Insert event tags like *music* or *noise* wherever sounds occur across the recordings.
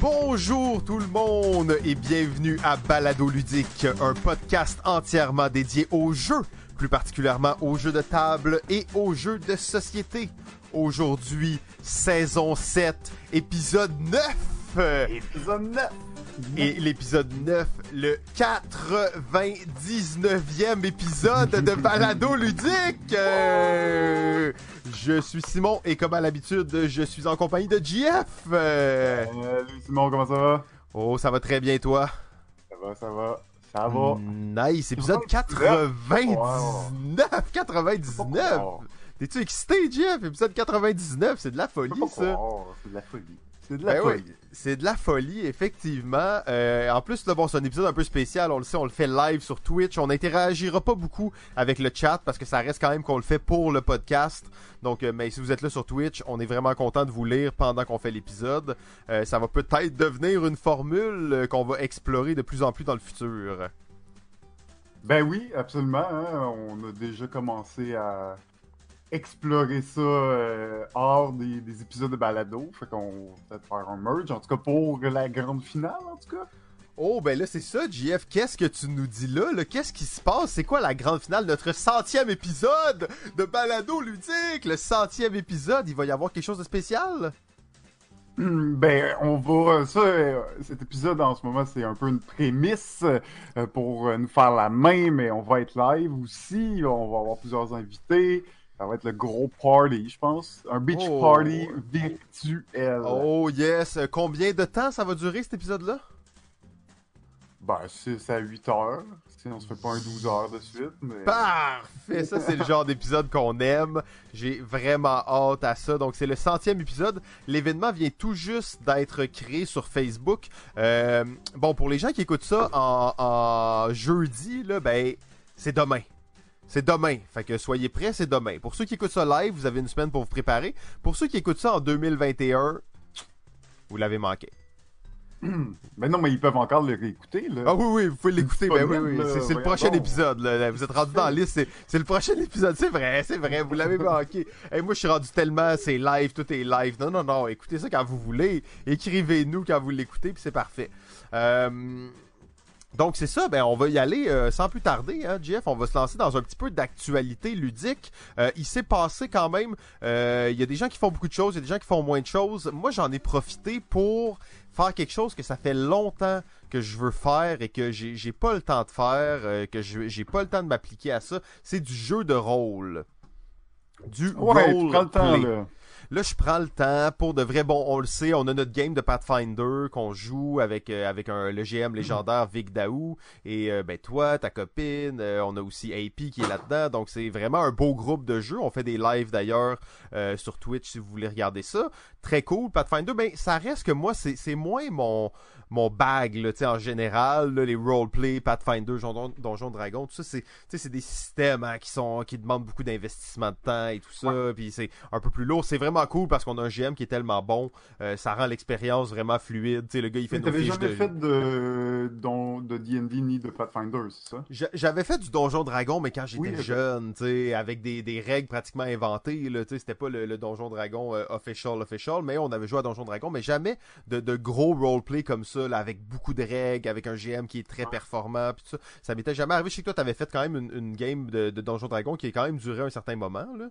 Bonjour tout le monde et bienvenue à Balado Ludique, un podcast entièrement dédié aux jeux, plus particulièrement aux jeux de table et aux jeux de société. Aujourd'hui, saison 7, épisode 9. Épisode 9. Et l'épisode 9, le 99e épisode de Balado Ludique. Euh, je suis Simon et comme à l'habitude, je suis en compagnie de JF. Euh, Salut Simon, comment ça va? oh, ça va très bien toi? Ça va, ça va. Ça va. Nice, épisode 99. 99. Wow. T'es-tu excité, Jeff? Épisode 99, c'est de la folie, ça. C'est de la folie. C'est de la Ben folie. oui, c'est de la folie, effectivement. Euh, en plus, là, bon, c'est un épisode un peu spécial. On le sait, on le fait live sur Twitch. On n'interagira pas beaucoup avec le chat parce que ça reste quand même qu'on le fait pour le podcast. Donc, euh, mais si vous êtes là sur Twitch, on est vraiment content de vous lire pendant qu'on fait l'épisode. Euh, ça va peut-être devenir une formule qu'on va explorer de plus en plus dans le futur. Ben oui, absolument. hein. On a déjà commencé à explorer ça euh, hors des, des épisodes de balado. Fait qu'on va peut-être faire un merge, en tout cas pour la grande finale, en tout cas. Oh, ben là, c'est ça, JF. Qu'est-ce que tu nous dis là? là? Qu'est-ce qui se passe? C'est quoi la grande finale? Notre centième épisode de Balado Ludique! Le centième épisode, il va y avoir quelque chose de spécial? Hmm, Ben, on va. Ça, euh, cet épisode en ce moment, c'est un peu une prémisse euh, pour nous faire la main, mais on va être live aussi. On va avoir plusieurs invités. Ça va être le gros party, je pense. Un beach Oh. party virtuel. Oh yes! Combien de temps ça va durer cet épisode-là? Ben, 6 à 8 heures. Si on se fait pas un 12 heures de suite, mais. Parfait! Ça, c'est le genre d'épisode qu'on aime. J'ai vraiment hâte à ça. Donc, c'est le centième épisode. L'événement vient tout juste d'être créé sur Facebook. Euh, bon, pour les gens qui écoutent ça en, en jeudi, là, ben, c'est demain. C'est demain. Fait que soyez prêts, c'est demain. Pour ceux qui écoutent ça live, vous avez une semaine pour vous préparer. Pour ceux qui écoutent ça en 2021, vous l'avez manqué. *clears throat* Ben non, mais ils peuvent encore le réécouter, là. Ah oui, oui, vous pouvez l'écouter. Ben oui, oui. C'est, le prochain épisode. Là. Vous êtes rendu dans la liste. C'est, le prochain épisode. C'est vrai, c'est vrai. Vous l'avez manqué. *laughs* Hey, moi, je suis rendu tellement. C'est live, tout est live. Non, non, non. Écoutez ça quand vous voulez. Écrivez-nous quand vous l'écoutez, puis c'est parfait. Euh, Donc c'est ça, ben on va y aller euh, sans plus tarder, hein, Jeff. On va se lancer dans un petit peu d'actualité ludique. Euh, il s'est passé quand même. euh, Il y a des gens qui font beaucoup de choses, il y a des gens qui font moins de choses. Moi, j'en ai profité pour faire quelque chose que ça fait longtemps que je veux faire et que j'ai pas le temps de faire, que je- j'ai pas le temps de m'appliquer à ça. C'est du jeu de rôle. Du Ouais, role tu prends le temps, play. là. Là, je prends le temps pour de vrai. Bon, on le sait, on a notre game de Pathfinder qu'on joue avec euh, avec un le légendaire Vic Daou et euh, ben toi, ta copine, euh, on a aussi AP qui est là-dedans. Donc c'est vraiment un beau groupe de jeux. On fait des lives d'ailleurs sur Twitch si vous voulez regarder ça. Très cool Pathfinder. Ben ça reste que moi c'est c'est moins mon mon bag là, tu sais en général là, les roleplay, Pathfinder, Donjon, Donjon Dragon, tout ça c'est tu sais c'est des systèmes hein, qui sont qui demandent beaucoup d'investissement de temps et tout ça, puis c'est un peu plus lourd. C'est vraiment cool parce qu'on a un GM qui est tellement bon, euh, ça rend l'expérience vraiment fluide. Tu sais le gars il fait Mais nos T'avais fiches jamais de fait de don- de D&D ni de Pathfinder, c'est ça? J'a- J'avais fait du Donjon Dragon, mais quand j'étais Oui, jeune, tu sais, avec des, des règles pratiquement inventées, là, tu sais, c'était pas le, le Donjon Dragon euh, official, official, mais on avait joué à Donjon Dragon, mais jamais de, de gros roleplay comme ça, là, avec beaucoup de règles, avec un GM qui est très performant, puis tout ça. Ça m'était jamais arrivé. Je sais que toi, t'avais fait quand même une, une game de, de Donjon Dragon qui a quand même duré un certain moment, là.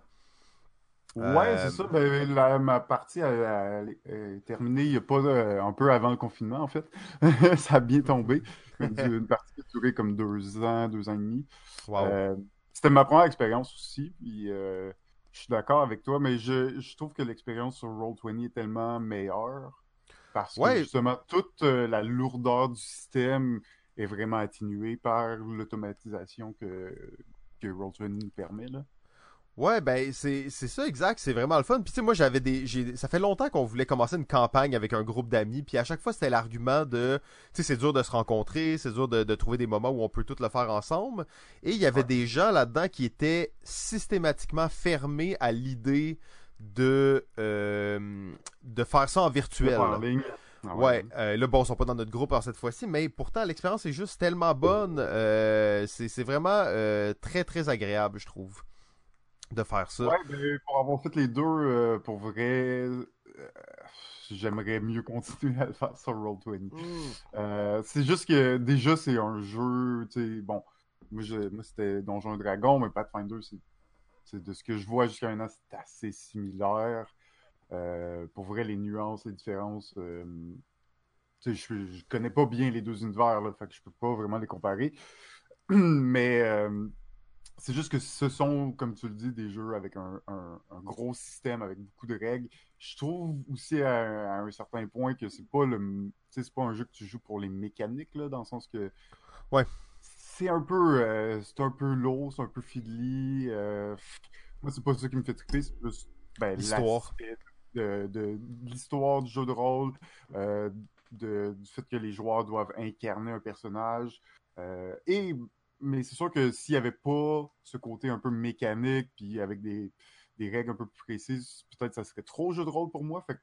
Ouais, Euh, c'est ça. Ben, la- ma partie elle, elle est terminée il y a pas euh, un peu avant le confinement, en fait. *laughs* ça a bien tombé. *laughs* Une, une partie qui a duré comme deux ans, deux ans et demi. Wow. Euh, C'était ma première expérience aussi. Puis, euh, je suis d'accord avec toi, mais je, je trouve que l'expérience sur Roll20 est tellement meilleure. Parce que justement, toute euh, la lourdeur du système est vraiment atténuée par l'automatisation que, que Roll20 nous permet. Là. Ouais, ben c'est ça exact, c'est vraiment le fun. Puis tu sais moi j'avais des ça fait longtemps qu'on voulait commencer une campagne avec un groupe d'amis, puis à chaque fois c'était l'argument de tu sais c'est dur de se rencontrer, c'est dur de, de trouver des moments où on peut tout le faire ensemble et il y avait Ouais. des gens là-dedans qui étaient systématiquement fermés à l'idée de euh, de faire ça en virtuel. En ligne. Ah Ouais, euh, là, bon, ils sont pas dans notre groupe alors, cette fois-ci, mais pourtant, l'expérience est juste tellement bonne. euh, c'est vraiment très, très agréable, je trouve, de faire ça. Ouais, ben, pour avoir fait les deux, pour vrai, j'aimerais mieux continuer à le faire sur Roll20. Euh, c'est juste que déjà, c'est un jeu, tu sais, bon, moi, moi c'était Donjon Dragon, mais Pathfinder, c'est de ce que je vois jusqu'à maintenant, c'est assez similaire. Euh, pour vrai, les nuances, les différences, euh, je, je connais pas bien les deux univers, là, fait que je peux pas vraiment les comparer. *clears throat* mais euh, c'est juste que ce sont, comme tu le dis, des jeux avec un, gros système, avec beaucoup de règles. Je trouve aussi à, un certain point que c'est pas le, pas un jeu que tu joues pour les mécaniques là, dans le sens que, ouais, c'est un peu, euh, c'est un peu lourd, c'est un peu fiddly. Euh, moi, c'est pas ça qui me fait triper, c'est plus ben, l'histoire de, de, l'histoire du jeu de rôle, euh, de, du fait que les joueurs doivent incarner un personnage. et mais c'est sûr que s'il n'y avait pas ce côté un peu mécanique, puis avec des, des règles un peu plus précises, peut-être ça serait trop jeu de rôle pour moi. Fait que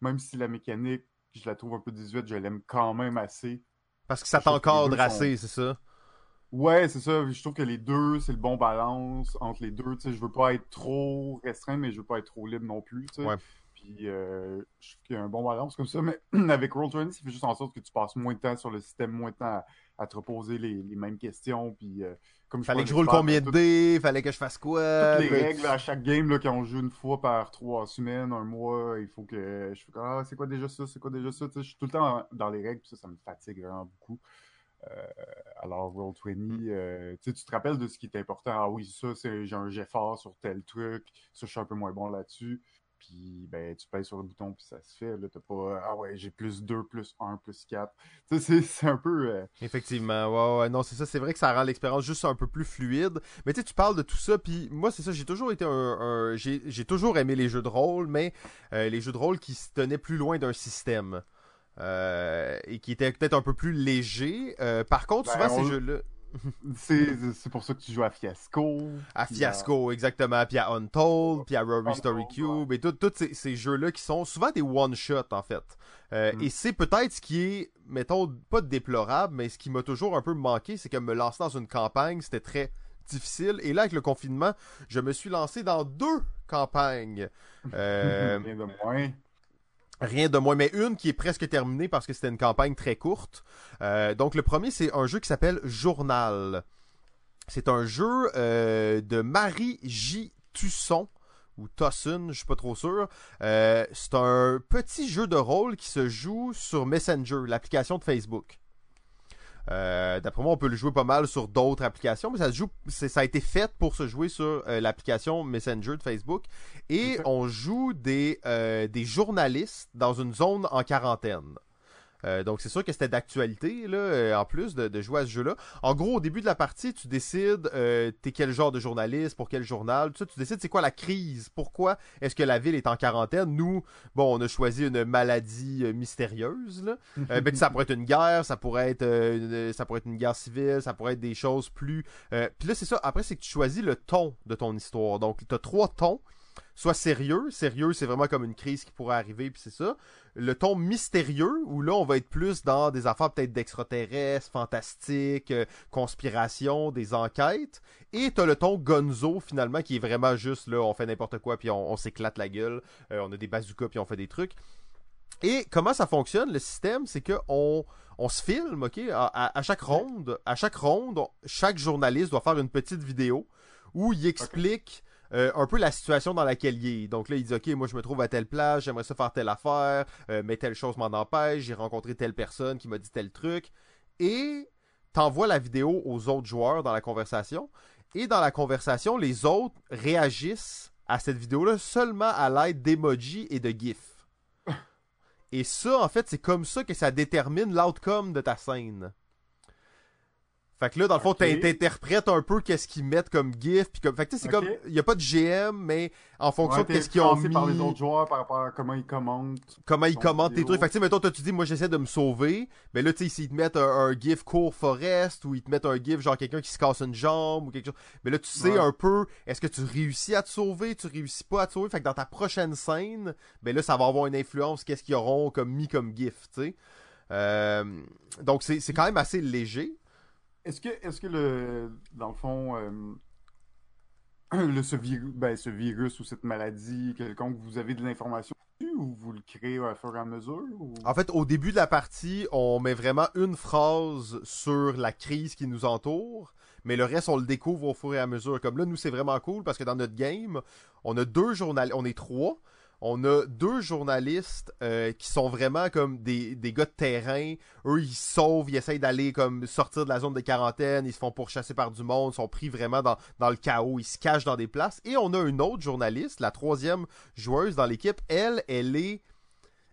même si la mécanique, je la trouve un peu 18, je l'aime quand même assez. Parce que ça t'encadre assez, c'est ça? Ouais, c'est ça. Je trouve que les deux, c'est le bon balance entre les deux. Tu sais, je veux pas être trop restreint, mais je veux pas être trop libre non plus. Tu sais. Ouais. Puis euh, je trouve qu'il y a un bon balance comme ça. Mais *clears throat* avec Roll20, ça fait juste en sorte que tu passes moins de temps sur le système, moins de temps à, te reposer les, mêmes questions. Puis euh, comme fallait que je roule combien de dés, fallait que je fasse quoi? Toutes les règles à chaque game là, quand on joue une fois par trois semaines, un mois, il faut que je fais ah c'est quoi déjà ça, c'est quoi déjà ça? Tu sais, je suis tout le temps dans les règles, puis ça, ça me fatigue vraiment beaucoup. Euh, alors, Roll20, euh, tu te rappelles de ce qui est important. Ah oui, ça, c'est j'ai un jet fort sur tel truc. Ça, je suis un peu moins bon là-dessus puis ben, tu pèses sur le bouton, puis ça se fait. Là, t'as pas, ah ouais, j'ai plus 2, plus 1, plus 4. Tu sais, c'est un peu. Euh, Effectivement, ouais, ouais, non, c'est ça. C'est vrai que ça rend l'expérience juste un peu plus fluide. Mais tu sais, tu parles de tout ça, puis moi, c'est ça, j'ai toujours été un. j'ai toujours aimé les jeux de rôle, mais euh, les jeux de rôle qui se tenaient plus loin d'un système. Euh, et qui étaient peut-être un peu plus légers. par contre, souvent, ben, ces jeux-là. *laughs* c'est pour ça que tu joues à Fiasco. À Fiasco, exactement. Puis à Untold, puis à Rory Story Cube, et tous ces, jeux-là qui sont souvent des one-shots, en fait. Euh, mm. Et c'est peut-être ce qui est, mettons, pas déplorable, mais ce qui m'a toujours un peu manqué, c'est que me lancer dans une campagne, c'était très difficile. Et là, avec le confinement, je me suis lancé dans deux campagnes. *laughs* Euh, de moins. Rien de moins, mais une qui est presque terminée parce que c'était une campagne très courte. Euh, donc le premier, c'est un jeu qui s'appelle Journal. C'est un jeu euh, de Marie J. Tusson ou Tossun, je suis pas trop sûr. Euh, c'est un petit jeu de rôle qui se joue sur Messenger, l'application de Facebook. Euh, d'après moi, on peut le jouer pas mal sur d'autres applications, mais ça se joue, ça a été fait pour se jouer sur euh, l'application Messenger de Facebook. Et on joue des, euh, des journalistes dans une zone en quarantaine. Euh, donc c'est sûr que c'était d'actualité là, euh, en plus de, jouer à ce jeu-là. En gros, au début de la partie, tu décides euh, t'es quel genre de journaliste, pour quel journal, tu décides c'est quoi la crise, pourquoi est-ce que la ville est en quarantaine? Nous, bon, on a choisi une maladie mystérieuse. Là. ben, ça pourrait être une guerre, ça pourrait être une, ça pourrait être une guerre civile, ça pourrait être des choses plus. Puis là, c'est ça. Après, c'est que tu choisis le ton de ton histoire. Donc, tu as trois tons soit sérieux. Sérieux, c'est vraiment comme une crise qui pourrait arriver, puis c'est ça. Le ton mystérieux, où là, on va être plus dans des affaires peut-être d'extraterrestres, fantastiques, euh, conspiration, des enquêtes. Et t'as le ton gonzo, finalement, qui est vraiment juste, là, on fait n'importe quoi, puis on, s'éclate la gueule. Euh, on a des bazookas, puis on fait des trucs. Et comment ça fonctionne, le système, c'est que on, se filme, ok, à, chaque ronde, à chaque ronde, chaque journaliste doit faire une petite vidéo où il explique euh, un peu la situation dans laquelle il est. Donc là, il dit, OK, moi je me trouve à telle place, j'aimerais ça faire telle affaire, euh, mais telle chose m'en empêche, j'ai rencontré telle personne qui m'a dit tel truc. Et t'envoies la vidéo aux autres joueurs dans la conversation. Et dans la conversation, les autres réagissent à cette vidéo-là seulement à l'aide d'emojis et de gifs. *laughs* Et ça, en fait, c'est comme ça que ça détermine l'outcome de ta scène. Fait que là, dans le fond, t'interprètes un peu qu'est-ce qu'ils mettent comme GIF. Puis comme... Fait que c'est comme. Il n'y a pas de GM, mais en fonction de qu'est-ce qu'ils ont mis. par les autres joueurs par rapport à comment ils commentent. Comment ils commentent tes trucs. Fait que mettons, toi, tu dis, moi, j'essaie de me sauver. Mais là, tu sais, s'ils te mettent un, GIF court forest ou ils te mettent un GIF genre quelqu'un qui se casse une jambe ou quelque chose. Mais là, tu sais un peu, est-ce que tu réussis à te sauver, tu réussis pas à te sauver? Fait que dans ta prochaine scène, ben là, ça va avoir une influence, qu'est-ce qu'ils auront comme mis comme GIF, tu sais. Euh, donc, c'est quand même assez léger. Est-ce que, est que le, dans le fond, euh, *clears throat* le, ce, virus, ben, ce virus ou cette maladie quelconque, vous avez de l'information ou vous le créez à fur et à mesure? En fait, au début de la partie, on met vraiment une phrase sur la crise qui nous entoure, mais le reste, on le découvre au fur et à mesure. Comme là, nous, c'est vraiment cool parce que dans notre game, on a deux journalistes, on est trois, on a deux journalistes euh, qui sont vraiment comme des, des gars de terrain. Eux, ils sauvent, ils essayent d'aller comme sortir de la zone de quarantaine, ils se font pourchasser par du monde, sont pris vraiment dans, le chaos, ils se cachent dans des places. Et on a une autre journaliste, la troisième joueuse dans l'équipe. Elle, elle est...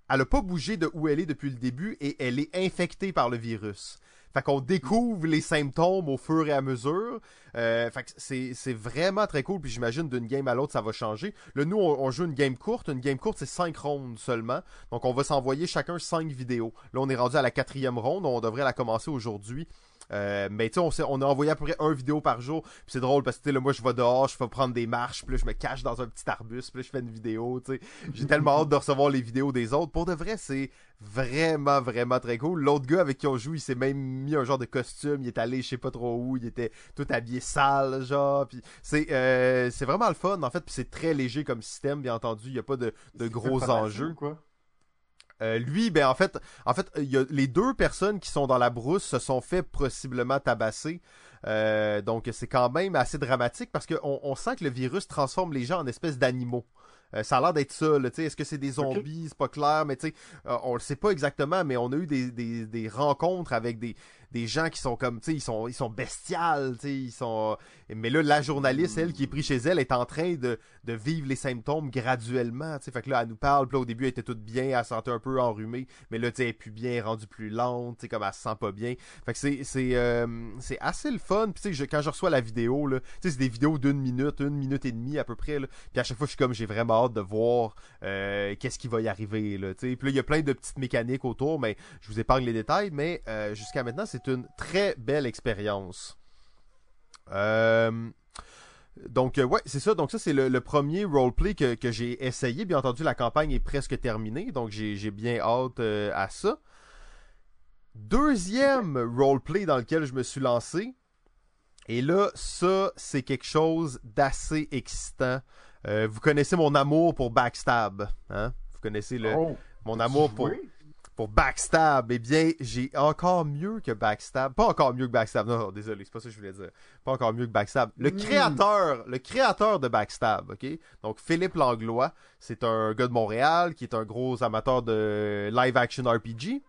Elle a pas bougé de où elle est depuis le début et elle est infectée par le virus. Fait qu'on découvre les symptômes au fur et à mesure. Euh, fait que c'est, c'est vraiment très cool. Puis j'imagine d'une game à l'autre, ça va changer. Là, nous, on, joue une game courte. Une game courte, c'est 5 rondes seulement. Donc on va s'envoyer chacun 5 vidéos. Là, on est rendu à la quatrième ronde. On devrait la commencer aujourd'hui. Euh, mais tu sais, on, on, a envoyé à peu près un vidéo par jour. Puis c'est drôle parce que là, moi, je vais dehors, je vais prendre des marches, puis là, je me cache dans un petit arbuste, puis là, je fais une vidéo. Tu sais, j'ai tellement hâte de recevoir les vidéos des autres. Pour de vrai, c'est vraiment, vraiment très cool. L'autre gars avec qui on joue, il s'est même mis un genre de costume. Il est allé, je sais pas trop où. Il était tout habillé sale, genre. Puis c'est, euh, c'est vraiment le fun, en fait. Puis c'est très léger comme système, bien entendu. Il y a pas de, de gros enjeux. Quoi? Euh, lui, ben en fait, en fait, y a les deux personnes qui sont dans la brousse se sont fait possiblement tabasser. Euh, donc c'est quand même assez dramatique parce qu'on on sent que le virus transforme les gens en espèces d'animaux. Euh, ça a l'air d'être ça. Est-ce que c'est des zombies? C'est pas clair, mais tu sais, on le sait pas exactement, mais on a eu des, des, des rencontres avec des, des gens qui sont comme, tu sais, ils sont, ils sont bestiales, tu sais, ils sont. Mais là, la journaliste, elle, qui est prise chez elle, est en train de, de vivre les symptômes graduellement, tu sais. Fait que là, elle nous parle, puis là, au début, elle était toute bien, elle se sentait un peu enrhumée, mais là, tu sais, elle est plus bien, rendue plus lente, tu sais, comme elle se sent pas bien. Fait que c'est, c'est, euh, c'est assez le fun. Puis tu sais, quand je reçois la vidéo, là, tu sais, c'est des vidéos d'une minute, une minute et demie à peu près, là. Puis à chaque fois, je suis comme, j'ai vraiment hâte de voir euh, qu'est-ce qui va y arriver, là, tu sais. Puis là, il y a plein de petites mécaniques autour, mais je vous épargne les détails, mais euh, jusqu'à maintenant, c'est une très belle expérience. Euh, donc, euh, ouais, c'est ça. Donc, ça, c'est le, premier roleplay que, que j'ai essayé. Bien entendu, la campagne est presque terminée. Donc, j'ai bien hâte euh, à ça. Deuxième roleplay dans lequel je me suis lancé. Et là, ça, c'est quelque chose d'assez excitant. vous connaissez mon amour pour Backstab. Hein? Vous connaissez le, oh, mon amour pour, pour Backstab, eh bien, j'ai encore mieux que Backstab. Pas encore mieux que Backstab. Non, non désolé, c'est pas ça que je voulais dire. Pas encore mieux que Backstab. Le hmm. créateur, le créateur de Backstab, ok? Donc, Philippe Langlois, c'est un gars de Montréal qui est un gros amateur de live action RPG.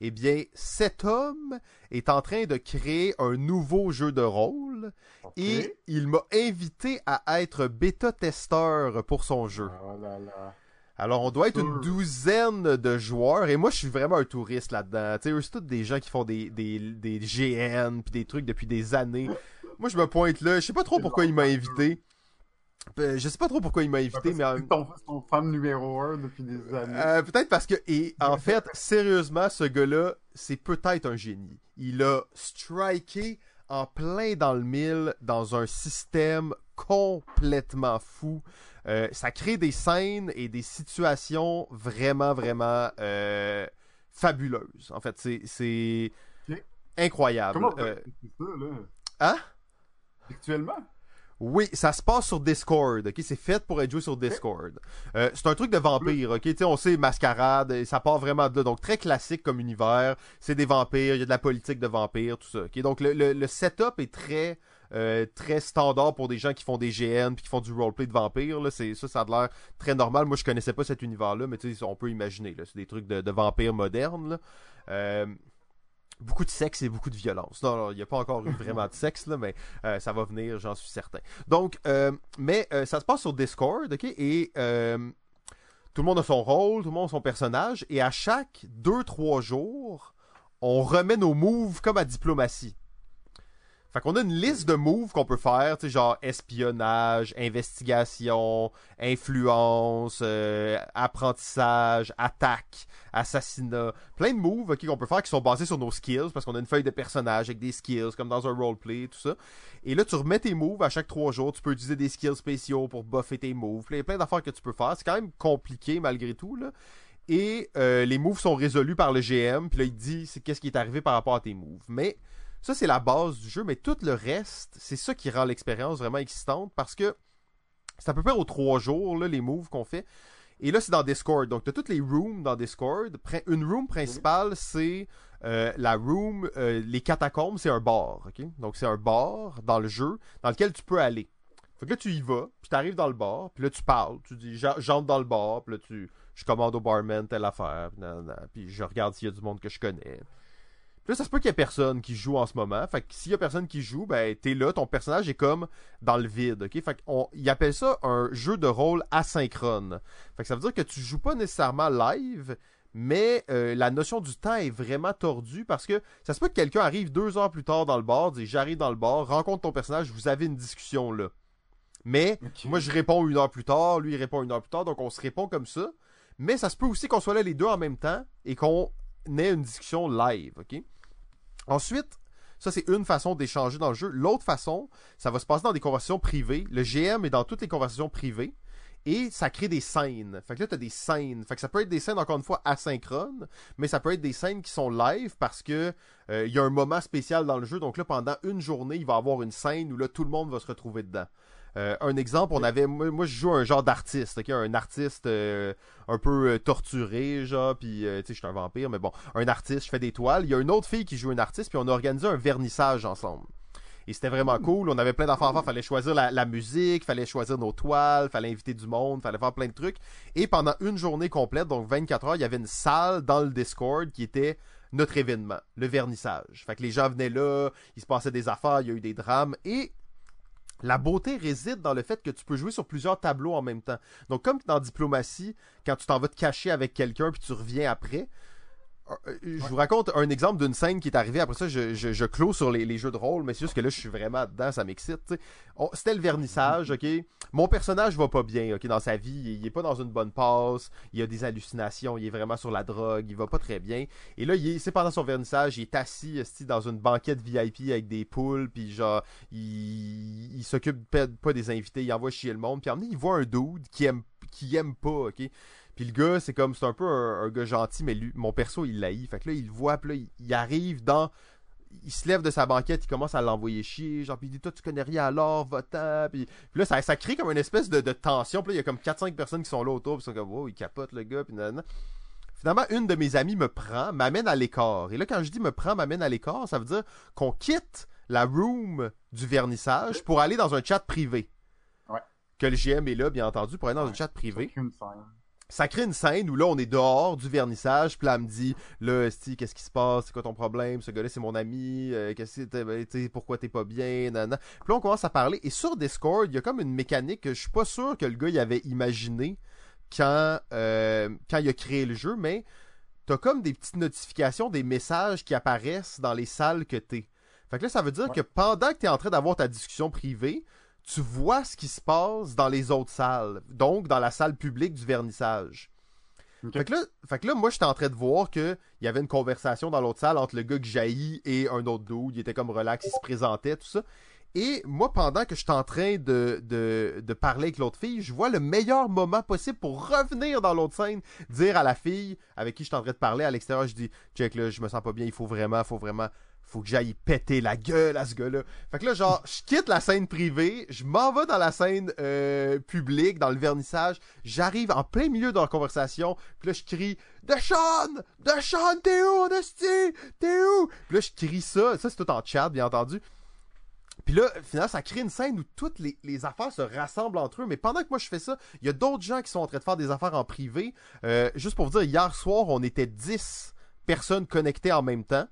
Eh bien, cet homme est en train de créer un nouveau jeu de rôle et il m'a invité à être bêta-testeur pour son jeu. Oh là là. Alors, on doit être une douzaine de joueurs. Et moi, je suis vraiment un touriste là-dedans. Tu sais, c'est tous des gens qui font des, des, des GN puis des trucs depuis des années. Moi, je me pointe là. Je sais pas trop pourquoi il m'a invité. Euh, je sais pas trop pourquoi il m'a invité, mais... Ton, ton fan numéro un depuis des années. Euh, peut-être parce que... Et en fait, sérieusement, ce gars-là, c'est peut-être un génie. Il a striké en plein dans le mille dans un système complètement fou. Euh, ça crée des scènes et des situations vraiment, vraiment euh, fabuleuses. En fait, c'est incroyable. Comment euh... ça, là? Hein? Actuellement? Oui, ça se passe sur Discord, ok? C'est fait pour être joué sur Discord. Euh, c'est un truc de vampire, ok? on sait mascarade, ça part vraiment de là. Donc très classique comme univers. C'est des vampires, il y a de la politique de vampires, tout ça. ok? Donc le, le, le setup est très euh, très standard pour des gens qui font des GN puis qui font du roleplay de vampires. Là. C'est, ça, ça a l'air très normal. Moi, je connaissais pas cet univers-là, mais on peut imaginer. Là. C'est des trucs de, de vampires modernes. Euh, beaucoup de sexe et beaucoup de violence. Non, il n'y a pas encore eu *laughs* vraiment de sexe, là, mais euh, ça va venir, j'en suis certain. Donc, mais ça se passe sur Discord, ok? Et tout le monde a son rôle, tout le monde a son personnage, et à chaque 2-3 jours, on remet nos moves comme à diplomatie. Fait qu'on a une liste de moves qu'on peut faire, tu genre espionnage, investigation, influence, euh, apprentissage, attaque, assassinat. Plein de moves qu'on peut faire qui sont basés sur nos skills, parce qu'on a une feuille de personnage avec des skills, comme dans un roleplay, tout ça. Et là, tu remets tes moves à chaque trois jours. Tu peux utiliser des skills spéciaux pour buffer tes moves. Il y a plein d'affaires que tu peux faire. C'est quand même compliqué malgré tout, là. Et euh, les moves sont résolus par le GM, puis là, il dit c'est qu'est-ce qui est arrivé par rapport à tes moves. Mais ça, c'est la base du jeu, mais tout le reste, c'est ça qui rend l'expérience vraiment excitante parce que c'est à peu près aux trois jours, là, les moves qu'on fait. Et là, c'est dans Discord. Donc, tu as toutes les rooms dans Discord. Une room principale, c'est euh, la room, euh, les catacombes, c'est un bar. ok? Donc, c'est un bar dans le jeu dans lequel tu peux aller. Fait que là, tu y vas, puis tu arrives dans le bar, puis là, tu parles. Tu dis, j'entre dans le bar, puis là, tu, je commande au barman telle affaire, puis je regarde s'il y a du monde que je connais. Puis là, ça se peut qu'il y ait personne qui joue en ce moment. Fait que s'il y a personne qui joue, ben, t'es là, ton personnage est comme dans le vide, ok? Fait qu'on, il appelle ça un jeu de rôle asynchrone. Fait que ça veut dire que tu joues pas nécessairement live, mais euh, la notion du temps est vraiment tordue parce que ça se peut que quelqu'un arrive deux heures plus tard dans le bar, dit j'arrive dans le bar, rencontre ton personnage, vous avez une discussion là. Mais moi je réponds une heure plus tard, lui il répond une heure plus tard, donc on se répond comme ça. Mais ça se peut aussi qu'on soit là les deux en même temps et qu'on ait une discussion live, ok? Ensuite, ça, c'est une façon d'échanger dans le jeu. L'autre façon, ça va se passer dans des conversations privées. Le GM est dans toutes les conversations privées. Et ça crée des scènes. Fait que là, t'as des scènes. Fait que ça peut être des scènes, encore une fois, asynchrones, mais ça peut être des scènes qui sont live parce que euh, il y a un moment spécial dans le jeu. Donc là, pendant une journée, il va y avoir une scène où là, tout le monde va se retrouver dedans. Euh, un exemple, on avait, moi, je joue un genre d'artiste, ok, un artiste euh, un peu torturé, genre, puis tu sais, je suis un vampire, mais bon, un artiste, je fais des toiles. Il y a une autre fille qui joue un artiste, puis on a organisé un vernissage ensemble. Et c'était vraiment cool. On avait plein d'affaires à faire. Fallait choisir la, la, musique, fallait choisir nos toiles, fallait inviter du monde, fallait faire plein de trucs. Et pendant une journée complète, donc 24 heures, il y avait une salle dans le Discord qui était notre événement, le vernissage. Fait que les gens venaient là, il se passait des affaires, il y a eu des drames. Et la beauté réside dans le fait que tu peux jouer sur plusieurs tableaux en même temps. Donc, comme dans Diplomatie, quand tu t'en vas te cacher avec quelqu'un puis tu reviens après, je vous raconte un exemple d'une scène qui est arrivée. Après ça, je, je, clôt sur les, jeux de rôle, mais c'est juste que là, je suis vraiment dedans, ça m'excite. C'était le vernissage, ok? Mon personnage va pas bien, ok, dans sa vie. Il, est pas dans une bonne passe. Il a des hallucinations. Il est vraiment sur la drogue. Il va pas très bien. Et là, c'est pendant son vernissage. Il est assis, dans une banquette VIP avec des poules. Puis genre, il, il s'occupe pas des invités. Il envoie chier le monde. Puis il voit un dude qui aime, qui aime pas, ok? Puis le gars, c'est comme, c'est un peu un, gars gentil, mais lui, mon perso, il l'haït. Fait que là, il le voit, puis là, il, arrive dans. Il se lève de sa banquette, il commence à l'envoyer chier. Genre, puis il dit, toi, tu connais rien alors, votant. Puis, puis là, ça, ça crée comme une espèce de, tension. Puis là, il y a comme 4-5 personnes qui sont là autour, puis ils sont comme, wow, il capote le gars, puis nan, Finalement, une de mes amies me prend, m'amène à l'écart. Et là, quand je dis me prend, m'amène à l'écart, ça veut dire qu'on quitte la room du vernissage pour aller dans un chat privé. Ouais. Que le GM est là, bien entendu, pour aller dans un chat privé ça crée une scène où là on est dehors du vernissage puis là elle me dit là Esti qu'est-ce qui se passe? C'est quoi ton problème? Ce gars-là c'est mon ami. Euh, qu'est-ce que ben, pourquoi t'es pas bien? Nanana. puis là on commence à parler. Et sur Discord il y a comme une mécanique que je suis pas sûr que le gars il avait imaginé quand euh, quand il a créé le jeu mais t'as comme des petites notifications des messages qui apparaissent dans les salles que t'es. Fait que là ça veut dire que pendant que t'es en train d'avoir ta discussion privée tu vois ce qui se passe dans les autres salles, donc dans la salle publique du vernissage. Fait, que là, fait que là, moi, j'étais en train de voir qu'il y avait une conversation dans l'autre salle entre le gars que jaillit et un autre dude. Il était comme relax, il se présentait, tout ça. Et moi, pendant que j'étais en train de, de, de parler avec l'autre fille, je vois le meilleur moment possible pour revenir dans l'autre scène, dire à la fille avec qui je suis en train de parler à l'extérieur, je dis, check là, je me sens pas bien, il faut vraiment, faut vraiment faut que j'aille péter la gueule à ce gars-là. Fait que là, genre, je quitte la scène privée, je m'en vais dans la scène euh, publique, dans le vernissage, j'arrive en plein milieu de la conversation, puis là, je crie « Deshaun! Deshaun, t'es où, Nasty? T'es où? » Puis là, je crie ça, ça c'est tout en chat, bien entendu. Puis là, finalement, ça crée une scène où toutes les, les, affaires se rassemblent entre eux. Mais pendant que moi je fais ça, il y a d'autres gens qui sont en train de faire des affaires en privé. Euh, juste pour vous dire, hier soir, on était 10 personnes connectées en même temps.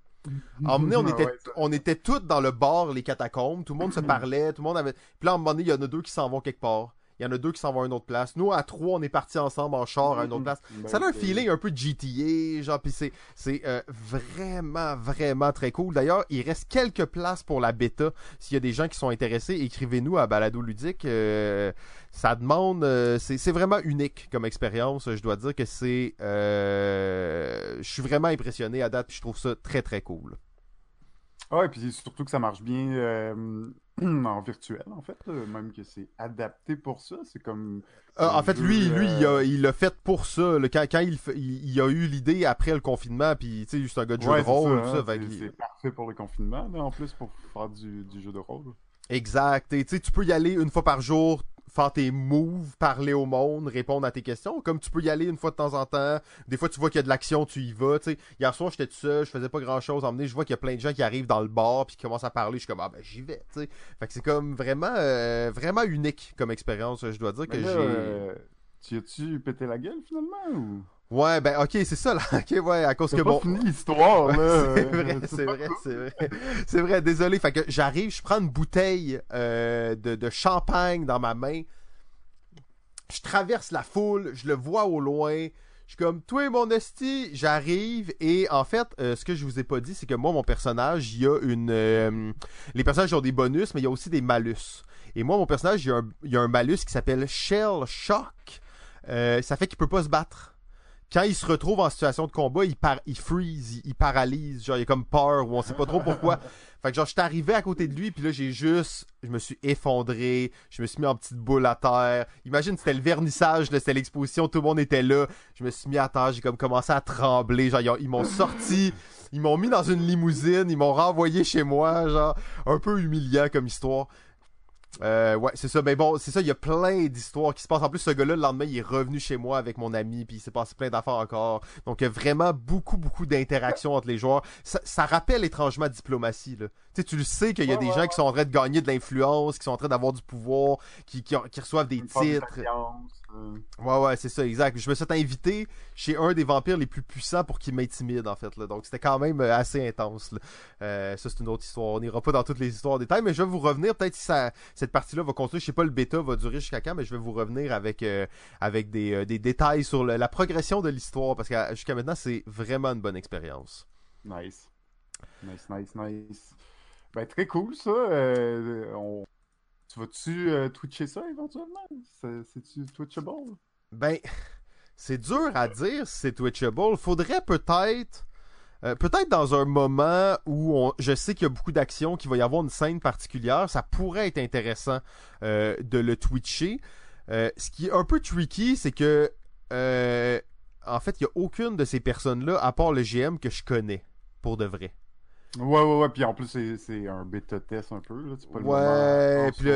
Emmené, on était, on était toutes dans le bar, les catacombes. Tout le monde se *clears throat* parlait, tout le monde avait. Puis là, à un moment donné, il y en a deux qui s'en vont quelque part. Il y en a deux qui s'en vont à une autre place. Nous, à trois, on est partis ensemble en char à une autre place. Ben ça a un feeling un peu GTA, genre, puis c'est, c'est euh, vraiment, vraiment très cool. D'ailleurs, il reste quelques places pour la bêta. S'il y a des gens qui sont intéressés, écrivez-nous à Balado Ludique. Euh, ça demande, euh, c'est, c'est vraiment unique comme expérience. Je dois dire que c'est, je suis vraiment impressionné à date, puis je trouve ça très, très cool. Ouais, puis surtout que ça marche bien *clears throat* en virtuel, en fait, même que c'est adapté pour ça. C'est comme. Euh, en fait, lui, lui, il l'a fait pour ça. quand, quand il, il, a eu l'idée après le confinement, puis tu sais, c'est un gars de jeu de rôle. Hein, c'est parfait pour le confinement, en plus, pour faire du, du jeu de rôle. Exact. Et tu peux y aller une fois par jour, faire tes moves, parler au monde, répondre à tes questions. Comme tu peux y aller une fois de temps en temps. Des fois, tu vois qu'il y a de l'action, tu y vas. sais. Hier soir, j'étais tout seul, je faisais pas grand chose. Emmener, je vois qu'il y a plein de gens qui arrivent dans le bar puis qui commencent à parler. Je suis comme, ah ben j'y vais. Fait que c'est comme vraiment, euh, vraiment unique comme expérience. Je dois dire que j'ai. Tu as-tu pété la gueule finalement ou... Ouais, ben ok, c'est ça là. *laughs* Ok, ouais, à cause que pas bon. fini l'histoire là. *laughs* c'est vrai, *laughs* c'est vrai, c'est vrai. C'est vrai, désolé. Fait que j'arrive, je prends une bouteille euh, de, de champagne dans ma main. Je traverse la foule, je le vois au loin. Je suis comme, toi mon esti, j'arrive. Et en fait, euh, ce que je vous ai pas dit, c'est que moi, mon personnage, il y a une. euh, les personnages ont des bonus, mais il y a aussi des malus. Et moi, mon personnage, il y a un, il y a un malus qui s'appelle Shell Shock. Euh, ça fait qu'il peut pas se battre quand il se retrouve en situation de combat, il, par il freeze, il, il paralyse, genre il a comme peur ou on sait pas trop pourquoi. *laughs* Fait que genre je suis arrivé à côté de lui puis là j'ai juste je me suis effondré, je me suis mis en petite boule à terre. Imagine c'était le vernissage, c'était l'exposition, tout le monde était là. Je me suis mis à terre, j'ai comme commencé à trembler, genre ils m'ont sorti, ils m'ont mis dans une limousine, ils m'ont renvoyé chez moi, genre un peu humiliant comme histoire. Euh, ouais, c'est ça. Mais bon, c'est ça. Il y a plein d'histoires qui se passent. En plus, ce gars-là, le lendemain, il est revenu chez moi avec mon ami, puis il s'est passé plein d'affaires encore. Donc, il y a vraiment beaucoup, beaucoup d'interactions entre les joueurs. Ça, ça rappelle étrangement diplomatie. Là. Tu sais, tu le sais qu'il y a Ouais, des ouais, gens ouais. qui sont en train de gagner de l'influence, qui sont en train d'avoir du pouvoir, qui, qui, qui reçoivent des titres. euh. Ouais, ouais, c'est ça, exact. Je me suis invité chez un des vampires les plus puissants pour qu'il m'intimide, en fait. Là. Donc, c'était quand même euh, assez intense. Là. Euh, ça, c'est une autre histoire. On n'ira pas dans toutes les histoires en détail, mais je vais vous revenir. Peut-être si ça, cette partie-là va continuer. Je sais pas, le bêta va durer jusqu'à quand, mais je vais vous revenir avec, euh, avec des, des détails sur le- la progression de l'histoire, parce que jusqu'à maintenant, c'est vraiment une bonne expérience. Nice. Nice, nice, nice. Ben, très cool, ça. Euh. Tu vas-tu euh, twitcher ça éventuellement? C'est- C'est-tu twitchable? Ben, *laughs* c'est dur à dire si c'est Twitchable. Faudrait peut-être. euh, peut-être dans un moment où on, je sais qu'il y a beaucoup d'actions, qu'il va y avoir une scène particulière, ça pourrait être intéressant de le twitcher. Ce qui est un peu tricky, c'est que en fait, il n'y a aucune de ces personnes-là, à part le GM, que je connais, pour de vrai. Ouais, ouais, ouais. Puis en plus, c'est- un bêta test un peu. Là. Pas le Ouais, puis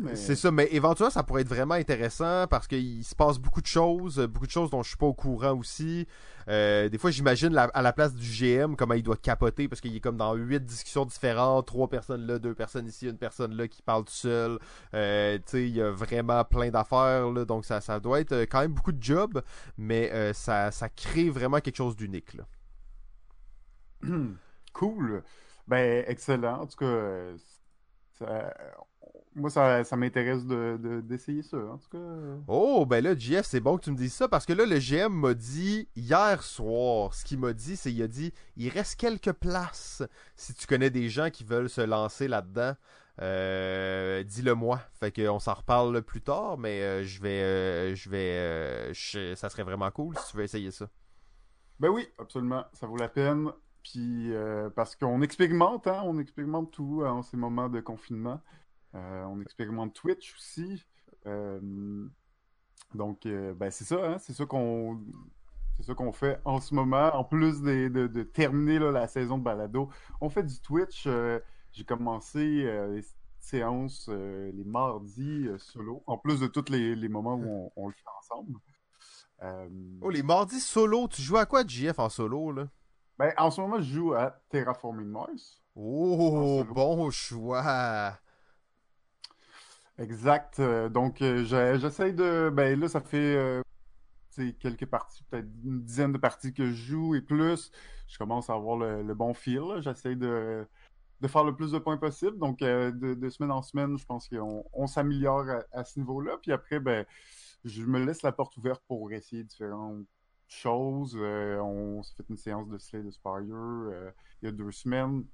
mais- C'est ça, mais éventuellement, ça pourrait être vraiment intéressant parce qu'il se passe beaucoup de choses, beaucoup de choses dont je suis pas au courant aussi. Euh, des fois, j'imagine à la place du GM comment il doit capoter parce qu'il est comme dans huit discussions différentes, trois personnes là, deux personnes ici, une personne là qui parle tout seul. Euh, tu sais, il y a vraiment plein d'affaires là, donc ça, ça doit être quand même beaucoup de job, mais euh, ça, ça crée vraiment quelque chose d'unique. là. *clears throat* Cool. Ben, excellent. En tout cas, euh, ça- moi, ça, ça m'intéresse de, de- d'essayer ça. En tout cas, euh. Oh, ben là, JF, c'est bon que tu me dises ça parce que là, le GM m'a dit hier soir, ce qu'il m'a dit, c'est il a dit il reste quelques places si tu connais des gens qui veulent se lancer là-dedans. Euh, dis-le moi. Fait qu'on s'en reparle plus tard, mais euh, je vais, euh, je vais, euh, je- ça serait vraiment cool si tu veux essayer ça. Ben oui, absolument. Ça vaut la peine. Puis, euh, parce qu'on expérimente, hein, on expérimente tout en ces moments de confinement. Euh, on expérimente Twitch aussi. Euh, donc, ben c'est ça, hein, c'est ça qu'on c'est ça qu'on fait en ce moment. En plus de, terminer la saison de balado, on fait du Twitch. J'ai commencé les séances les mardis solo, en plus de tous les, moments où on, on le fait ensemble. Oh, les mardis solo, tu joues à quoi, JF, en solo, là? Ben, en ce moment, je joue à Terraforming Mars. Oh, bon choix. Exact. Euh, donc, euh, j'essaye de. Ben là, ça fait euh, quelques parties, peut-être une dizaine de parties que je joue et plus. Je commence à avoir le, le bon feel. là. J'essaye de, de faire le plus de points possible. Donc, euh, de, de semaine en semaine, je pense qu'on on s'améliore à, à ce niveau-là. Puis après, ben, je me laisse la porte ouverte pour essayer différentes choses. Euh, on s'est fait une séance de Slay the Spire euh, il y a deux semaines.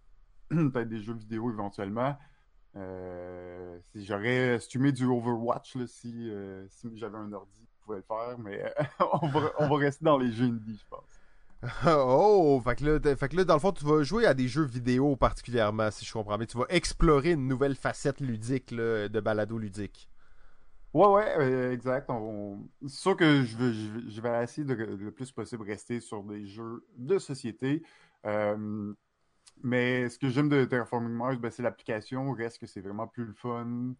*clears throat* peut-être des jeux vidéo éventuellement. Euh, si j'aurais streamé du Overwatch là, si, j'avais un ordi, je pouvais le faire, mais *laughs* on, va, rester dans les jeux indie, je pense. *laughs* Oh, fait que, là, fait que là, dans le fond, tu vas jouer à des jeux vidéo particulièrement, si je comprends bien. Tu vas explorer une nouvelle facette ludique de balado ludique. Ouais, ouais, euh, exact. On, C'est sûr que je vais, essayer de le plus possible rester sur des jeux de société. Euh, mais ce que j'aime de Terraforming Mars, ben, c'est l'application. Reste que c'est vraiment plus le fun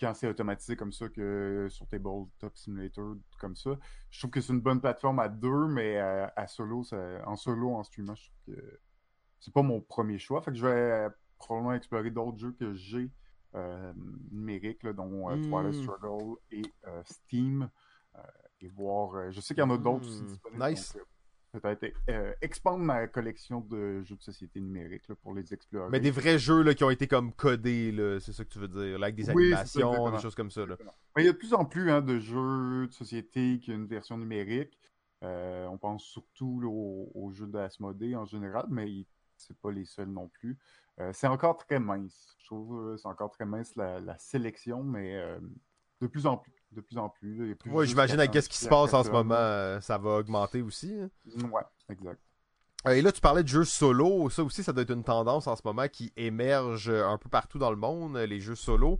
quand c'est automatisé comme ça que sur Tabletop Simulator, comme ça. Je trouve que c'est une bonne plateforme à deux, mais à, solo, en solo, en streaming, je trouve que c'est pas mon premier choix. Fait que je vais probablement explorer d'autres jeux que j'ai euh, numériques, dont euh, Twilight hmm. Struggle et euh, Steam, et voir. je sais qu'il y en a d'autres aussi hmm. disponibles. Nice. peut-être expandre ma collection de jeux de société numériques pour les explorer. Mais des vrais jeux là, qui ont été comme codés, c'est ça que tu veux dire, avec des animations, des choses comme ça. Là. il y a de plus en plus hein, de jeux de société qui ont une version numérique. on pense surtout aux, jeux d'Asmodée en général, mais c'est pas les seuls non plus. Euh, c'est encore très mince. Je trouve que euh, c'est encore très mince la, sélection, mais euh, de plus en plus. De plus en plus. Oui, j'imagine avec ce qui se passe en ce moment, ça va augmenter aussi. Hein. Ouais, exact. Et là, tu parlais de jeux solo. Ça aussi, ça doit être une tendance en ce moment qui émerge un peu partout dans le monde, les jeux solo.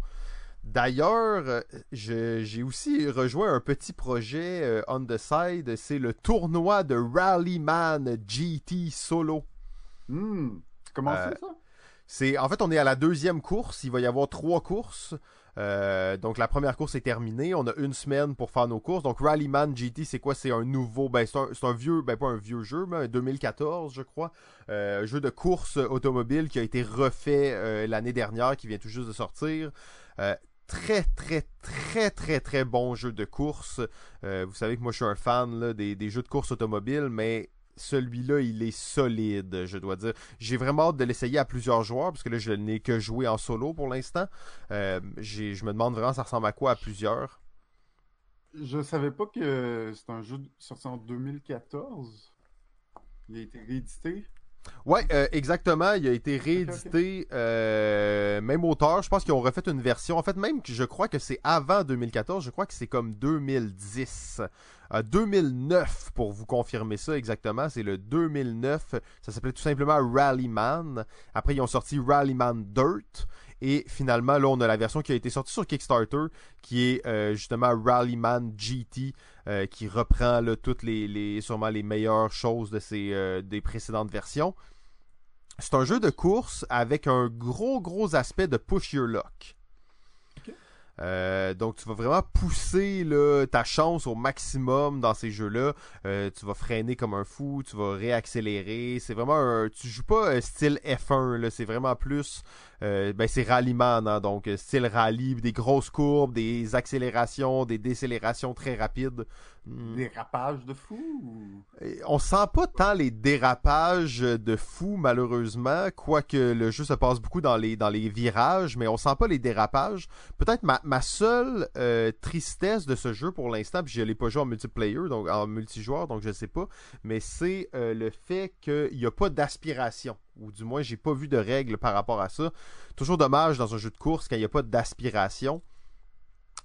D'ailleurs, j'ai aussi rejoint un petit projet on the side. C'est le tournoi de Rallyman GT Solo. Hmm. Comment c'est ça? C'est en fait on est à la deuxième course. Il va y avoir trois courses. Euh, donc la première course est terminée. On a une semaine pour faire nos courses. Donc Rallyman GT, c'est quoi? C'est un nouveau, ben c'est un, vieux, ben pas un vieux jeu, mais un 2014 je crois, euh, un jeu de course automobile qui a été refait euh, l'année dernière, qui vient tout juste de sortir. très très très très très bon jeu de course. vous savez que moi je suis un fan des, jeux de course automobile, mais celui-là, il est solide, je dois dire. J'ai vraiment hâte de l'essayer à plusieurs joueurs, parce que là, je n'ai que joué en solo pour l'instant. Euh, je me demande vraiment ça ressemble à quoi à plusieurs. Je savais pas que c'est un jeu sorti en 2014. Il a été réédité. Ouais, euh, exactement. Il a été réédité, euh, même auteur. Je pense qu'ils ont refait une version. En fait, même que je crois que c'est avant 2014. Je crois que c'est comme 2010. 2009 pour vous confirmer ça exactement. C'est le 2009. Ça s'appelait tout simplement Rallyman. Après, ils ont sorti Rallyman Dirt. Et finalement, là, on a la version qui a été sortie sur Kickstarter, qui est euh, justement Rallyman GT, euh, qui reprend toutes les, sûrement les meilleures choses de ces, euh, des précédentes versions. C'est un jeu de course avec un gros, gros aspect de push your luck. Euh, donc tu vas vraiment pousser ta chance au maximum dans ces jeux-là. Euh, tu vas freiner comme un fou, tu vas réaccélérer. C'est vraiment un, tu joues pas style F1 là, c'est vraiment plus euh, ben c'est rallyman, hein, donc style rallye, des grosses courbes, des accélérations, des décélérations très rapides. Hmm. Dérapages de fou On sent pas tant les dérapages de fou, malheureusement, quoique le jeu se passe beaucoup dans les, dans les virages, mais on sent pas les dérapages. Peut-être ma, ma seule euh, tristesse de ce jeu pour l'instant, puis je l'ai pas joué en multiplayer, donc en multijoueur, donc je sais pas, mais c'est euh, le fait qu'il n'y a pas d'aspiration ou du moins j'ai pas vu de règles par rapport à ça. Toujours dommage dans un jeu de course quand il n'y a pas d'aspiration.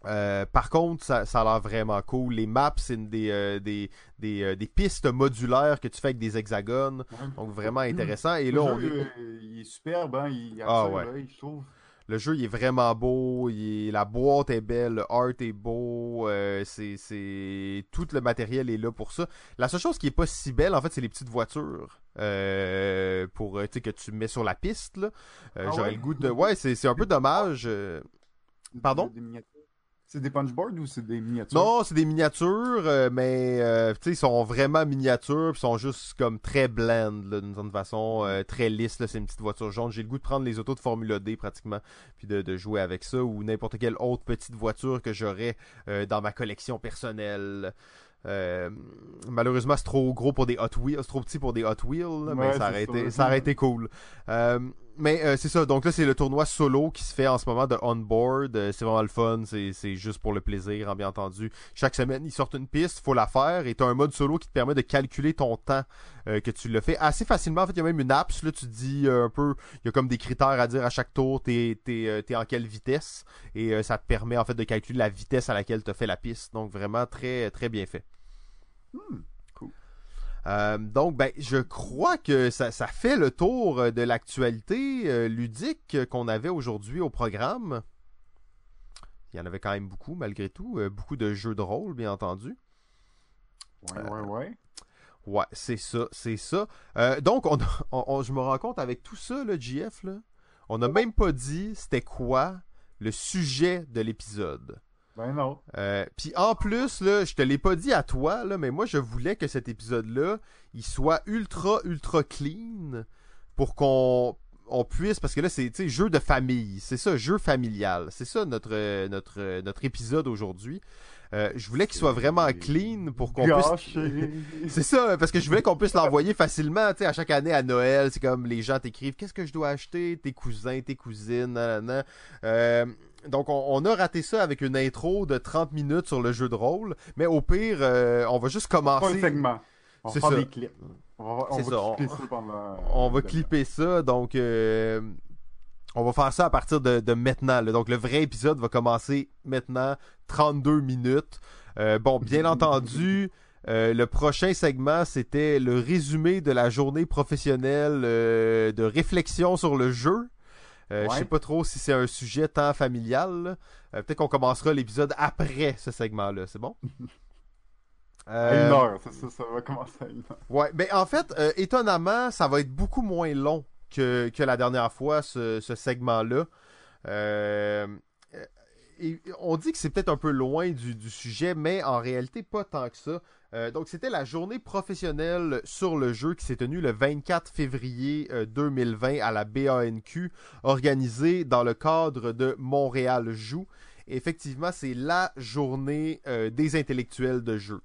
Euh, par contre, ça, a l'air vraiment cool. Les maps, c'est des, euh, des, euh, des, pistes modulaires que tu fais avec des hexagones. Donc vraiment intéressant. Et là, on il est superbe, hein? il ah, ouais. je trouve. Le jeu, il est vraiment beau. La boîte est belle. Le art est beau. c'est, Tout le matériel est là pour ça. La seule chose qui est pas si belle, en fait, c'est les petites voitures. pour que tu mets sur la piste. Là. Ah j'aurais le goût de. Ouais, c'est, un peu dommage. Pardon? C'est des punchboards ou c'est des miniatures? Non, c'est des miniatures, euh, mais euh, ils sont vraiment miniatures, ils sont juste comme très blend, d'une certaine façon, euh, très lisses. C'est une petite voiture jaune. J'ai le goût de prendre les autos de Formule D pratiquement, puis de, de jouer avec ça, ou n'importe quelle autre petite voiture que j'aurais dans ma collection personnelle. Euh, malheureusement, c'est trop gros pour des Hot Wheels, c'est trop petit pour des Hot Wheels, mais ça aurait, été, ça aurait été cool. Euh, mais euh, c'est ça, donc là c'est le tournoi solo qui se fait en ce moment de on-board, c'est vraiment le fun, c'est juste pour le plaisir, hein, bien entendu. Chaque semaine, ils sortent une piste, faut la faire, et tu as un mode solo qui te permet de calculer ton temps que tu le fais assez facilement. En fait, il y a même une app, là tu dis un peu, il y a comme des critères à dire à chaque tour, t'es es, en quelle vitesse, et ça te permet en fait de calculer la vitesse à laquelle tu fait la piste. Donc vraiment très très bien fait. Hmm. Euh, donc, ben, je crois que ça, fait le tour de l'actualité euh, ludique qu'on avait aujourd'hui au programme. Il y en avait quand même beaucoup, malgré tout. Euh, beaucoup de jeux de rôle, bien entendu. Ouais, ouais, ouais. Ouais, c'est ça, c'est ça. donc, *laughs* on, je me rends compte avec tout ça, le GF, là, on n'a même pas dit c'était quoi le sujet de l'épisode. Ben non. Euh, Puis en plus, là, je te l'ai pas dit à toi, là, mais moi je voulais que cet épisode-là, il soit ultra, ultra clean pour qu'on on puisse, parce que là, c'est jeu de famille, c'est ça, jeu familial, c'est ça notre, notre, notre épisode aujourd'hui. Euh, je voulais qu'il soit vraiment clean pour qu'on puisse. *laughs* c'est ça, parce que je voulais qu'on puisse l'envoyer facilement, tu sais, à chaque année à Noël. C'est comme les gens t'écrivent qu'est-ce que je dois acheter, tes cousins, tes cousines, nanana. Euh, donc, on, a raté ça avec une intro de 30 minutes sur le jeu de rôle. Mais au pire, euh, on va juste commencer. un segment. On va des clips. On va, on va clipper ça pendant. On va clipper ça. Donc, euh, on va faire ça à partir de, maintenant. Donc, le vrai épisode va commencer maintenant. 32 minutes. Euh, bon, bien *laughs* entendu. le prochain segment, c'était le résumé de la journée professionnelle de réflexion sur le jeu. Euh, Je sais pas trop si c'est un sujet tant familial. Euh, peut-être qu'on commencera l'épisode après ce segment-là. C'est bon? *laughs* À une heure, ça, ça, va commencer à une heure. Ouais, mais en fait, euh, étonnamment, ça va être beaucoup moins long que, que la dernière fois, ce, ce segment-là. On dit que c'est peut-être un peu loin du, sujet, mais en réalité, pas tant que ça. Euh, donc, c'était la journée professionnelle sur le jeu qui s'est tenue le 24 février 2020 euh, à la BANQ, organisée dans le cadre de Montréal Joue. effectivement, c'est la journée euh, des intellectuels de jeu.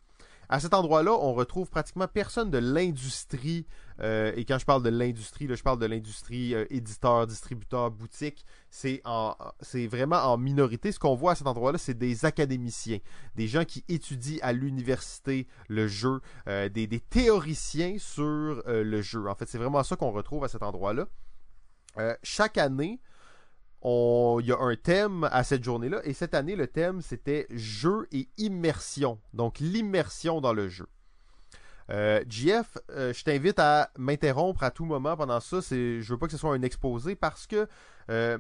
À cet endroit-là, on retrouve pratiquement personne de l'industrie. Euh, et quand je parle de l'industrie, je parle de l'industrie euh, éditeur, distributeur, boutique. C'est vraiment en minorité. Ce qu'on voit à cet endroit-là, c'est des académiciens, des gens qui étudient à l'université le jeu, euh, des, des, théoriciens sur le jeu. En fait, c'est vraiment ça qu'on retrouve à cet endroit-là. chaque année, il y a un thème à cette journée-là. Et cette année, le thème, c'était jeu et immersion. Donc, l'immersion dans le jeu. Euh, GF, euh, je t'invite à m'interrompre à tout moment pendant ça. C'est, je veux pas que ce soit un exposé parce que euh,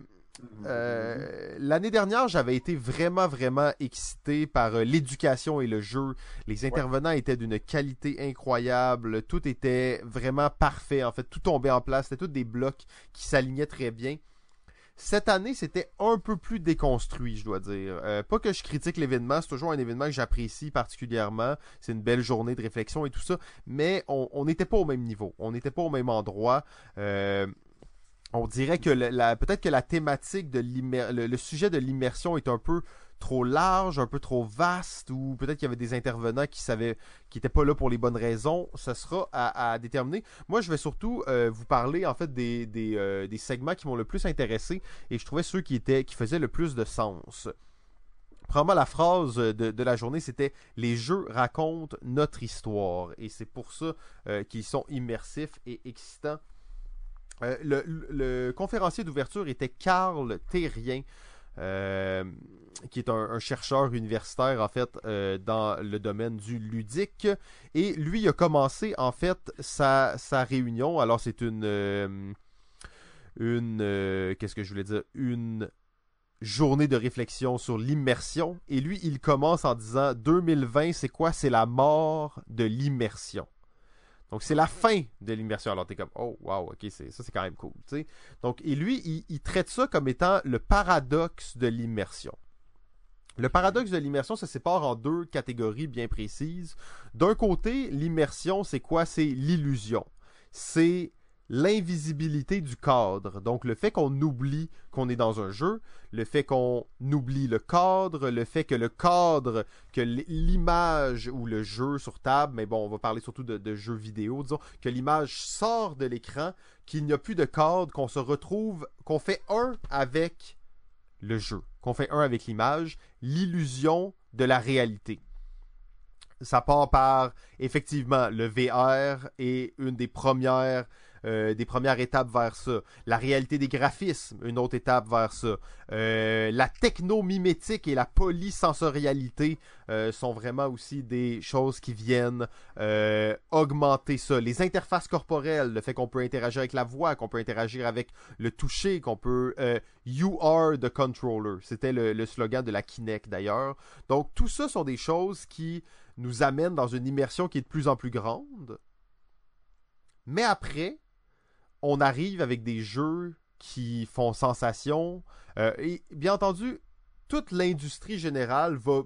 l'année dernière, j'avais été vraiment, vraiment excité par l'éducation et le jeu. Les intervenants étaient d'une qualité incroyable. Tout était vraiment parfait. En fait, tout tombait en place. C'était tous des blocs qui s'alignaient très bien. Cette année, c'était un peu plus déconstruit, je dois dire. Euh, pas que je critique l'événement, c'est toujours un événement que j'apprécie particulièrement. C'est une belle journée de réflexion et tout ça, mais on n'était pas au même niveau, on n'était pas au même endroit. Euh, on dirait que peut-être que la thématique de le, sujet de l'immersion est un peu trop large, un peu trop vaste, ou peut-être qu'il y avait des intervenants qui savaient, qui n'étaient pas là pour les bonnes raisons. Ce sera à, déterminer. Moi, je vais surtout euh, vous parler en fait euh, des, segments qui m'ont le plus intéressé et je trouvais ceux qui étaient, qui faisaient le plus de sens. Premièrement, la phrase de, la journée, c'était Les jeux racontent notre histoire. Et c'est pour ça euh, qu'ils sont immersifs et excitants. le, le, conférencier d'ouverture était Carl Terrien. Euh, qui est un, chercheur universitaire en fait euh, dans le domaine du ludique. Et lui a commencé en fait sa, réunion. Alors c'est une euh, une qu'est-ce que je voulais dire? Une journée de réflexion sur l'immersion. Et lui, il commence en disant 2020, c'est quoi? C'est la mort de l'immersion. Donc, c'est la fin de l'immersion. Alors, t'es comme, oh, wow, ok, ça, c'est quand même cool. Donc, et lui, il, traite ça comme étant le paradoxe de l'immersion. Le paradoxe de l'immersion, ça sépare en deux catégories bien précises. D'un côté, l'immersion, c'est quoi? C'est l'illusion. C'est l'invisibilité du cadre. Donc le fait qu'on oublie qu'on est dans un jeu, le fait qu'on oublie le cadre, le fait que le cadre, que l'image ou le jeu sur table, mais bon, on va parler surtout de, jeux vidéo, disons, que l'image sort de l'écran, qu'il n'y a plus de cadre, qu'on se retrouve, qu'on fait un avec le jeu, qu'on fait un avec l'image, l'illusion de la réalité ça part par effectivement le VR est une des premières euh, des premières étapes vers ça. La réalité des graphismes, une autre étape vers ça. Euh, la techno-mimétique et la polysensorialité euh, sont vraiment aussi des choses qui viennent augmenter ça. Les interfaces corporelles, le fait qu'on peut interagir avec la voix, qu'on peut interagir avec le toucher, qu'on peut... you are the controller. C'était le, le slogan de la Kinect d'ailleurs. Donc tout ça sont des choses qui nous amènent dans une immersion qui est de plus en plus grande. Mais après, on arrive avec des jeux qui font sensation. et bien entendu, toute l'industrie générale va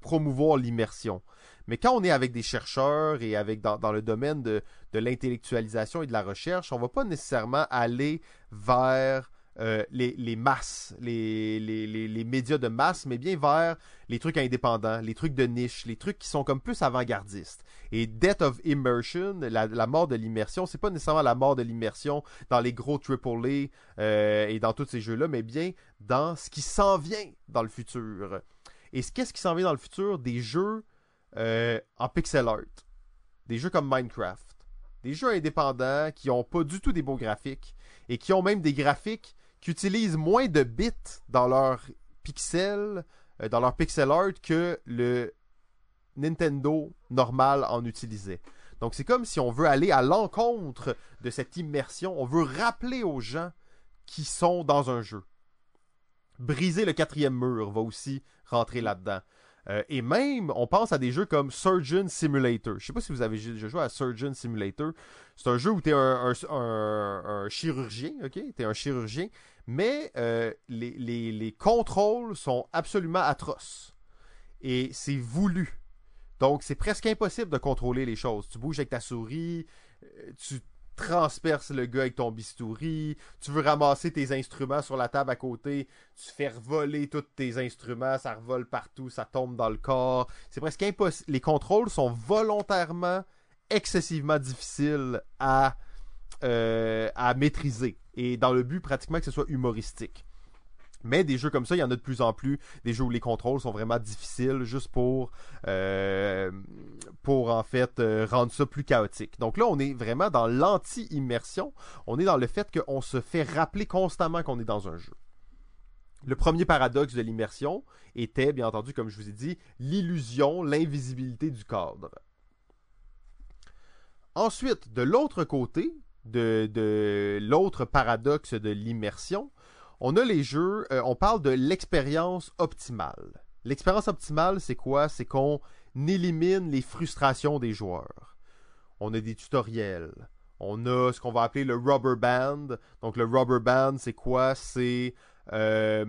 promouvoir l'immersion. Mais quand on est avec des chercheurs et dans, le domaine de, de l'intellectualisation et de la recherche, on ne va pas nécessairement aller vers euh, les, masses, les, les, médias de masse, mais bien vers les trucs indépendants, les trucs de niche, les trucs qui sont comme plus avant-gardistes. Et Death of Immersion, la, mort de l'immersion, c'est pas nécessairement la mort de l'immersion dans les gros AAA euh, et dans tous ces jeux-là, mais bien dans ce qui s'en vient dans le futur. Et qu'est-ce qui s'en vient dans le futur? Des jeux euh, en pixel art. Des jeux comme Minecraft. Des jeux indépendants qui ont pas du tout des beaux graphiques et qui ont même des graphiques utilisent moins de bits dans leur pixel, euh, dans leur pixel art que le Nintendo normal en utilisait. Donc c'est comme si on veut aller à l'encontre de cette immersion, on veut rappeler aux gens qui sont dans un jeu. Briser le quatrième mur va aussi rentrer là-dedans. Euh, et même, on pense à des jeux comme Surgeon Simulator. Je sais pas si vous avez déjà joué à Surgeon Simulator. C'est un jeu où tu es un, chirurgien, ok? Un chirurgien, mais euh, les, contrôles sont absolument atroces. Et c'est voulu. Donc, c'est presque impossible de contrôler les choses. Tu bouges avec ta souris, euh, tu transperces le gars avec ton bistouri, tu veux ramasser tes instruments sur la table à côté, tu fais voler tous tes instruments, ça revole partout, ça tombe dans le corps. C'est presque impossible. Les contrôles sont volontairement excessivement difficiles à, euh, à maîtriser. Et dans le but pratiquement que ce soit humoristique. Mais des jeux comme ça, il y en a de plus en plus. Des jeux où les contrôles sont vraiment difficiles, juste pour, euh, pour en fait euh, rendre ça plus chaotique. Donc là, on est vraiment dans l'anti-immersion. On est dans le fait qu'on se fait rappeler constamment qu'on est dans un jeu. Le premier paradoxe de l'immersion était, bien entendu, comme je vous ai dit, l'illusion, l'invisibilité du cadre. Ensuite, de l'autre côté, de, de l'autre paradoxe de l'immersion, on a les jeux, euh, on parle de l'expérience optimale. L'expérience optimale, c'est quoi? C'est qu'on élimine les frustrations des joueurs. On a des tutoriels. On a ce qu'on va appeler le rubber band. Donc le rubber band, c'est quoi? C'est euh,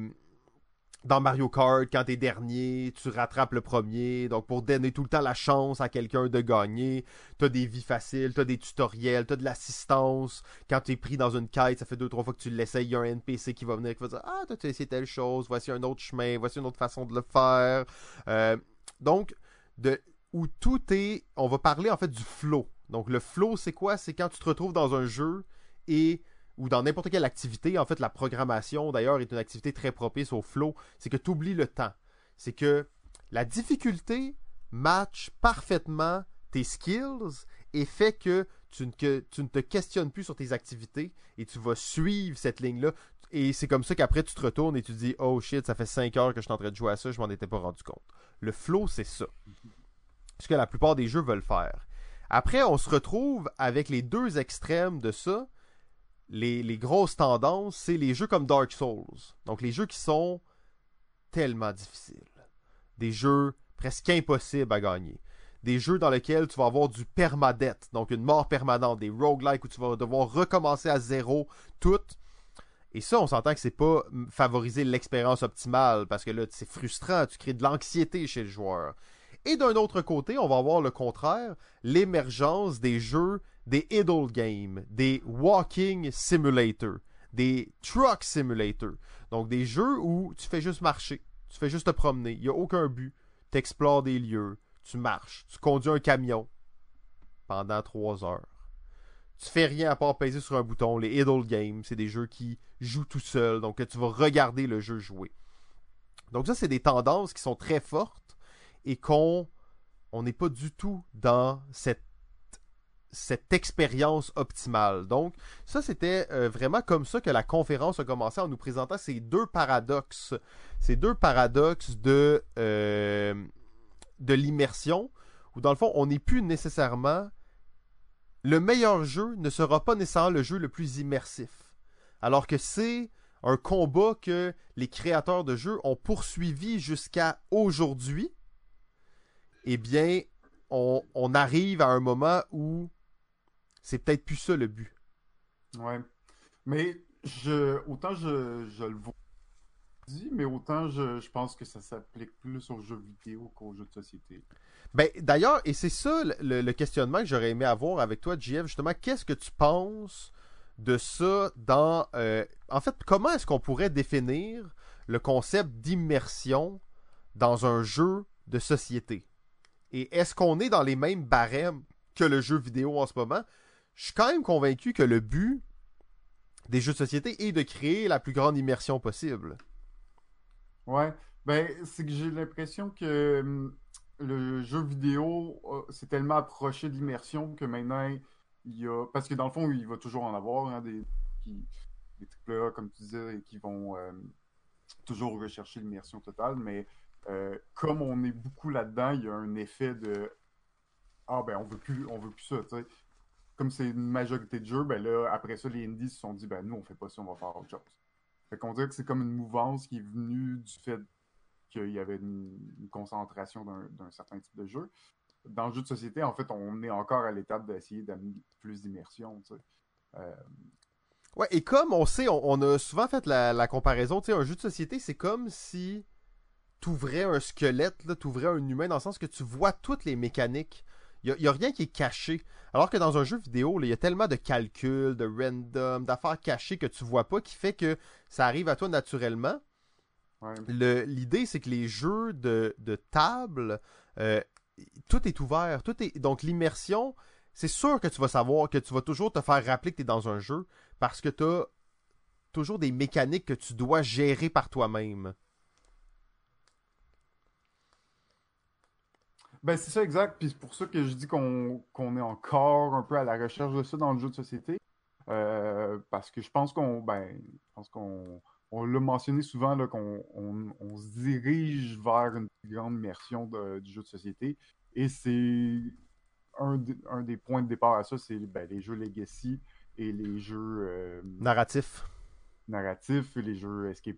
dans Mario Kart, quand t'es dernier, tu rattrapes le premier. Donc, pour donner tout le temps la chance à quelqu'un de gagner, t'as des vies faciles, t'as des tutoriels, t'as de l'assistance. Quand t'es pris dans une quête, ça fait deux, trois fois que tu l'essayes, il y a un NPC qui va venir qui va dire Ah, t'as essayé telle chose, voici un autre chemin, voici une autre façon de le faire. Euh, donc, de, où tout est. On va parler en fait du flow. Donc, le flow, c'est quoi? C'est quand tu te retrouves dans un jeu et ou dans n'importe quelle activité, en fait, la programmation, d'ailleurs, est une activité très propice au flow, c'est que tu oublies le temps. C'est que la difficulté match parfaitement tes skills et fait que tu, ne, te questionnes plus sur tes activités et tu vas suivre cette ligne-là. Et c'est comme ça qu'après, tu te retournes et tu te dis Oh shit, ça fait 5 heures que je suis en train de jouer à ça, je m'en étais pas rendu compte. Le flow, c'est ça. Ce que la plupart des jeux veulent faire. Après, on se retrouve avec les deux extrêmes de ça, les, grosses tendances, c'est les jeux comme Dark Souls. Donc les jeux qui sont tellement difficiles. Des jeux presque impossibles à gagner. Des jeux dans lesquels tu vas avoir du permadeath, donc une mort permanente, des roguelikes où tu vas devoir recommencer à zéro tout. Et ça, on s'entend que c'est pas favoriser l'expérience optimale parce que là, c'est frustrant, tu crées de l'anxiété chez le joueur. Et d'un autre côté, on va avoir le contraire, l'émergence des jeux des idle games, des walking simulator, des truck simulator. Donc des jeux où tu fais juste marcher, tu fais juste te promener, il n'y a aucun but, tu explores des lieux, tu marches, tu conduis un camion pendant trois heures. Tu fais rien à part peser sur un bouton. Les idle games, c'est des jeux qui jouent tout seuls, donc tu vas regarder le jeu jouer. Donc ça, c'est des tendances qui sont très fortes et qu'on on n'est pas du tout dans cette cette expérience optimale. Donc, ça, c'était euh, vraiment comme ça que la conférence a commencé en nous présentant ces deux paradoxes. Ces deux paradoxes de, euh, de l'immersion, où dans le fond, on n'est plus nécessairement... Le meilleur jeu ne sera pas nécessairement le jeu le plus immersif. Alors que c'est un combat que les créateurs de jeux ont poursuivi jusqu'à aujourd'hui. Eh bien, on, on arrive à un moment où c'est peut-être plus ça le but. Ouais. Mais je, autant je, je le vois mais autant je, je pense que ça s'applique plus aux jeux vidéo qu'aux jeux de société. Ben, d'ailleurs, et c'est ça le, le questionnement que j'aurais aimé avoir avec toi, JF, justement, qu'est-ce que tu penses de ça dans... euh, en fait, comment est-ce qu'on pourrait définir le concept d'immersion dans un jeu de société? Et est-ce qu'on est dans les mêmes barèmes que le jeu vidéo en ce moment? Je suis quand même convaincu que le but des jeux de société est de créer la plus grande immersion possible. Ouais, ben c'est que j'ai l'impression que hum, le jeu vidéo euh, s'est tellement approché de l'immersion que maintenant il y a parce que dans le fond il va toujours en avoir hein, des qui des triple A, comme tu disais qui vont euh, toujours rechercher l'immersion totale mais euh, comme on est beaucoup là-dedans il y a un effet de ah ben on veut plus on veut plus ça tu sais comme c'est une majorité de jeux ben là après ça les indies se sont dit ben nous on fait pas ça on va faire autre chose fait qu'on dirait que c'est comme une mouvance qui est venue du fait qu'il y avait une, concentration d'un certain type de jeu. Dans le jeu de société, en fait, on est encore à l'étape d'essayer d'amener plus d'immersion. tu sais. Euh, Ouais, et comme on sait, on, on a souvent fait la, la comparaison, tu sais, un jeu de société, c'est comme si t'ouvrais un squelette, là, t'ouvrais un humain, dans le sens que tu vois toutes les mécaniques. Il y a, rien qui est caché. Alors que dans un jeu vidéo, il y a tellement de calculs, de random, d'affaires cachées que tu vois pas, qui fait que ça arrive à toi naturellement. ouais. L'idée, c'est que les jeux de, de table, euh, tout est ouvert. Tout est donc l'immersion. C'est sûr que tu vas savoir que tu vas toujours te faire rappeler que tu es dans un jeu parce que tu as toujours des mécaniques que tu dois gérer par toi-même. Ben, c'est ça, exact. Puis c'est pour ça que je dis qu'on est encore un peu à la recherche de ça dans le jeu de société. Euh, parce que je pense qu'on ben, je pense qu'on on l'a mentionné souvent qu'on on, on se dirige vers une plus grande immersion de- du jeu de société. Et c'est un, des- un des points de départ à ça, c'est ben, les jeux Legacy et les jeux euh, Narratif. narratifs, les jeux Escape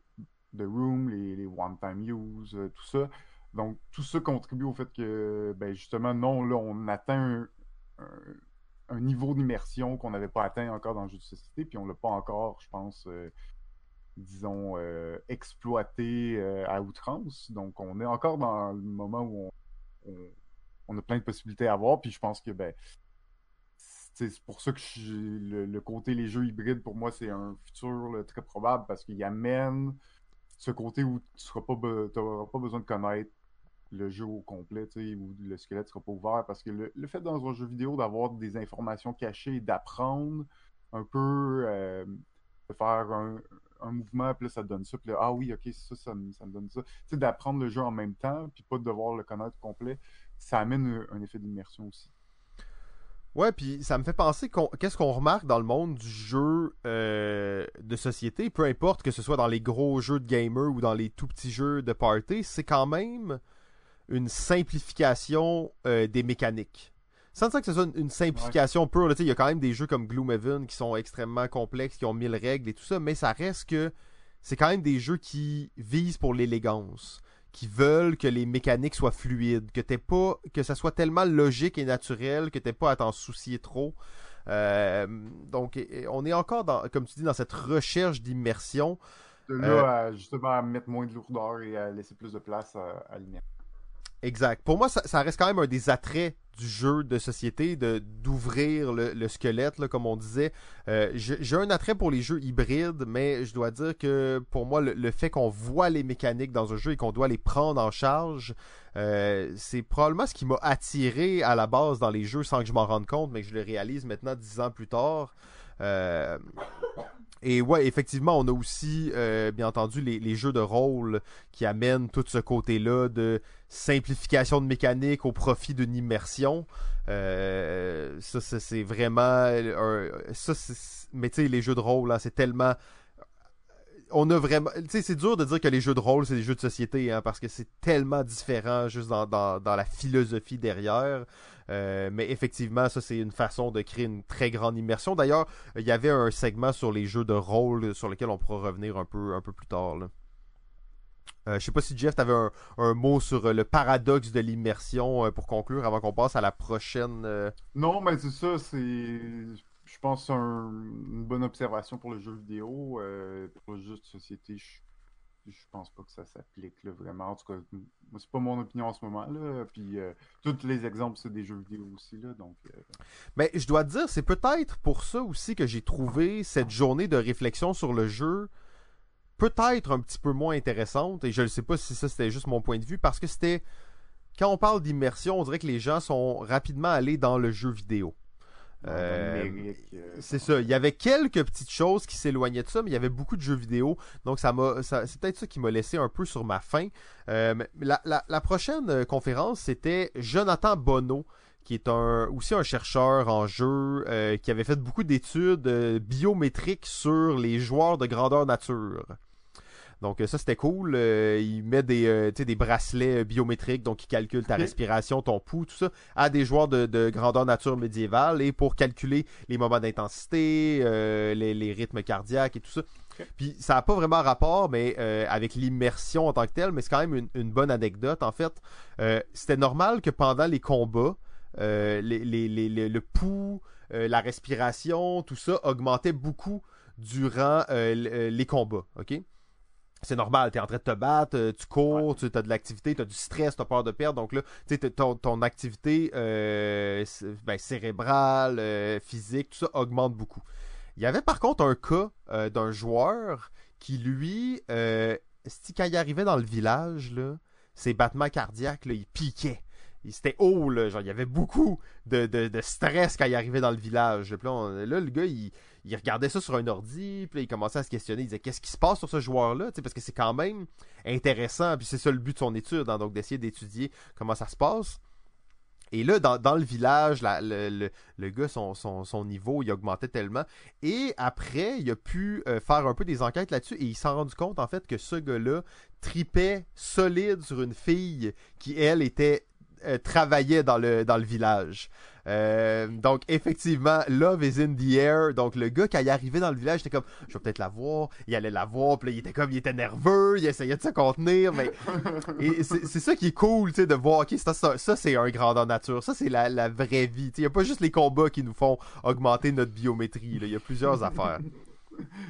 the Room, les, les One-Time Use, euh, tout ça. Donc, tout ça contribue au fait que, ben, justement, non, là, on atteint un, niveau d'immersion qu'on n'avait pas atteint encore dans le jeu de société, puis on l'a pas encore, je pense, euh, disons, euh, exploité euh, à outrance. Donc, on est encore dans le moment où on, on- a plein de possibilités à avoir, puis je pense que, ben, c'est pour ça que le, côté les jeux hybrides pour moi c'est un futur très probable parce qu'il amène ce côté où tu seras pas pas besoin de connaître le jeu au complet, où le squelette sera pas ouvert parce que le, le fait dans un jeu vidéo d'avoir des informations cachées d'apprendre un peu euh, de faire un, un mouvement puis là ça te donne ça puis là, ah oui ok ça ça me, ça me donne ça. Tu sais d'apprendre le jeu en même temps puis pas de devoir le connaître complet ça amène un, effet d'immersion aussi. Ouais, puis ça me fait penser qu'est-ce qu'on remarque dans le monde du jeu euh, de société, peu importe que ce soit dans les gros jeux de gamer ou dans les tout petits jeux de party, c'est quand même une simplification euh, des mécaniques. Sans dire que ce soit une, une simplification pure, là, il y a quand même des jeux comme Gloomhaven qui sont extrêmement complexes, qui ont mille règles et tout ça, mais ça reste que c'est quand même des jeux qui visent pour l'élégance, qui veulent que les mécaniques soient fluides, que t'aies pas, que ça soit tellement logique et naturel que t'aies pas à t'en soucier trop. Euh, donc, on est encore dans, comme tu dis, dans cette recherche d'immersion. de là à, justement à mettre moins de lourdeur et à laisser plus de place à, à l'immersion. Exact. Pour moi, ça, reste quand même un des attraits du jeu de société, de d'ouvrir le, le squelette, comme on disait. Euh, J'ai un attrait pour les jeux hybrides, mais je dois dire que pour moi, le, le fait qu'on voit les mécaniques dans un jeu et qu'on doit les prendre en charge, euh, c'est probablement ce qui m'a attiré à la base dans les jeux sans que je m'en rende compte, mais que je le réalise maintenant dix ans plus tard. Euh, et ouais, effectivement, on a aussi, euh, bien entendu, les, jeux de rôle qui amènent tout ce côté-là de simplification de mécanique au profit d'une immersion. Euh, ça, c'est vraiment... un- ça, c'est- mais tu sais, les jeux de rôle, là, c'est tellement... On a vraiment... Tu sais, c'est dur de dire que les jeux de rôle, c'est des jeux de société, hein, parce que c'est tellement différent juste dans, la philosophie derrière. Euh, mais effectivement, ça, c'est une façon de créer une très grande immersion. D'ailleurs, il y avait un segment sur les jeux de rôle sur lequel on pourra revenir un peu, plus tard. Euh, je sais pas si Jeff, tu un, mot sur euh, le paradoxe de l'immersion pour conclure avant qu'on passe à la prochaine. Non, mais c'est ça, c'est. Je pense c'est une bonne observation pour le jeu vidéo. Pour le jeu de société, je, je pense pas que ça s'applique vraiment. En tout cas, c'est pas mon opinion en ce moment. Là. Puis euh, tous les exemples, c'est des jeux vidéo aussi. Là, donc, euh. Mais je dois te dire, c'est peut-être pour ça aussi que j'ai trouvé cette journée de réflexion sur le jeu peut-être un petit peu moins intéressante. Et je ne sais pas si ça c'était juste mon point de vue, parce que c'était. Quand on parle d'immersion, on dirait que les gens sont rapidement allés dans le jeu vidéo. Euh, c'est ça. Il y avait quelques petites choses qui s'éloignaient de ça, mais il y avait beaucoup de jeux vidéo. Donc ça m'a, c'est peut-être ça qui m'a laissé un peu sur ma faim. Euh, la, prochaine euh, conférence, c'était Jonathan Bonneau, qui est un, aussi un chercheur en jeu, qui avait fait beaucoup d'études biométriques sur les joueurs de grandeur nature. Donc euh, ça c'était cool. Euh, il met des, euh, des bracelets biométriques, donc il calcule ta respiration, ton pouls, tout ça, à des joueurs de, grandeur nature médiévale et pour calculer les moments d'intensité, les, rythmes cardiaques et tout ça. Puis ça n'a pas vraiment rapport, mais avec l'immersion en tant que telle, mais c'est quand même une, bonne anecdote. En fait, c'était normal que pendant les combats, le pouls, la respiration, tout ça augmentait beaucoup durant les combats. OK? C'est normal, tu es en train de te battre, euh, tu cours, tu as de l'activité, tu as du stress, tu as peur de perdre. Donc là, ton, ton activité euh, ben, cérébrale, euh, physique, tout ça augmente beaucoup. Il y avait par contre un cas d'un joueur qui, lui, quand il arrivait dans le village, là, ses battements cardiaques, là, il piquait. C'était haut, là, genre, il y avait beaucoup de, de, stress quand il arrivait dans le village. là, le gars, il, il regardait ça sur un ordi, puis il commençait à se questionner. Il disait qu'est-ce qui se passe sur ce joueur-là? Parce que c'est quand même intéressant, puis c'est ça le but de son étude, hein, donc d'essayer d'étudier comment ça se passe. Et là, dans, le village, le, gars, son, niveau, il augmentait tellement. Et après, il a pu euh, faire un peu des enquêtes là-dessus et il s'est rendu compte, en fait, que ce gars-là tripait solide sur une fille qui, elle, était euh, travaillait dans le village. Euh, donc, effectivement, Love is in the air. Donc, le gars, quand il arrivait dans le village, était comme, je vais peut-être la voir. Il allait la voir, puis là, il était comme, il était nerveux, il essayait de se contenir. Mais *laughs* c'est ça qui est cool, tu sais, de voir, ok, ça, ça, c'est un grandeur nature. Ça, c'est la, la, vraie vie. Il n'y a pas juste les combats qui nous font augmenter notre biométrie. Il y a plusieurs affaires.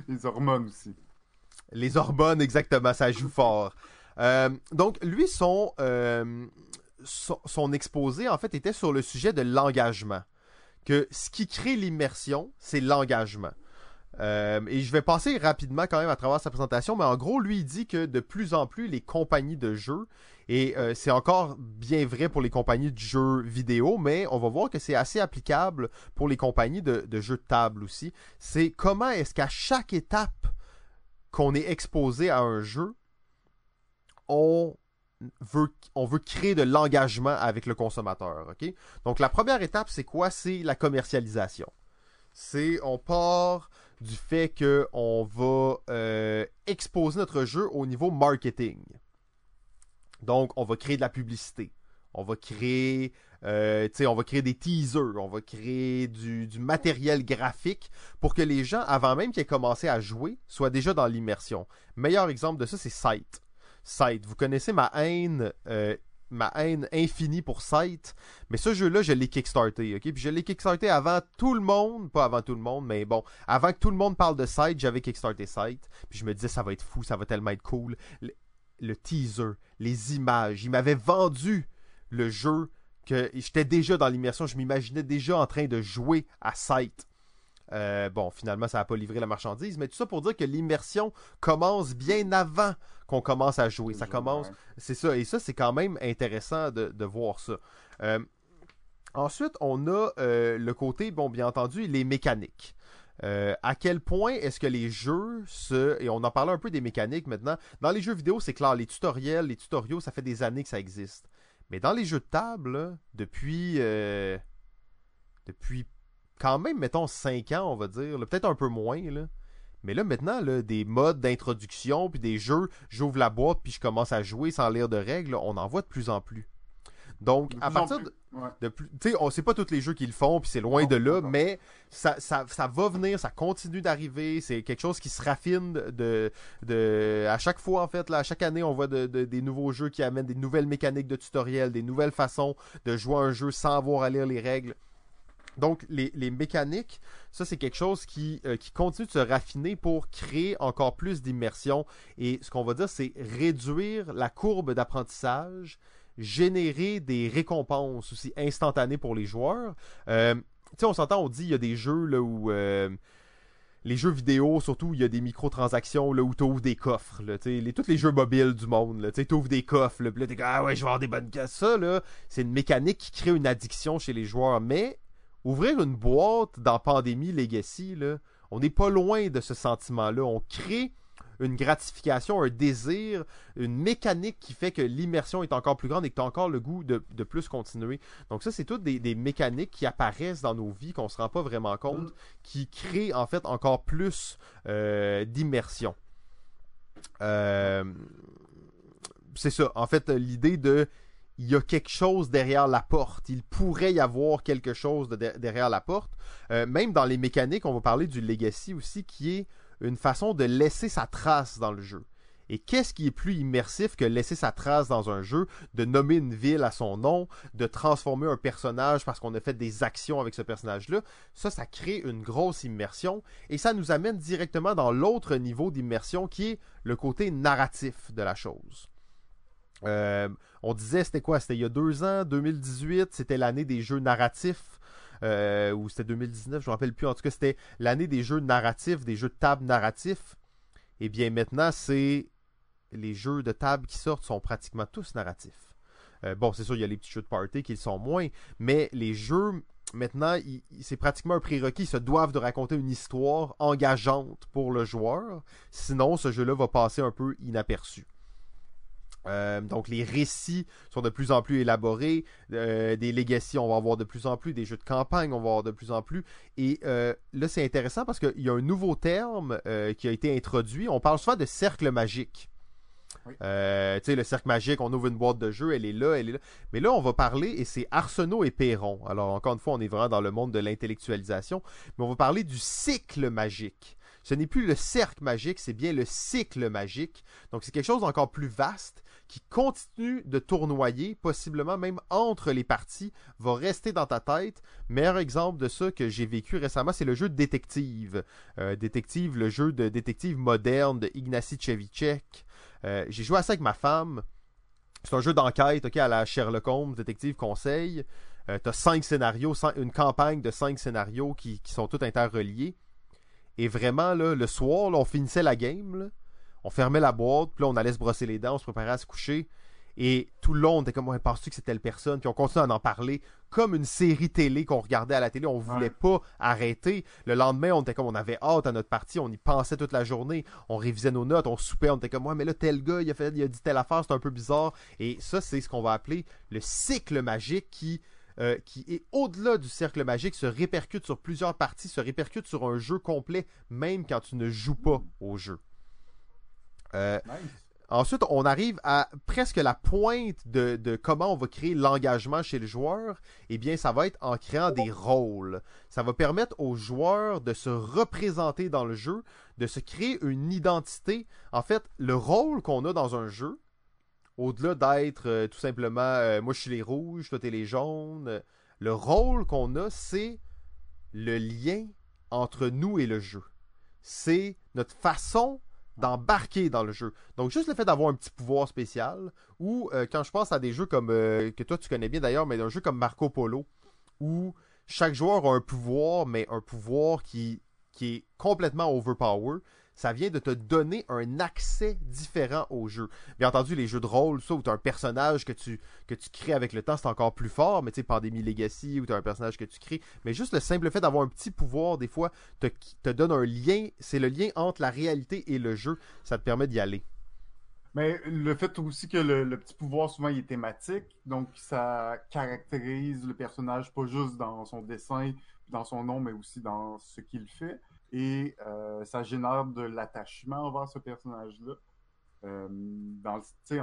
Les hormones aussi. Les hormones, exactement, ça joue fort. Euh, donc, lui, son, son, exposé, en fait, était sur le sujet de l'engagement. Que ce qui crée l'immersion, c'est l'engagement. Euh, et je vais passer rapidement quand même à travers sa présentation, mais en gros, lui, il dit que de plus en plus, les compagnies de jeux, et euh, c'est encore bien vrai pour les compagnies de jeux vidéo, mais on va voir que c'est assez applicable pour les compagnies de, de jeux de table aussi. C'est comment est-ce qu'à chaque étape qu'on est exposé à un jeu, on on veut créer de l'engagement avec le consommateur. Donc la première étape, c'est quoi? C'est la commercialisation. C'est on part du fait qu'on va euh, exposer notre jeu au niveau marketing. Donc on va créer de la publicité. On va créer, euh, on va créer des teasers, on va créer du, du, matériel graphique pour que les gens, avant même qu'ils aient commencé à jouer, soient déjà dans l'immersion. Meilleur exemple de ça, c'est Site. Sight. Vous connaissez ma haine, euh, ma haine infinie pour Sight, mais ce jeu-là, je l'ai kickstarté, ok? Puis je l'ai kickstarté avant tout le monde, pas avant tout le monde, mais bon, avant que tout le monde parle de Sight, j'avais kickstarté Sight, puis je me disais ça va être fou, ça va tellement être cool. Le, teaser, les images, il m'avait vendu le jeu que j'étais déjà dans l'immersion, je m'imaginais déjà en train de jouer à Sight. Euh, bon, finalement, ça n'a pas livré la marchandise, mais tout ça pour dire que l'immersion commence bien avant qu'on commence à jouer. Ça commence, c'est ça, et ça, c'est quand même intéressant de, voir ça. Euh, ensuite, on a euh, le côté, bon, bien entendu, les mécaniques. à quel point est-ce que les jeux se... Et on en parlait un peu des mécaniques maintenant. Dans les jeux vidéo, c'est clair, les tutoriels, les tutoriaux, ça fait des années que ça existe. Mais dans les jeux de table, depuis... depuis quand même, mettons, 5 ans, on va dire, peut-être un peu moins, là. Mais là, maintenant, là, des modes d'introduction, puis des jeux, j'ouvre la boîte, puis je commence à jouer sans lire de règles, on en voit de plus en plus. Donc, à partir de, plus, tu sais, on sait pas tous les jeux qu'ils font, puis c'est loin de là, mais ça, ça, ça, va venir, ça continue d'arriver, c'est quelque chose qui se raffine de, de, à chaque fois en fait, là, à chaque année, on voit de, des nouveaux jeux qui amènent des nouvelles mécaniques de tutoriel, des nouvelles façons de jouer un jeu sans avoir à lire les règles. Donc, les, mécaniques, ça, c'est quelque chose qui, euh, qui continue de se raffiner pour créer encore plus d'immersion. Et ce qu'on va dire, c'est réduire la courbe d'apprentissage, générer des récompenses aussi instantanées pour les joueurs. Euh, tu sais, on s'entend, on dit, il y a des jeux là, où... Euh, les jeux vidéo, surtout, il y a des microtransactions là, où tu ouvres des coffres. Les, tous les jeux mobiles du monde, tu ouvres des coffres. Là, puis là, t'es ah ouais, je vais avoir des bonnes caisses. Ça, là, c'est une mécanique qui crée une addiction chez les joueurs. Mais ouvrir une boîte dans Pandémie Legacy, là, on n'est pas loin de ce sentiment-là. On crée une gratification, un désir, une mécanique qui fait que l'immersion est encore plus grande et que tu as encore le goût de, plus continuer. Donc ça, c'est toutes des, mécaniques qui apparaissent dans nos vies qu'on ne se rend pas vraiment compte, qui créent en fait encore plus euh, d'immersion. Euh, c'est ça. En fait, l'idée de il y a quelque chose derrière la porte. Il pourrait y avoir quelque chose derrière la porte. Euh, même dans les mécaniques, on va parler du legacy aussi, qui est une façon de laisser sa trace dans le jeu. Et qu'est-ce qui est plus immersif que laisser sa trace dans un jeu, de nommer une ville à son nom, de transformer un personnage parce qu'on a fait des actions avec ce personnage-là? Ça, ça crée une grosse immersion et ça nous amène directement dans l'autre niveau d'immersion qui est le côté narratif de la chose. Euh, on disait, c'était quoi? C'était il y a deux ans, 2018, c'était l'année des jeux narratifs. Euh, ou c'était 2019, je ne me rappelle plus. En tout cas, c'était l'année des jeux narratifs, des jeux de table narratifs. Et eh bien maintenant, c'est les jeux de table qui sortent sont pratiquement tous narratifs. Euh, bon, c'est sûr, il y a les petits jeux de party qui le sont moins, mais les jeux, maintenant, c'est pratiquement un prérequis. Ils se doivent de raconter une histoire engageante pour le joueur. Sinon, ce jeu-là va passer un peu inaperçu. Euh, donc les récits sont de plus en plus élaborés, euh, des legacy on va avoir de plus en plus, des jeux de campagne on va avoir de plus en plus. Et euh, là c'est intéressant parce qu'il y a un nouveau terme qui a été introduit. On parle souvent de cercle magique. tu sais, le cercle magique, on ouvre une boîte de jeu, elle est là, elle est là. Mais là, on va parler, et c'est Arsenault et Perron. Alors, encore une fois, on est vraiment dans le monde de l'intellectualisation, mais on va parler du cycle magique. Ce n'est plus le cercle magique, c'est bien le cycle magique. Donc, c'est quelque chose d'encore plus vaste qui continue de tournoyer, possiblement même entre les parties, va rester dans ta tête. Meilleur exemple de ça que j'ai vécu récemment, c'est le jeu de détective. Euh, détective, le jeu de détective moderne de Ignacy Chevicek. Euh, j'ai joué à ça avec ma femme. C'est un jeu d'enquête, ok, à la Sherlock Holmes, détective conseil. Euh, tu as cinq scénarios, une campagne de cinq scénarios qui, sont tous interreliés. Et vraiment, le soir, on finissait la game. On fermait la boîte, puis là, on allait se brosser les dents, on se préparait à se coucher. Et tout le long, on était comme, ouais, penses-tu que c'est telle personne? Puis on continuait à en parler comme une série télé qu'on regardait à la télé. On voulait pas arrêter. Le lendemain, on était comme, on avait hâte à notre partie. On y pensait toute la journée. On révisait nos notes. On soupait. On était comme, ouais, mais là, tel gars, il a, fait, il a dit telle affaire. C'est un peu bizarre. Et ça, c'est ce qu'on va appeler le cycle magique qui, euh, qui est au-delà du cercle magique, se répercute sur plusieurs parties, se répercute sur un jeu complet, même quand tu ne joues pas au jeu. Euh, ensuite, on arrive à presque la pointe de, comment on va créer l'engagement chez le joueur. Eh bien, ça va être en créant des rôles. Ça va permettre aux joueurs de se représenter dans le jeu, de se créer une identité. En fait, le rôle qu'on a dans un jeu, au-delà d'être euh, tout simplement euh, moi je suis les rouges, toi t'es les jaunes, le rôle qu'on a, c'est le lien entre nous et le jeu. C'est notre façon d'embarquer dans le jeu. Donc juste le fait d'avoir un petit pouvoir spécial, ou euh, quand je pense à des jeux comme, euh, que toi tu connais bien d'ailleurs, mais un jeu comme Marco Polo, où chaque joueur a un pouvoir, mais un pouvoir qui, qui est complètement overpower, ça vient de te donner un accès différent au jeu. Bien entendu, les jeux de rôle, ça, où tu as un personnage que tu, que tu crées avec le temps, c'est encore plus fort, mais tu sais, Pandémie Legacy, où tu as un personnage que tu crées. Mais juste le simple fait d'avoir un petit pouvoir, des fois, te, te donne un lien, c'est le lien entre la réalité et le jeu, ça te permet d'y aller. Mais le fait aussi que le, petit pouvoir, souvent, il est thématique, donc ça caractérise le personnage pas juste dans son dessin, dans son nom, mais aussi dans ce qu'il fait et euh, ça génère de l'attachement envers ce personnage-là. Euh, dans, le,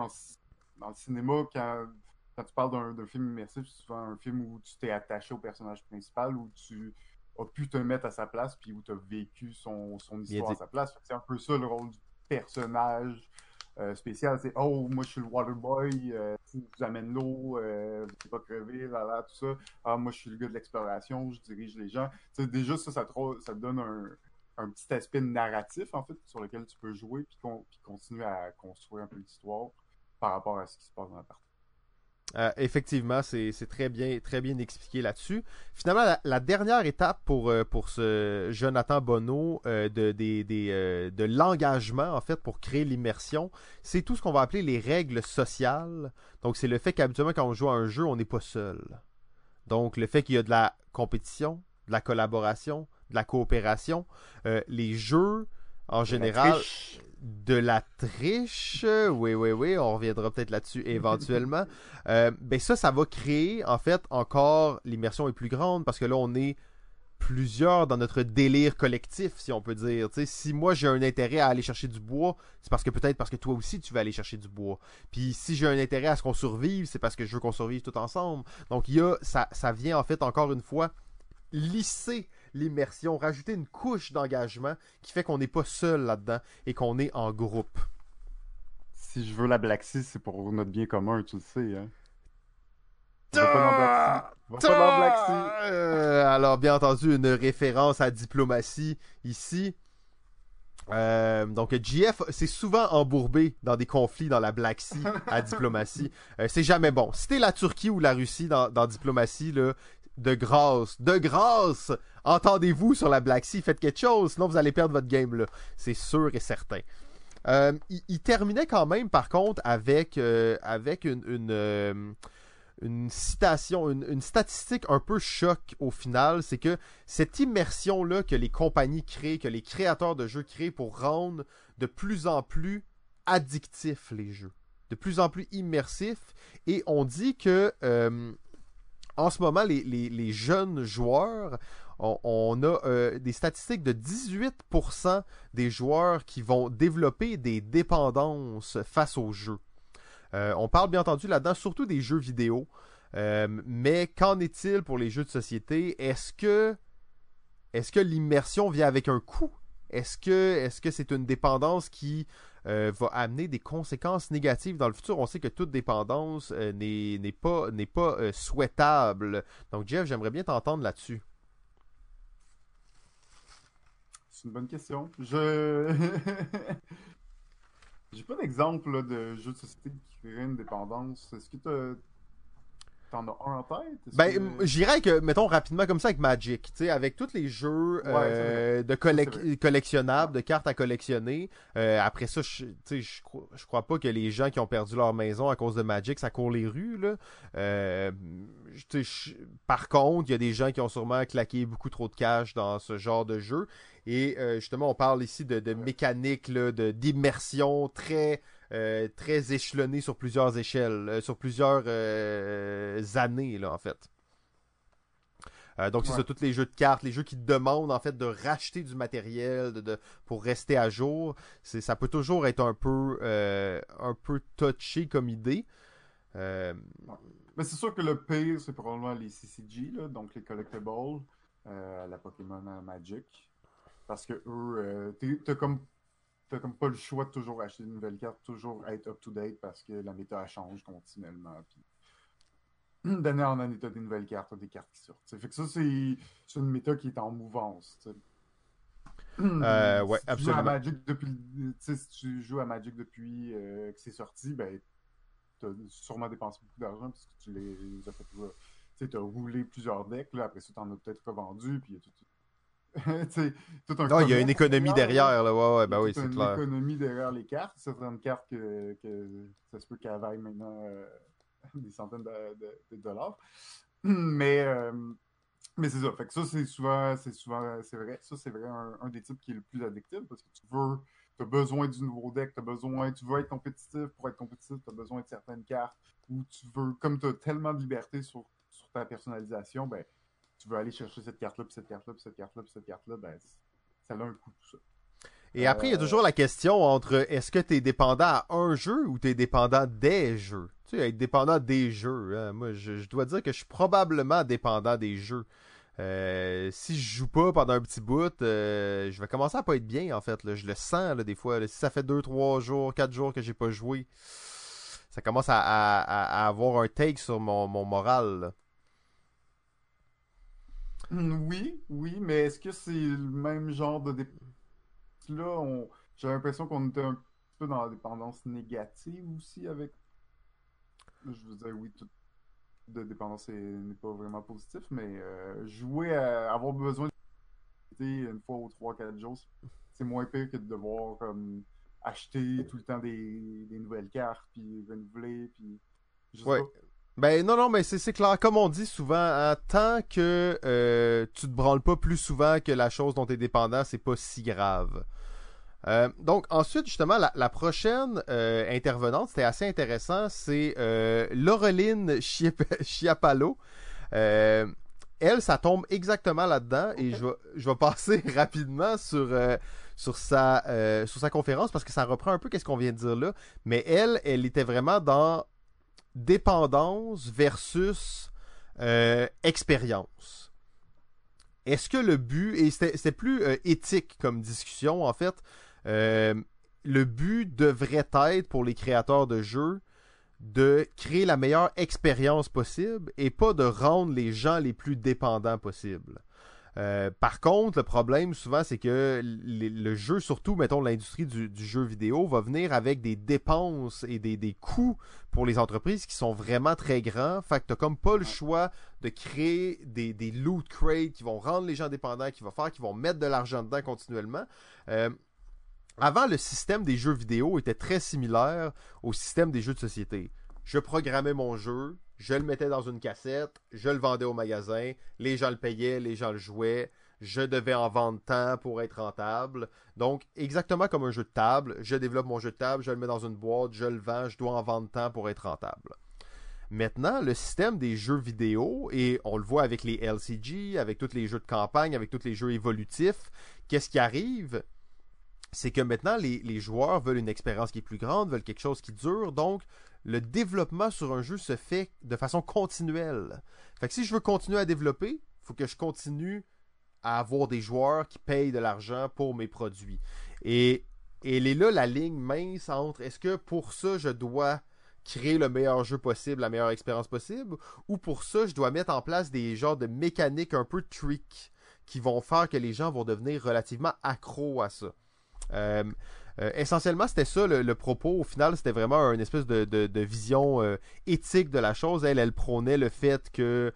dans le cinéma, quand, quand tu parles d'un film immersif, c'est souvent un film où tu t'es attaché au personnage principal, où tu as pu te mettre à sa place, puis où tu as vécu son, son histoire à sa place. C'est un peu ça le rôle du personnage euh, spécial. C'est oh, moi je suis le Waterboy, euh, tu amènes l'eau, euh, tu pas crever, là, là, tout ça. Ah, moi je suis le gars de l'exploration, je dirige les gens. déjà, ça, ça te, ça donne un, un, petit aspect narratif, en fait, sur lequel tu peux jouer, puis, puis continuer à construire un peu l'histoire par rapport à ce qui se passe dans la partie. Euh, effectivement, c'est très bien, très bien expliqué là-dessus. Finalement, la, dernière étape pour, euh, pour ce Jonathan Bonneau euh, de, de l'engagement, en fait, pour créer l'immersion, c'est tout ce qu'on va appeler les règles sociales. Donc, c'est le fait qu'habituellement, quand on joue à un jeu, on n'est pas seul. Donc, le fait qu'il y a de la compétition, de la collaboration, de la coopération. les jeux, en général, de la triche, oui, oui, oui, on reviendra peut-être là-dessus éventuellement. *laughs* Euh, ben ça, ça va créer, en fait, encore l'immersion est plus grande parce que là, on est plusieurs dans notre délire collectif, si on peut dire. si moi j'ai un intérêt à aller chercher du bois, c'est parce que peut-être parce que toi aussi tu vas aller chercher du bois. Puis si j'ai un intérêt à ce qu'on survive, c'est parce que je veux qu'on survive tout ensemble. Donc il y a, ça, ça vient en fait encore une fois lisser l'immersion, rajouter une couche d'engagement qui fait qu'on n'est pas seul là-dedans et qu'on est en groupe. Si je veux la Black Sea, c'est pour notre bien commun, tu le sais. Hein? alors, bien entendu, une référence à diplomatie ici. Euh, donc, GF, c'est souvent embourbé dans des conflits dans la Black Sea à diplomatie. *laughs* Euh, c'est jamais bon. Si t'es la Turquie ou la Russie dans, dans diplomatie, là, de grâce, de grâce, entendez-vous sur la Black Sea, faites quelque chose, sinon vous allez perdre votre game là. C'est sûr et certain. Euh, il, terminait quand même, par contre, avec, euh, avec euh, une citation, une, une, statistique un peu choc au final. C'est que cette immersion-là que les compagnies créent, que les créateurs de jeux créent pour rendre de plus en plus addictifs les jeux, de plus en plus immersifs. Et on dit que en ce moment, les, jeunes joueurs, on, a euh, des statistiques de 18% des joueurs qui vont développer des dépendances face aux jeux. Euh, on parle bien entendu là-dedans surtout des jeux vidéo. Euh, mais qu'en est-il pour les jeux de société? Est-ce que l'immersion vient avec un coût? Est-ce que c'est une dépendance qui euh, va amener des conséquences négatives dans le futur. On sait que toute dépendance euh, n'est pas, pas euh, souhaitable. Donc, Jeff, j'aimerais bien t'entendre là-dessus. C'est une bonne question. Je. *laughs* J'ai pas d'exemple de jeu de société qui crée une dépendance. Est-ce que tu T'en as un en tête? Ben, j'irais que, mettons rapidement comme ça avec Magic, tu sais, avec tous les jeux euh, de collectionnables, de cartes à collectionner. Euh, après ça, je, je, je crois pas que les gens qui ont perdu leur maison à cause de Magic, ça court les rues, là. Euh, par contre, il y a des gens qui ont sûrement claqué beaucoup trop de cash dans ce genre de jeu. Et justement, on parle ici de, de mécanique, d'immersion très euh, très échelonné sur plusieurs échelles, euh, sur plusieurs euh, années, là, en fait. donc, c'est ça, tous les jeux de cartes, les jeux qui demandent, en fait, de racheter du matériel de, pour rester à jour. C'est, ça peut toujours être un peu, un peu touché comme idée. Mais c'est sûr que le pire, c'est probablement les CCG, là, donc les collectibles, la Pokémon Magic. Parce que eux, t'as comme t'as comme pas le choix de toujours acheter de nouvelles cartes, toujours être up-to-date parce que la méta change continuellement. d'année en année, t'as des nouvelles cartes, t'as des cartes qui sortent. Fait que ça, c'est une méta qui est en mouvance. Euh, ouais, absolument. Magic depuis, si tu joues à Magic depuis euh, que c'est sorti, ben, t'as sûrement dépensé beaucoup d'argent parce que tu les, as fait. Tu as roulé plusieurs decks, là, après ça, t'en as peut-être revendu, puis il y a tout, *laughs* ah, il y a une économie derrière, là. Ouais, ouais, ben oui, c'est clair. une économie derrière les cartes. Certaines cartes que, que ça se peut qu'elles vaillent maintenant euh, *laughs* des centaines de, dollars. *clears throat* Mais, euh, mais c'est ça. Fait que ça, c'est souvent, c'est souvent, c'est vrai. Ça, c'est vrai un, des types qui est le plus addictif parce que tu veux, tu as besoin du nouveau deck, tu besoin, tu veux être compétitif. Pour être compétitif, tu as besoin de certaines cartes ou tu veux, comme tu as tellement de liberté sur, sur ta personnalisation, ben, tu veux aller chercher cette carte-là, puis cette carte-là, puis cette carte-là, puis cette carte-là, ben, ça a un coût, tout ça. Et après, il y a toujours la question entre est-ce que tu es dépendant à un jeu ou tu es dépendant des jeux? Tu sais, être dépendant des jeux. Hein. Moi, je, dois dire que je suis probablement dépendant des jeux. Euh, si je joue pas pendant un petit bout, euh, je vais commencer à pas être bien en fait. Là. Je le sens là, des fois. Si ça fait 2, 3 jours, 4 jours que j'ai pas joué, ça commence à, à, avoir un take sur mon, mon moral. Oui, oui, mais est-ce que c'est le même genre de dé... là on... j'ai l'impression qu'on était un peu dans la dépendance négative aussi avec je vous dire oui tout de dépendance n'est pas vraiment positif, mais euh, jouer à avoir besoin de une fois ou trois, quatre jours, c'est moins pire que de devoir comme acheter tout le temps des, nouvelles cartes, puis renouveler, puis. Ouais. Ben non, non, mais c'est clair. Comme on dit souvent, hein, tant que euh, tu te branles pas plus souvent que la chose dont tu es dépendant, c'est pas si grave. Euh, donc ensuite, justement, la, prochaine euh, intervenante, c'était assez intéressant, c'est euh, Laureline *laughs* Chiapalo. Elle, ça tombe exactement là-dedans et je vais, je vais passer *laughs* rapidement sur, sur, sa, sur sa conférence parce que ça reprend un peu ce qu'on vient de dire là. Mais elle, elle était vraiment dans dépendance versus expérience. Est-ce que le but, et c'était plus éthique comme discussion en fait, euh, le but devrait être pour les créateurs de jeux de créer la meilleure expérience possible et pas de rendre les gens les plus dépendants possible. Euh, par contre, le problème souvent, c'est que le jeu, surtout, mettons, l'industrie du, jeu vidéo, va venir avec des dépenses et des, coûts pour les entreprises qui sont vraiment très grands. Fait que t'as comme pas le choix de créer des, loot crates qui vont rendre les gens dépendants, qui vont faire, qui vont mettre de l'argent dedans continuellement. Euh, avant, le système des jeux vidéo était très similaire au système des jeux de société. Je programmais mon jeu, je le mettais dans une cassette, je le vendais au magasin, les gens le payaient, les gens le jouaient, je devais en vendre tant pour être rentable. Donc, exactement comme un jeu de table, je développe mon jeu de table, je le mets dans une boîte, je le vends, je dois en vendre tant pour être rentable. Maintenant, le système des jeux vidéo, et on le voit avec les LCG, avec tous les jeux de campagne, avec tous les jeux évolutifs, qu'est-ce qui arrive? C'est que maintenant, les, joueurs veulent une expérience qui est plus grande, veulent quelque chose qui dure. Donc, le développement sur un jeu se fait de façon continuelle. Fait si je veux continuer à développer, faut que je continue à avoir des joueurs qui payent de l'argent pour mes produits. Et, et elle est là la ligne mince entre est-ce que pour ça, je dois créer le meilleur jeu possible, la meilleure expérience possible, ou pour ça, je dois mettre en place des genres de mécaniques un peu trick qui vont faire que les gens vont devenir relativement accros à ça. Euh, euh, essentiellement, c'était ça le, propos. Au final, c'était vraiment une espèce de, vision euh, éthique de la chose. Elle, elle prônait le fait que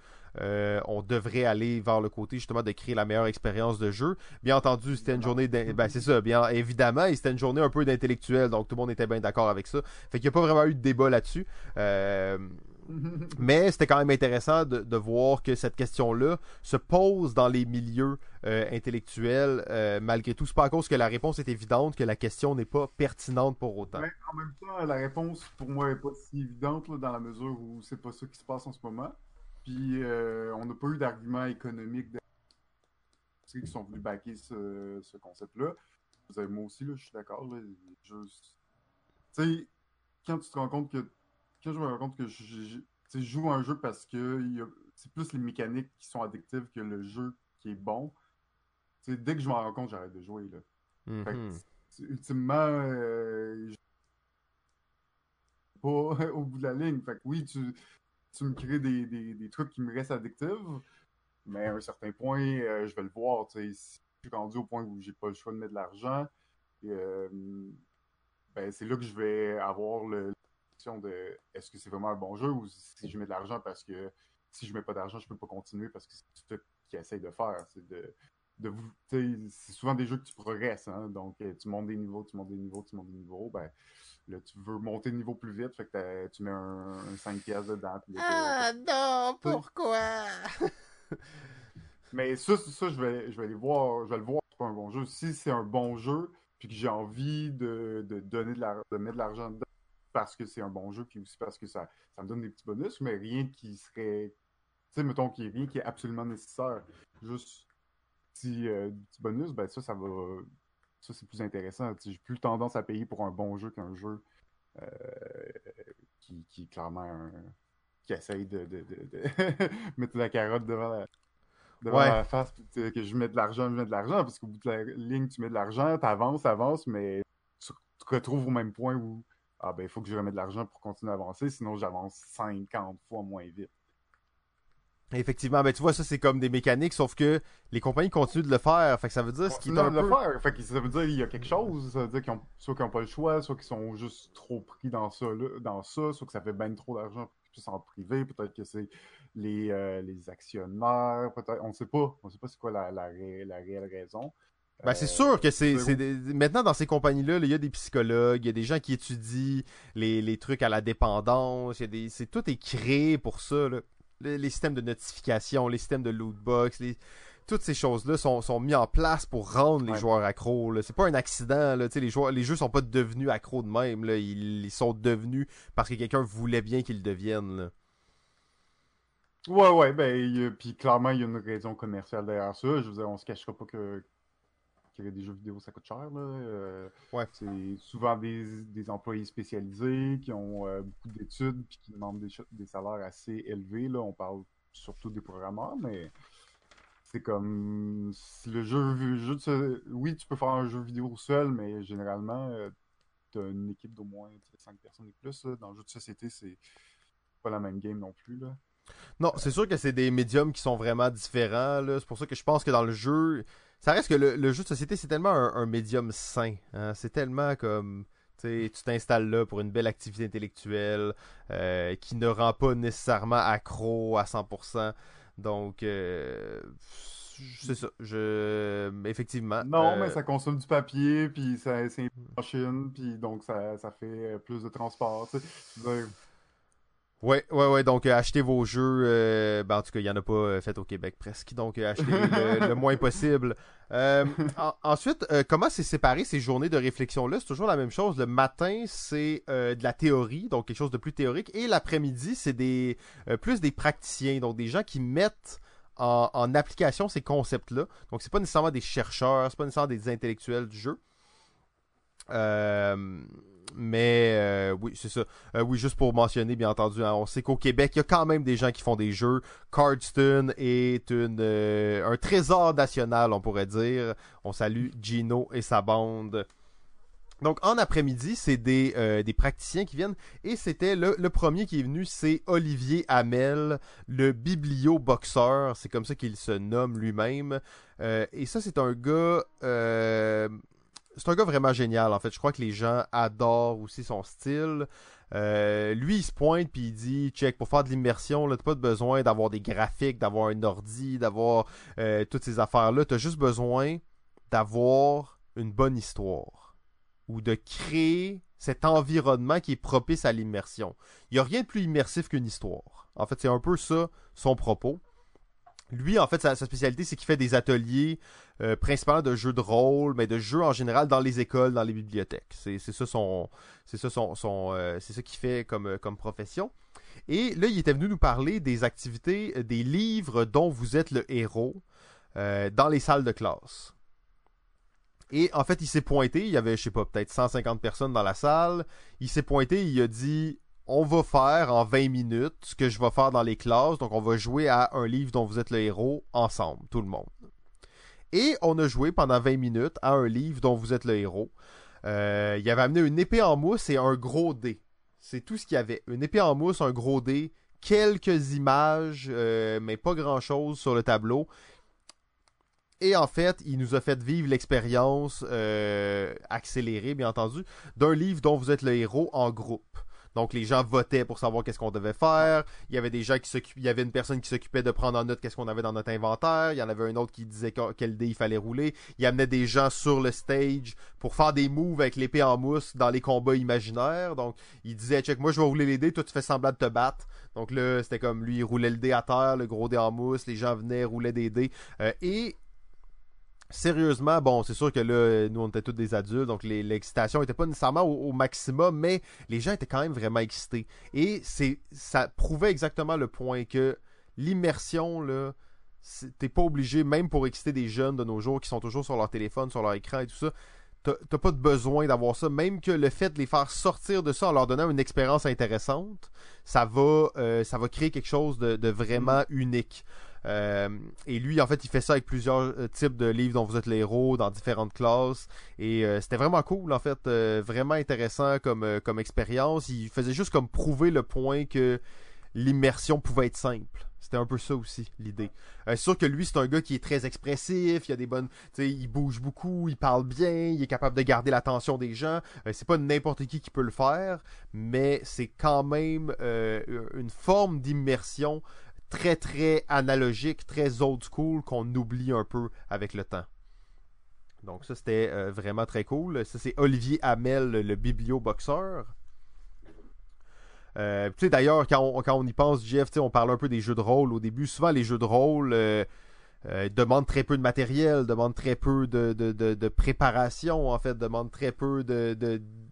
on devrait aller vers le côté justement de créer la meilleure expérience de jeu. Bien entendu, c'était une journée, ben c'est ça, bien évidemment, et c'était une journée un peu d'intellectuel, donc tout le monde était bien d'accord avec ça. Fait qu'il n'y a pas vraiment eu de débat là-dessus. *laughs* Mais c'était quand même intéressant de, voir que cette question-là se pose dans les milieux euh, intellectuels, euh, malgré tout. C'est pas à cause que la réponse est évidente que la question n'est pas pertinente pour autant. en même temps, la réponse pour moi n'est pas si évidente dans la mesure où c'est pas ça qui se passe en ce moment. Puis euh, on n'a pas eu d'argument économique qui sont venus backer ce, concept-là. Moi aussi, là, je suis d'accord. Tu sais, quand tu te rends compte que quand je me rends compte que je, joue un jeu parce que c'est plus les mécaniques qui sont addictives que le jeu qui est bon, dès que je m'en rends compte, j'arrête de jouer. Là. Mm-hmm. ultimement, euh, pas *laughs* au bout de la ligne. Fait oui, tu, me crées des, trucs qui me restent addictifs, mais à un certain point, euh, je vais le voir. Si je suis rendu au point où j'ai pas le choix de mettre de l'argent, euh, ben, c'est là que je vais avoir le, de est-ce que c'est vraiment un bon jeu ou si je mets de l'argent parce que si je mets pas d'argent, je peux pas continuer parce que c'est ce qui essaye de faire. C'est de, de c'est souvent des jeux que tu progresses, hein, donc euh, tu montes des niveaux, tu montes des niveaux, tu montes des niveaux, ben là tu veux monter de niveau plus vite, fait que tu mets un, 5 pièces dedans. ah non, pourquoi? *laughs* Mais ça, ça, je vais, je vais aller voir, je vais le voir, c'est pas un bon jeu. Si c'est un bon jeu, puis que j'ai envie de, de donner de, la, de mettre de l'argent dedans, parce que c'est un bon jeu, puis aussi parce que ça, ça me donne des petits bonus, mais rien qui serait. Tu sais, mettons qu'il n'y a rien qui est absolument nécessaire. Juste petit, euh, petit bonus, ben ça, ça va. Ça, c'est plus intéressant. J'ai plus tendance à payer pour un bon jeu qu'un jeu euh, qui, qui est clairement un, qui essaye de, de, de, *laughs* mettre la carotte devant la. devant Ouais. la face, puis que je mets de l'argent, je mets de l'argent, parce qu'au bout de la ligne, tu mets de l'argent, t'avances, t'avances, mais tu tu te retrouves au même point où, ah ben, il faut que je remette de l'argent pour continuer à avancer, sinon j'avance 50 fois moins vite. Effectivement, ben tu vois, ça c'est comme des mécaniques, sauf que les compagnies continuent de le faire. Fait que ça veut dire ce qui est Continuer un à le peu. faire. Fait que ça veut dire qu'il y a quelque chose, ça veut dire qu'ils ont, soit qu'ils n'ont pas le choix, soit qu'ils sont juste trop pris dans ça, là- dans ça, soit que ça fait bien trop d'argent pour qu'ils puissent en privé, peut-être que c'est les, euh, les actionnaires, peut-être, on sait pas, on sait pas c'est quoi la, la, ré- la réelle raison. Ben, c'est Euh, sûr que c'est zéro. c'est des- maintenant dans ces compagnies-là, là, il y a des psychologues, il y a des gens qui étudient les, les trucs à la dépendance, il y a des c'est tout est créé pour ça là. Les, les systèmes de notification, les systèmes de lootbox, les toutes ces choses-là sont, sont mis en place pour rendre les Ouais. joueurs accros. là. C'est pas un accident. Là. Tu sais, Les, joueurs, les jeux sont pas devenus accros de même. Là. Ils, ils sont devenus parce que quelqu'un voulait bien qu'ils le deviennent. là. Ouais, ouais, ben, puis clairement, il y a une raison commerciale derrière ça. Je veux dire, on se cachera pas que, que des jeux vidéo, ça coûte cher, là. Euh, Ouais. C'est souvent des, des employés spécialisés qui ont euh, beaucoup d'études puis qui demandent des, salaires assez élevés, là. On parle surtout des programmeurs, mais c'est comme si le jeu, le jeu de ce- oui, tu peux faire un jeu vidéo seul, mais généralement, euh, t'as une équipe d'au moins 5 personnes et plus, là. Dans le jeu de société, c'est pas la même game non plus, là. Non, c'est sûr que c'est des médiums qui sont vraiment différents. C'est pour ça que je pense que dans le jeu, ça reste que le, le jeu de société, c'est tellement un, un médium sain. hein. C'est tellement comme. tu t'installes là pour une belle activité intellectuelle euh, qui ne rend pas nécessairement accro à 100%. Donc, euh, c'est ça. Je... Effectivement. Non, euh, mais ça consomme du papier, puis ça, c'est en Chine, puis donc ça, ça fait plus de transport. tu sais. Je veux dire, Ouais, ouais, ouais. Donc, euh, achetez vos jeux. euh, ben, en tout cas, il n'y en a pas euh, fait au Québec presque. Donc, achetez le, *laughs* le moins possible. En- ensuite, comment c'est séparé ces journées de réflexion-là? C'est toujours la même chose. Le matin, c'est de la théorie, donc quelque chose de plus théorique. Et l'après-midi, c'est des plus des praticiens, donc des gens qui mettent en, en application ces concepts-là. Donc, c'est pas nécessairement des chercheurs, c'est pas nécessairement des intellectuels du jeu. Euh, mais euh, oui, c'est ça. Euh, oui, juste pour mentionner, bien entendu, hein, on sait qu'au Québec, il y a quand même des gens qui font des jeux. Cardstone est euh, un trésor national, on pourrait dire. On salue Gino et sa bande. Donc, en après-midi, c'est des, praticiens qui viennent. Et c'était le, premier qui est venu, c'est Olivier Hamel, le biblio-boxeur. C'est comme ça qu'il se nomme lui-même. Et ça, c'est un gars... c'est un gars vraiment génial, en fait. Je crois que les gens adorent aussi son style. Euh, lui, il se pointe puis il dit check pour faire de l'immersion, là, t'as pas besoin d'avoir des graphiques, d'avoir un ordi, d'avoir euh, toutes ces affaires-là. T'as juste besoin d'avoir une bonne histoire ou de créer cet environnement qui est propice à l'immersion. Il y a rien de plus immersif qu'une histoire. En fait, c'est un peu ça son propos. Lui, en fait, sa spécialité, c'est qu'il fait des ateliers euh, principalement de jeux de rôle, mais de jeux en général dans les écoles, dans les bibliothèques. C'est ça son, c'est ça euh, qu'il fait comme, euh, comme profession. Et là, il était venu nous parler des activités, des livres dont vous êtes le héros dans les salles de classe. Et en fait, il s'est pointé, il y avait, je sais pas, peut-être 150 personnes dans la salle. Il s'est pointé, il a dit on va faire en 20 minutes ce que je vais faire dans les classes. Donc, on va jouer à un livre dont vous êtes le héros ensemble, tout le monde. Et on a joué pendant 20 minutes à un livre dont vous êtes le héros. Euh, il avait amené une épée en mousse et un gros dé. C'est tout ce qu'il y avait. Une épée en mousse, un gros dé, quelques images, euh, mais pas grand-chose sur le tableau. Et en fait, il nous a fait vivre l'expérience euh, accélérée, bien entendu, d'un livre dont vous êtes le héros en groupe. Donc les gens votaient pour savoir qu'est-ce qu'on devait faire. Il y avait des gens qui s'occupaient, il y avait une personne qui s'occupait de prendre en note qu'est-ce qu'on avait dans notre inventaire. Il y en avait un autre qui disait que- quel dé il fallait rouler. Il amenait des gens sur le stage pour faire des moves avec l'épée en mousse dans les combats imaginaires. Donc il disait check moi je vais rouler les dés, toi tu fais semblant de te battre. Donc là c'était comme lui il roulait le dé à terre, le gros dé en mousse, les gens venaient roulaient des dés Euh, et Sérieusement, bon, c'est sûr que là, nous, on était tous des adultes, donc l'excitation était pas nécessairement au, au maximum, mais les gens étaient quand même vraiment excités. Et c'est, ça prouvait exactement le point que l'immersion, là, t'es pas obligé, même pour exciter des jeunes de nos jours qui sont toujours sur leur téléphone, sur leur écran et tout ça, t'as t'as pas de besoin d'avoir ça. Même que le fait de les faire sortir de ça en leur donnant une expérience intéressante, ça va, euh, ça va créer quelque chose de, de vraiment unique. Et lui, en fait, il fait ça avec plusieurs types de livres dont vous êtes les héros, dans différentes classes. Et c'était vraiment cool, en fait, vraiment intéressant comme, comme expérience. Il faisait juste comme prouver le point que l'immersion pouvait être simple. C'était un peu ça aussi, l'idée. Euh, c'est sûr que lui, c'est un gars qui est très expressif, il a des bonnes. il bouge beaucoup, il parle bien, il est capable de garder l'attention des gens. Euh, c'est pas n'importe qui qui peut le faire, mais c'est quand même euh, une forme d'immersion très très analogique, très old school qu'on oublie un peu avec le temps. Donc ça c'était vraiment très cool. Ça c'est Olivier Hamel, le biblio-boxeur. Euh, tu sais, d'ailleurs, quand on, y pense, Jeff, on parle un peu des jeux de rôle au début. Souvent, les jeux de rôle euh, euh, demandent très peu de matériel, demandent très peu de, préparation, en fait, demandent très peu de.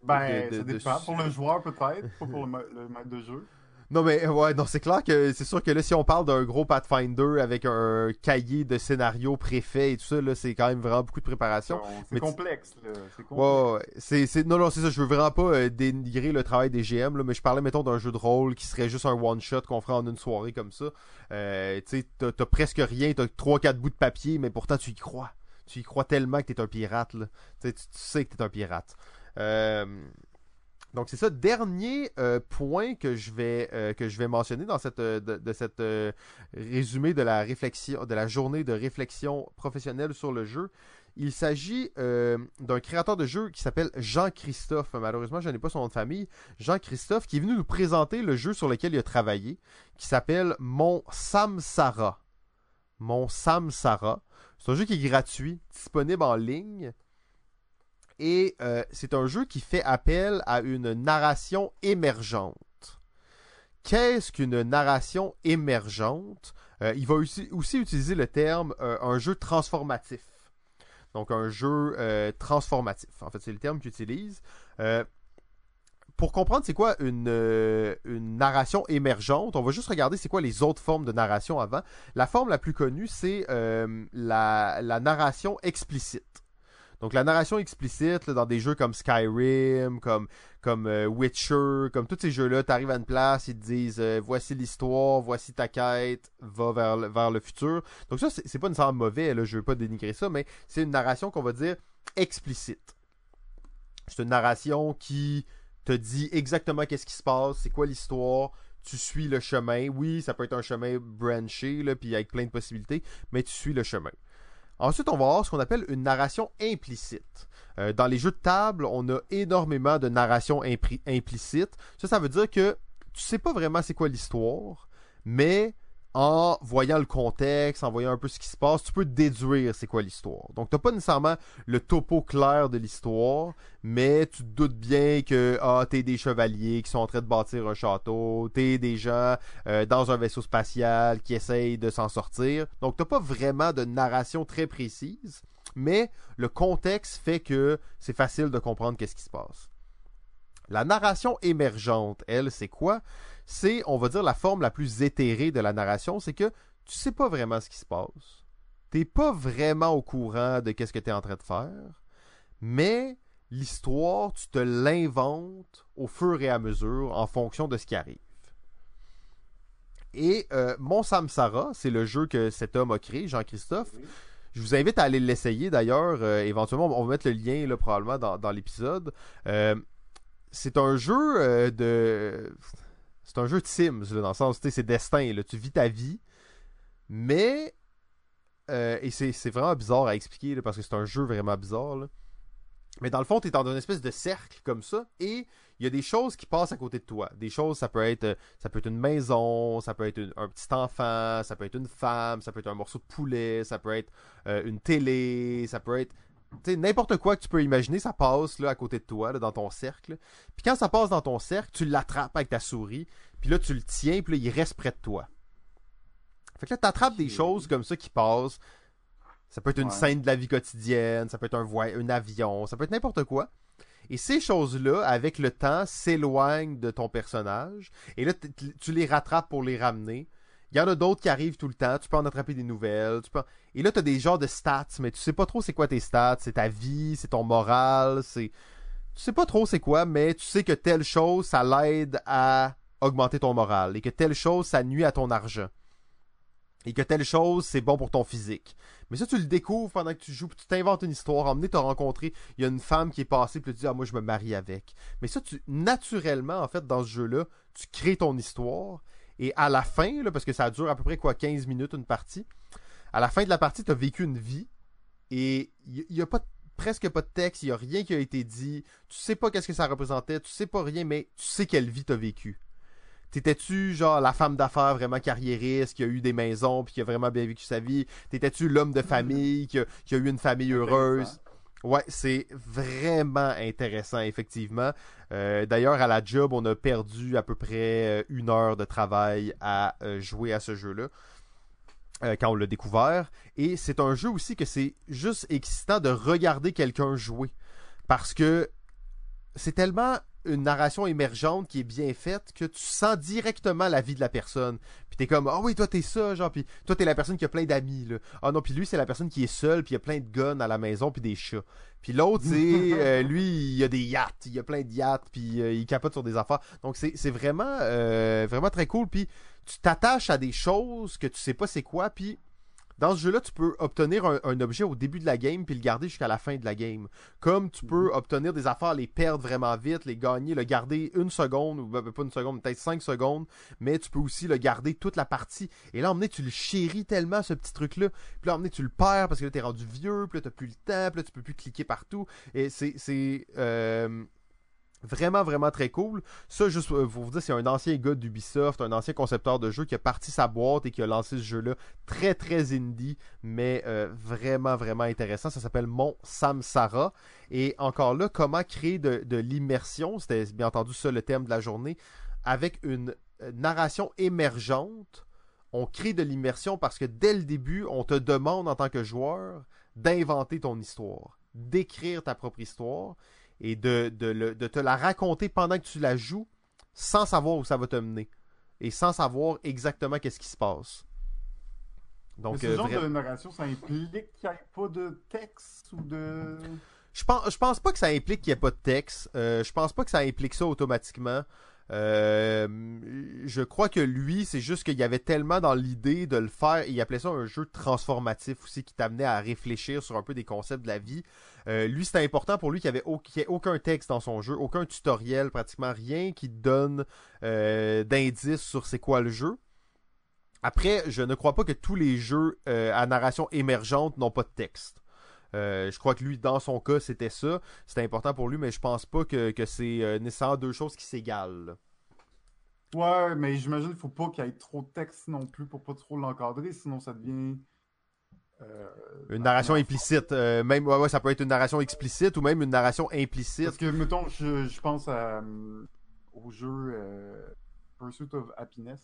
ben, ça dépend. Pour le joueur, peut-être, pas pour le maître de jeu. Non, mais ouais, non, c'est clair que c'est sûr que là, si on parle d'un gros Pathfinder avec un cahier de scénario préfet et tout ça, là, c'est quand même vraiment beaucoup de préparation. c'est complexe, là. C'est complexe. Ouais, c'est, non, non, c'est ça. Je veux vraiment pas euh, dénigrer le travail des GM, là, mais je parlais, mettons, d'un jeu de rôle qui serait juste un one-shot qu'on ferait en une soirée comme ça. Euh, tu sais, t'as, presque rien, t'as trois, quatre bouts de papier, mais pourtant, tu y crois. Tu y crois tellement que t'es un pirate, là. tu, tu sais que t'es un pirate. Euh, donc c'est ça, dernier euh, point que je vais euh, que je vais mentionner dans cette euh, de, cette résumé de la de la journée de réflexion professionnelle sur le jeu. Il s'agit d'un créateur de jeu qui s'appelle Jean-Christophe. Malheureusement, je n'ai pas son nom de famille. Jean-Christophe qui est venu nous présenter le jeu sur lequel il a travaillé, qui s'appelle Mon Samsara. Mon Samsara. C'est un jeu qui est gratuit, disponible en ligne. Et euh, c'est un jeu qui fait appel à une narration émergente. Qu'est-ce qu'une narration émergente? Euh, Il va aussi, utiliser le terme euh, un jeu transformatif. Donc un jeu transformatif. En fait, c'est le terme qu'il utilise. pour comprendre c'est quoi une, narration émergente, on va juste regarder c'est quoi les autres formes de narration avant. La forme la plus connue, c'est la narration explicite. Donc la narration explicite dans des jeux comme Skyrim, comme euh, Witcher, comme tous ces jeux-là, tu arrives à une place, ils te disent euh, voici l'histoire, voici ta quête, va vers le, futur. Donc ça c'est pas nécessairement mauvais, là, je veux pas dénigrer ça, mais c'est une narration qu'on va dire explicite. C'est une narration qui te dit exactement qu'est-ce qui se passe, c'est quoi l'histoire, tu suis le chemin. Oui, ça peut être un chemin branché, puis avec plein de possibilités, mais tu suis le chemin. Ensuite, on va avoir ce qu'on appelle une narration implicite. Euh, dans les jeux de table, on a énormément de narration implicite. Ça, ça veut dire que tu sais pas vraiment c'est quoi l'histoire, mais en voyant le contexte, en voyant un peu ce qui se passe, tu peux déduire c'est quoi l'histoire. Donc, tu n'as pas nécessairement le topo clair de l'histoire, mais tu te doutes bien que ah, es des chevaliers qui sont en train de bâtir un château, tu es des gens euh, dans un vaisseau spatial qui essayent de s'en sortir. Donc, tu n'as pas vraiment de narration très précise, mais le contexte fait que c'est facile de comprendre qu'est-ce qui se passe. La narration émergente, elle, c'est quoi? C'est, on va dire, la forme la plus éthérée de la narration, c'est que tu sais pas vraiment ce qui se passe. T'es pas vraiment au courant de qu'est-ce que tu es en train de faire, mais l'histoire, tu te l'inventes au fur et à mesure en fonction de ce qui arrive. Et euh, Mon Samsara, c'est le jeu que cet homme a créé, Jean-Christophe. Je vous invite à aller l'essayer d'ailleurs. Euh, éventuellement, on va mettre le lien là, probablement dans, l'épisode. Euh, c'est un jeu de c'est un jeu de Sims, dans le sens, c'est destin, tu vis ta vie, mais, euh, et c'est vraiment bizarre à expliquer, parce que c'est un jeu vraiment bizarre, mais dans le fond, tu es dans une espèce de cercle comme ça, et il y a des choses qui passent à côté de toi. Des choses, ça peut être, ça peut être une maison, ça peut être un petit enfant, ça peut être une femme, ça peut être un morceau de poulet, ça peut être euh, une télé, ça peut être n'importe quoi que tu peux imaginer, ça passe là, à côté de toi, dans ton cercle. Puis quand ça passe dans ton cercle, tu l'attrapes avec ta souris, puis là, tu le tiens, puis là, il reste près de toi. Fait que là, t'attrapes des choses comme ça qui passent. Ça peut être une scène de la vie quotidienne, ça peut être un, un avion, ça peut être n'importe quoi. Et ces choses-là, avec le temps, s'éloignent de ton personnage. Et là, tu les rattrapes pour les ramener. Il y en a d'autres qui arrivent tout le temps. Tu peux en attraper des nouvelles. Tu peux... Et là, tu as des genres de stats, mais tu sais pas trop c'est quoi tes stats. C'est ta vie, c'est ton moral, c'est. Tu sais pas trop c'est quoi, mais tu sais que telle chose, ça l'aide à augmenter ton moral. Et que telle chose, ça nuit à ton argent. et que telle chose, c'est bon pour ton physique. Mais ça, tu le découvres pendant que tu joues, puis tu t'inventes une histoire. Emmener, t'as rencontré, il y a une femme qui est passée, puis tu dis, ah, moi, je me marie avec. Mais ça, tu, naturellement, en fait, dans ce jeu-là, tu crées ton histoire, et à la fin, là, parce que ça dure à peu près, quoi, 15 minutes, une partie, à la fin de la partie, tu as vécu une vie, et il n'y a, pas presque pas de texte, il n'y a rien qui a été dit, tu sais pas qu'est-ce que ça représentait, tu sais pas rien, mais tu sais quelle vie tu as vécu. T'étais-tu genre la femme d'affaires vraiment carriériste qui a eu des maisons puis qui a vraiment bien vécu sa vie? T'étais-tu l'homme de famille qui a, eu une famille heureuse? Ouais, c'est vraiment intéressant, effectivement. Euh, d'ailleurs, à la job, on a perdu à peu près euh, une heure de travail à euh, jouer à ce jeu-là. quand on l'a découvert. Et c'est un jeu aussi que c'est juste excitant de regarder quelqu'un jouer. Parce que c'est tellement une narration émergente qui est bien faite que tu sens directement la vie de la personne. Puis t'es comme ah oui toi t'es ça genre puis toi t'es la personne qui a plein d'amis là. Ah non puis lui c'est la personne qui est seule puis il y a plein de guns à la maison puis des chats. Puis l'autre c'est *laughs* euh, lui il a des yachts, il y a plein de yachts puis euh, il capote sur des affaires. Donc c'est vraiment euh, vraiment très cool puis tu t'attaches à des choses que tu sais pas c'est quoi puis dans ce jeu-là, tu peux obtenir un, objet au début de la game puis le garder jusqu'à la fin de la game. Comme tu peux mhm. obtenir des affaires, les perdre vraiment vite, les gagner, le garder une seconde, ou ben, pas une seconde, peut-être cinq secondes, mais tu peux aussi le garder toute la partie. Et là, emmener, tu le chéris tellement, ce petit truc-là. Puis là, emmener, tu le perds parce que là, t'es rendu vieux, puis là, t'as plus le temps, puis là, tu peux plus cliquer partout. Et c'est... euh, Vraiment, vraiment très cool. Ça, juste pour vous dire, c'est un ancien gars d'Ubisoft, un ancien concepteur de jeu qui a parti sa boîte et qui a lancé ce jeu-là. Très, très indie, mais euh, vraiment, vraiment intéressant. Ça s'appelle Mon Samsara. Et encore là, comment créer de, de l'immersion, c'était bien entendu ça le thème de la journée, avec une euh, narration émergente. On crée de l'immersion parce que dès le début, on te demande en tant que joueur d'inventer ton histoire, d'écrire ta propre histoire et de, de, te la raconter pendant que tu la joues sans savoir où ça va te mener et sans savoir exactement qu'est-ce qui se passe. Donc, ce euh, genre de narration, ça implique qu'il n'y ait pas de texte ou de. Je pense, je pense pas que ça implique qu'il n'y ait pas de texte. Euh, je pense pas que ça implique ça automatiquement. Euh, je crois que lui, c'est juste qu'il y avait tellement dans l'idée de le faire, il appelait ça un jeu transformatif aussi, qui t'amenait à réfléchir sur un peu des concepts de la vie. Euh, lui, c'était important pour lui qu'il n'y ait aucun texte dans son jeu, aucun tutoriel, pratiquement rien qui donne euh, d'indices sur c'est quoi le jeu. Après, je ne crois pas que tous les jeux à narration émergente n'ont pas de texte. Je crois que lui, dans son cas, c'était ça. C'était important pour lui, mais je pense pas que, que c'est nécessairement deux choses qui s'égalent. Ouais, mais j'imagine qu'il faut pas qu'il y ait trop de texte non plus pour pas trop l'encadrer, sinon ça devient. Euh, une narration implicite. Euh, même, ouais, ouais, ça peut être une narration explicite ou même une narration implicite. Parce que, mettons, je, pense à, euh, au jeu Pursuit of Happiness.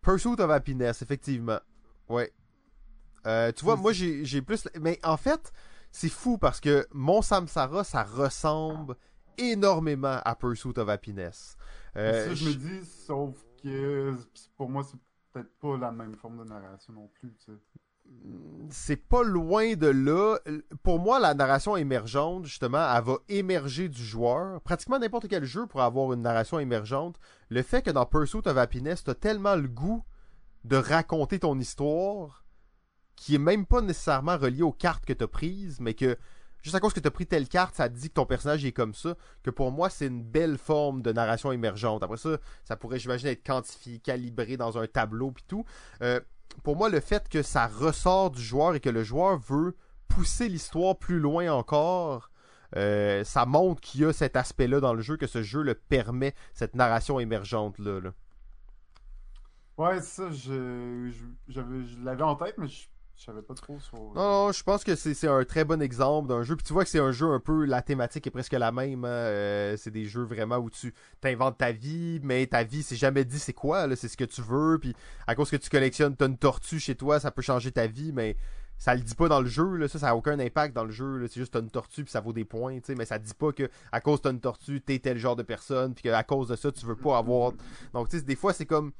Pursuit of Happiness, effectivement. Ouais. tu vois, moi, j'ai plus. Mais en fait, c'est fou parce que mon Samsara, ça ressemble énormément à Pursuit of Happiness. Euh, ça, je me dis, sauf que pour moi, c'est peut-être pas la même forme de narration non plus. C'est pas loin de là. Pour moi, la narration émergente, justement, elle va émerger du joueur. Pratiquement n'importe quel jeu pour avoir une narration émergente. Le fait que dans Pursuit of Happiness, t'as tellement le goût de raconter ton histoire qui est même pas nécessairement relié aux cartes que t'as prises, mais que juste à cause que tu as pris telle carte, ça te dit que ton personnage est comme ça, que pour moi, c'est une belle forme de narration émergente. Après ça, ça pourrait, j'imagine, être quantifié, calibré dans un tableau puis tout. Euh, pour moi, le fait que ça ressort du joueur et que le joueur veut pousser l'histoire plus loin encore, euh, ça montre qu'il y a cet aspect-là dans le jeu, que ce jeu le permet, cette narration émergente-là. Ouais, ça, je, je l'avais en tête, mais je je savais pas trop sur. Non, non, je pense que c'est un très bon exemple d'un jeu. Puis tu vois que c'est un jeu un peu. La thématique est presque la même. Hein. Euh, c'est des jeux vraiment où tu t'inventes ta vie, mais ta vie, c'est jamais dit c'est quoi. C'est ce que tu veux. Puis à cause que tu collectionnes, t'as une tortue chez toi, ça peut changer ta vie, mais ça le dit pas dans le jeu. Là. Ça, ça a aucun impact dans le jeu. C'est juste t'as une tortue puis ça vaut des points. Mais ça dit pas que à cause t'as une tortue, t'es tel genre de personne. Puis qu'à cause de ça, tu veux pas avoir. Donc, tu sais, des fois, c'est comme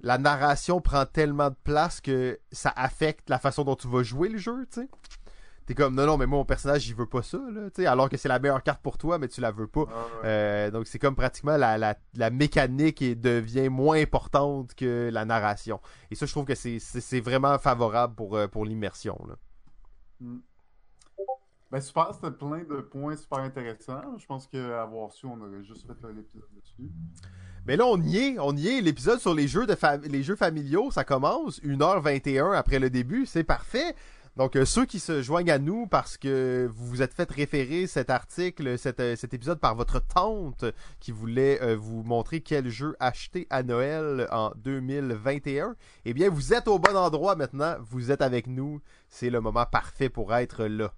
la narration prend tellement de place que ça affecte la façon dont tu vas jouer le jeu, tu sais. t'es comme non non mais moi mon personnage il veut pas ça là, tu sais, alors que c'est la meilleure carte pour toi mais tu la veux pas. Ah, Euh, donc c'est comme pratiquement la, la, la mécanique et devient moins importante que la narration. Et ça je trouve que c'est vraiment favorable pour euh, pour l'immersion là. Ben super, c'était plein de points super intéressants. Je pense qu'avoir su, on aurait juste fait un épisode dessus. Mais là, on y est, on y est. L'épisode sur les jeux de les jeux familiaux, ça commence 1h21 après le début, c'est parfait. Donc, euh, ceux qui se joignent à nous parce que vous vous êtes fait référer cet article, cet, euh, épisode par votre tante qui voulait euh, vous montrer quel jeu acheter à Noël en 2021, eh bien, vous êtes au bon endroit maintenant. Vous êtes avec nous. C'est le moment parfait pour être là.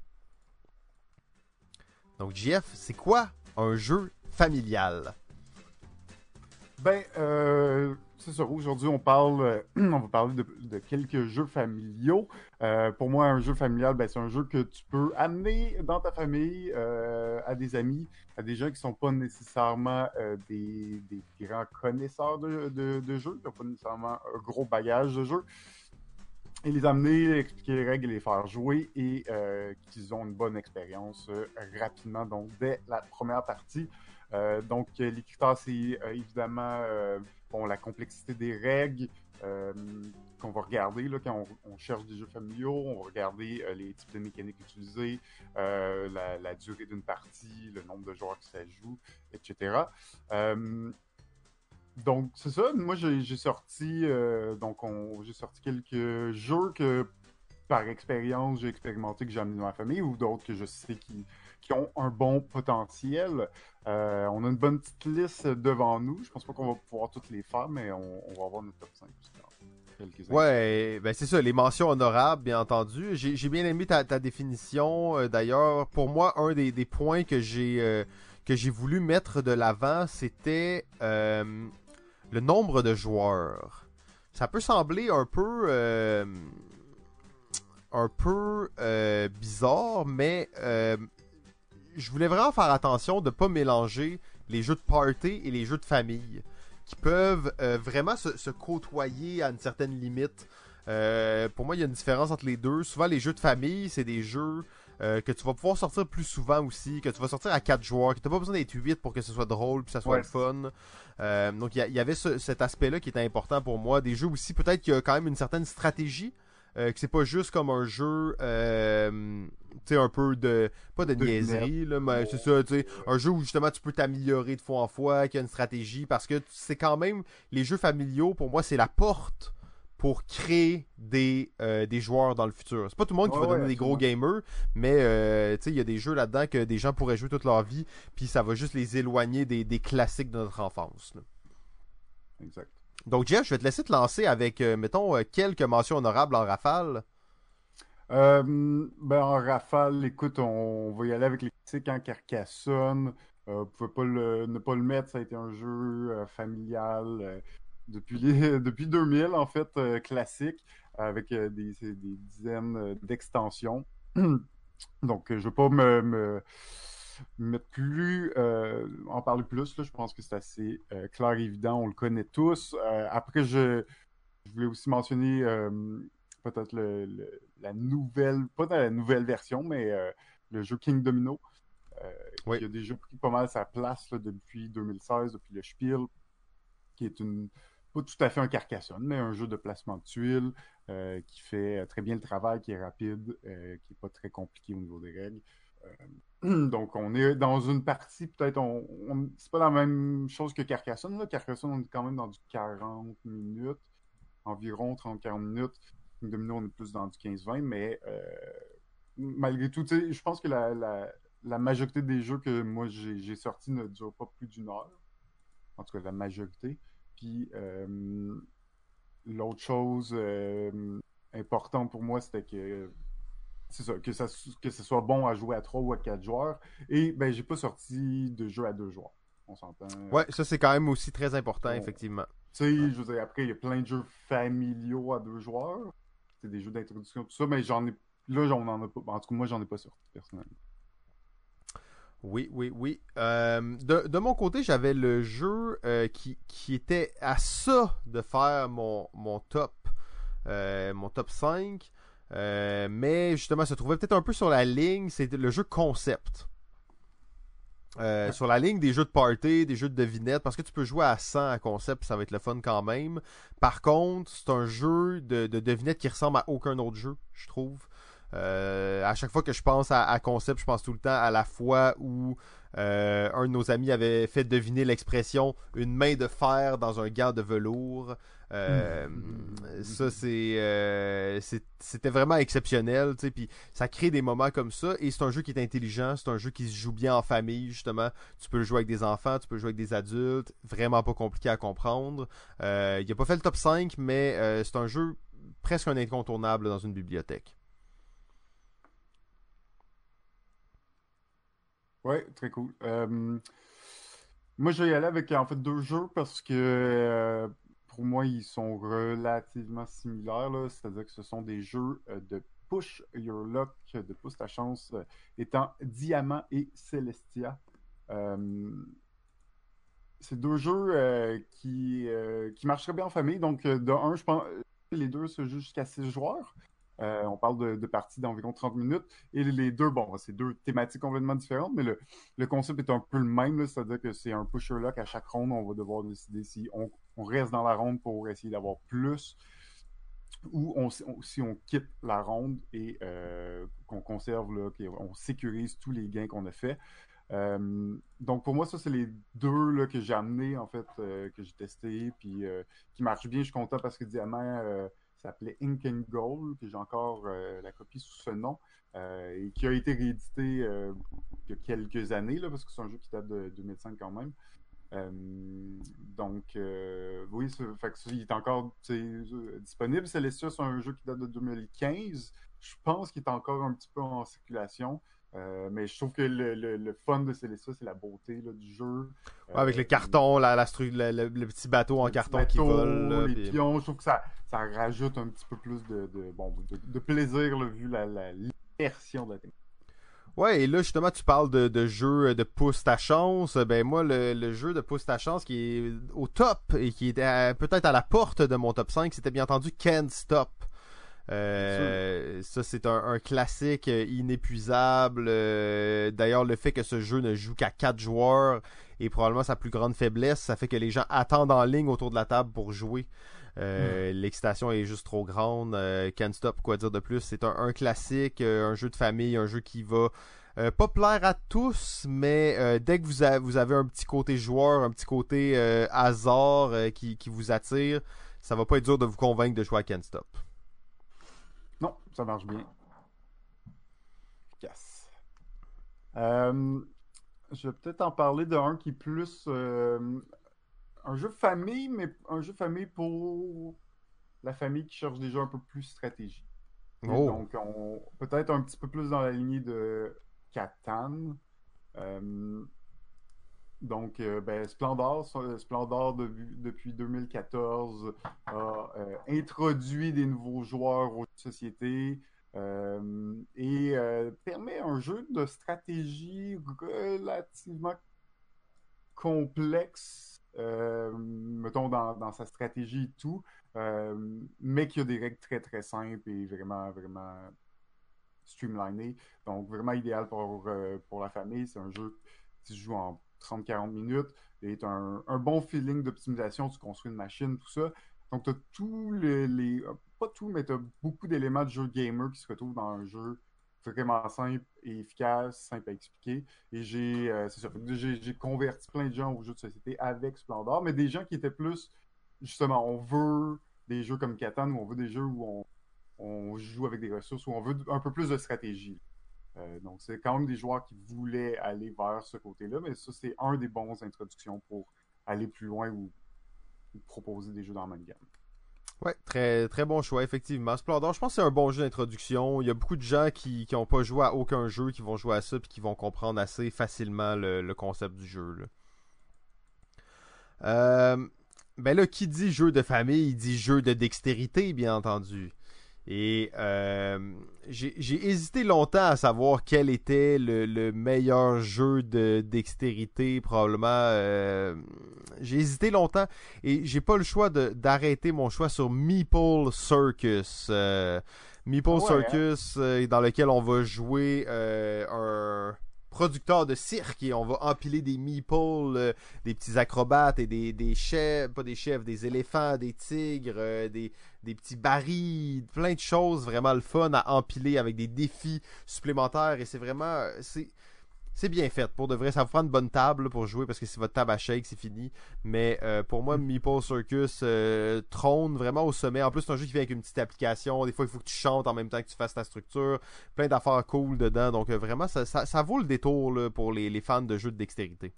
Donc, JF, c'est quoi un jeu familial? Ben, euh, c'est ça. Aujourd'hui, on parle, euh, *clears throat* on va parler de, quelques jeux familiaux. Euh, pour moi, un jeu familial, ben, c'est un jeu que tu peux amener dans ta famille, euh, à des amis, à des gens qui sont pas nécessairement des, des grands connaisseurs de, de, jeux, qui n'ont pas nécessairement un gros bagage de jeux. Et les amener, expliquer les règles, les faire jouer et qu'ils ont une bonne expérience rapidement, donc dès la première partie. Euh, donc, euh, les c'est euh, évidemment la complexité des règles qu'on va regarder là, quand on, cherche des jeux familiaux. On va regarder les types de mécaniques utilisées, la, durée d'une partie, le nombre de joueurs que ça joue, etc. Donc, c'est ça. Moi, j'ai sorti, sorti quelques jeux que, par expérience, j'ai expérimenté, que j'ai amené dans ma famille, ou d'autres que je sais qui, qui ont un bon potentiel. Euh, on a une bonne petite liste devant nous. Je pense pas qu'on va pouvoir toutes les faire, mais on, va avoir notre top 5 aussi dans quelques Ouais, ben c'est ça, les mentions honorables, bien entendu. J'ai bien aimé ta, définition. euh, D'ailleurs, pour moi, un des, points que j'ai euh, que j'ai voulu mettre de l'avant, c'était le nombre de joueurs. Ça peut sembler un peu un peu bizarre, mais je voulais vraiment faire attention de pas mélanger les jeux de party et les jeux de famille qui peuvent euh, vraiment se, se côtoyer à une certaine limite. Euh, pour moi, il y a une différence entre les deux. Souvent, les jeux de famille, c'est des jeux euh, que tu vas pouvoir sortir plus souvent aussi, que tu vas sortir à 4 joueurs, que tu n'as pas besoin d'être 8 pour que ce soit drôle, puis que ça soit Ouais. le fun. Euh, donc, il y, avait ce- cet aspect-là qui était important pour moi. Des jeux aussi, peut-être qu'il y a quand même une certaine stratégie. Euh, que c'est pas juste comme un jeu euh, tu sais un peu de pas de, De niaiserie là mais c'est ça tu sais un jeu où justement tu peux t'améliorer de fois en fois qui a une stratégie parce que c'est quand même les jeux familiaux pour moi c'est la porte pour créer des, euh, des joueurs dans le futur. C'est pas tout le monde qui Ouais, va devenir ouais, des gros gamers, mais euh, tu sais, il y a des jeux là-dedans que des gens pourraient jouer toute leur vie, puis ça va juste les éloigner des, des classiques de notre enfance. là. Exact. Donc Jeff, je vais te laisser te lancer avec, euh, mettons, euh, quelques mentions honorables en rafale. Euh, ben, en rafale, écoute, on va y aller avec les classiques en Carcassonne. Euh, vous pouvez pas ne pas le mettre, ça a été un jeu familial depuis, *laughs* depuis 2000, en fait, classique, avec des, dizaines d'extensions. *clears throat* Donc, je vais pas me, me mettre plus, euh, en parler plus, là, je pense que c'est assez euh, clair et évident, on le connaît tous. Euh, après, je, je voulais aussi mentionner peut-être le, le- la nouvelle, pas dans la nouvelle version, mais le jeu King Domino, Oui. qui a déjà pris pas mal sa place là, depuis 2016, depuis le Spiel, qui est une pas tout à fait un Carcassonne, mais un jeu de placement de tuiles qui fait très bien le travail, qui est rapide, qui est pas très compliqué au niveau des règles. Euh, donc on est dans une partie, peut-être, on, c'est pas la même chose que Carcassonne. Là. Carcassonne, on est quand même dans du 40 minutes, environ 30-40 minutes. Domino, on est plus dans du 15-20, mais euh, malgré tout, je pense que la, majorité des jeux que moi j'ai sortis ne durent pas plus d'une heure. En tout cas, la majorité. Puis euh, l'autre chose importante pour moi, c'était que c'est ça, que ça que ce soit bon à jouer à 3 ou à 4 joueurs. Et ben j'ai pas sorti de jeu à 2 joueurs. On s'entend. Ouais, ça c'est quand même aussi très important, Ouais. effectivement. Tu sais, je veux dire, après, il y a plein de jeux familiaux à deux joueurs. C'est des jeux d'introduction, tout ça, mais j'en ai. Là, j'en en ai pas. En tout cas, moi, j'en ai pas sorti, personnellement. Oui, oui, oui. Euh, de, de mon côté, j'avais le jeu euh, qui, qui était à ça de faire mon, mon top, euh, mon top 5. Euh, mais justement, se trouvait peut-être un peu sur la ligne, c'est le jeu concept. Euh, sur la ligne des jeux de party, des jeux de devinette, parce que tu peux jouer à 100 à concept, ça va être le fun quand même. Par contre, c'est un jeu de, de devinette qui ressemble à aucun autre jeu, je trouve. Euh, à chaque fois que je pense à, concept, je pense tout le temps à la fois où euh, un de nos amis avait fait deviner l'expression une main de fer dans un gant de velours. Euh, ça c'est c'était vraiment exceptionnel, puis ça crée des moments comme ça et c'est un jeu qui est intelligent, c'est un jeu qui se joue bien en famille justement. Tu peux le jouer avec des enfants, tu peux le jouer avec des adultes, vraiment pas compliqué à comprendre. il a pas fait le top 5 mais c'est un jeu presque un incontournable dans une bibliothèque. Ouais, très cool. Euh, moi, je vais y aller avec en fait deux jeux parce que euh, pour moi, ils sont relativement similaires. C'est-à-dire que ce sont des jeux euh, de push your luck, de push ta chance, étant Diamant et Celestia. c'est deux jeux qui, qui marcheraient bien en famille. Donc, de un, je pense les deux se jouent jusqu'à six joueurs. Euh, on parle de, parties d'environ 30 minutes. Et les deux, bon, c'est deux thématiques complètement différentes, mais le, concept est un peu le même, c'est-à-dire que c'est un pusher lock à chaque ronde. On va devoir décider si on, reste dans la ronde pour essayer d'avoir plus ou si on quitte la ronde et euh, qu'on conserve, là, qu'on sécurise tous les gains qu'on a fait. Euh, donc pour moi, ça, c'est les deux là, que j'ai amenés, en fait, que j'ai testé, puis qui marchent bien. Je suis content parce que Diamant s'appelait Ink and Gold, que j'ai encore euh, la copie sous ce nom, euh, et qui a été réédité euh, il y a quelques années, là, parce que c'est un jeu qui date de 2005 quand même. donc, oui, il est encore disponible. Celestia, c'est un jeu qui date de 2015. Je pense qu'il est encore un petit peu en circulation. Euh, mais je trouve que le, fun de Celestia, c'est la beauté du jeu. avec le carton, la, le, petit bateau en carton qui vole. les pions, je trouve que ça, ça rajoute un petit peu plus de, bon, de, plaisir vu la, l'immersion de la technique. Ouais, et là justement tu parles de, de jeu de pouce ta chance. Ben moi le, jeu de pouce ta chance qui est au top et qui est peut-être à la porte de mon top 5, c'était bien entendu Can't Stop. Euh, ça, c'est un, classique inépuisable. Euh, d'ailleurs, le fait que ce jeu ne joue qu'à 4 joueurs est probablement sa plus grande faiblesse. Ça fait que les gens attendent en ligne autour de la table pour jouer. Euh, hmm. L'excitation est juste trop grande. Can't Stop, quoi dire de plus? C'est un, classique, un jeu de famille, un jeu qui va pas plaire à tous, mais dès que vous, vous, avez un petit côté joueur, un petit côté hasard qui, qui, vous attire, ça va pas être dur de vous convaincre de jouer à Can't Stop. Non, ça marche bien. Efficace. Euh, je vais peut-être en parler d'un qui est plus euh, un jeu famille, mais un jeu famille pour la famille qui cherche déjà un peu plus stratégie. Oh. Donc, on, peut-être un petit peu plus dans la lignée de Catan. Euh, donc, ben, Splendor, Splendor depuis 2014 a introduit des nouveaux joueurs au société euh, et euh, permet un jeu de stratégie relativement complexe, euh, mettons dans, sa stratégie et tout, mais qui a des règles très très simples et vraiment vraiment streamlinées. Donc vraiment idéal pour, pour la famille. C'est un jeu qui se joue en 30-40 minutes et un, un bon feeling d'optimisation. Tu construis une machine, tout ça. Donc, tu as tous les, Pas tout, mais tu as beaucoup d'éléments de jeu gamer qui se retrouvent dans un jeu vraiment simple et efficace, simple à expliquer. Et j'ai euh, converti plein de gens aux jeux de société avec Splendor, mais des gens qui étaient plus, justement, on veut des jeux comme Catan, ou on veut des jeux où on, joue avec des ressources, où on veut un peu plus de stratégie. Euh, donc, c'est quand même des joueurs qui voulaient aller vers ce côté-là, mais ça, c'est un des bons introductions pour aller plus loin ou proposer des jeux dans la même gamme. Ouais, très, très bon choix, effectivement. Je pense que c'est un bon jeu d'introduction. Il y a beaucoup de gens qui n'ont pas joué à aucun jeu, qui vont jouer à ça, puis qui vont comprendre assez facilement le, concept du jeu. Euh, ben là, qui dit jeu de famille, il dit jeu de dextérité, bien entendu. Et euh, j'ai hésité longtemps à savoir quel était le, meilleur jeu de dextérité, probablement. Euh, j'ai hésité longtemps et j'ai pas le choix d'arrêter mon choix sur Meeple Circus. Euh, Meeple ouais, Circus, dans lequel on va jouer un producteur de cirque et on va empiler des meeples, euh, des petits acrobates et des, des chefs, pas des chefs, des éléphants, des tigres, euh, des, des petits barils, plein de choses vraiment le fun à empiler avec des défis supplémentaires et c'est vraiment c'est c'est bien fait. Pour de vrai ça vous prend une bonne table pour jouer parce que si votre table à shake c'est fini. Mais euh, pour moi Meeple Circus euh, trône vraiment au sommet. En plus c'est un jeu qui vient avec une petite application. Des fois il faut que tu chantes en même temps que tu fasses ta structure. Plein d'affaires cool dedans. Donc euh, vraiment ça, ça, ça vaut le détour là, pour les, les fans de jeux de dextérité.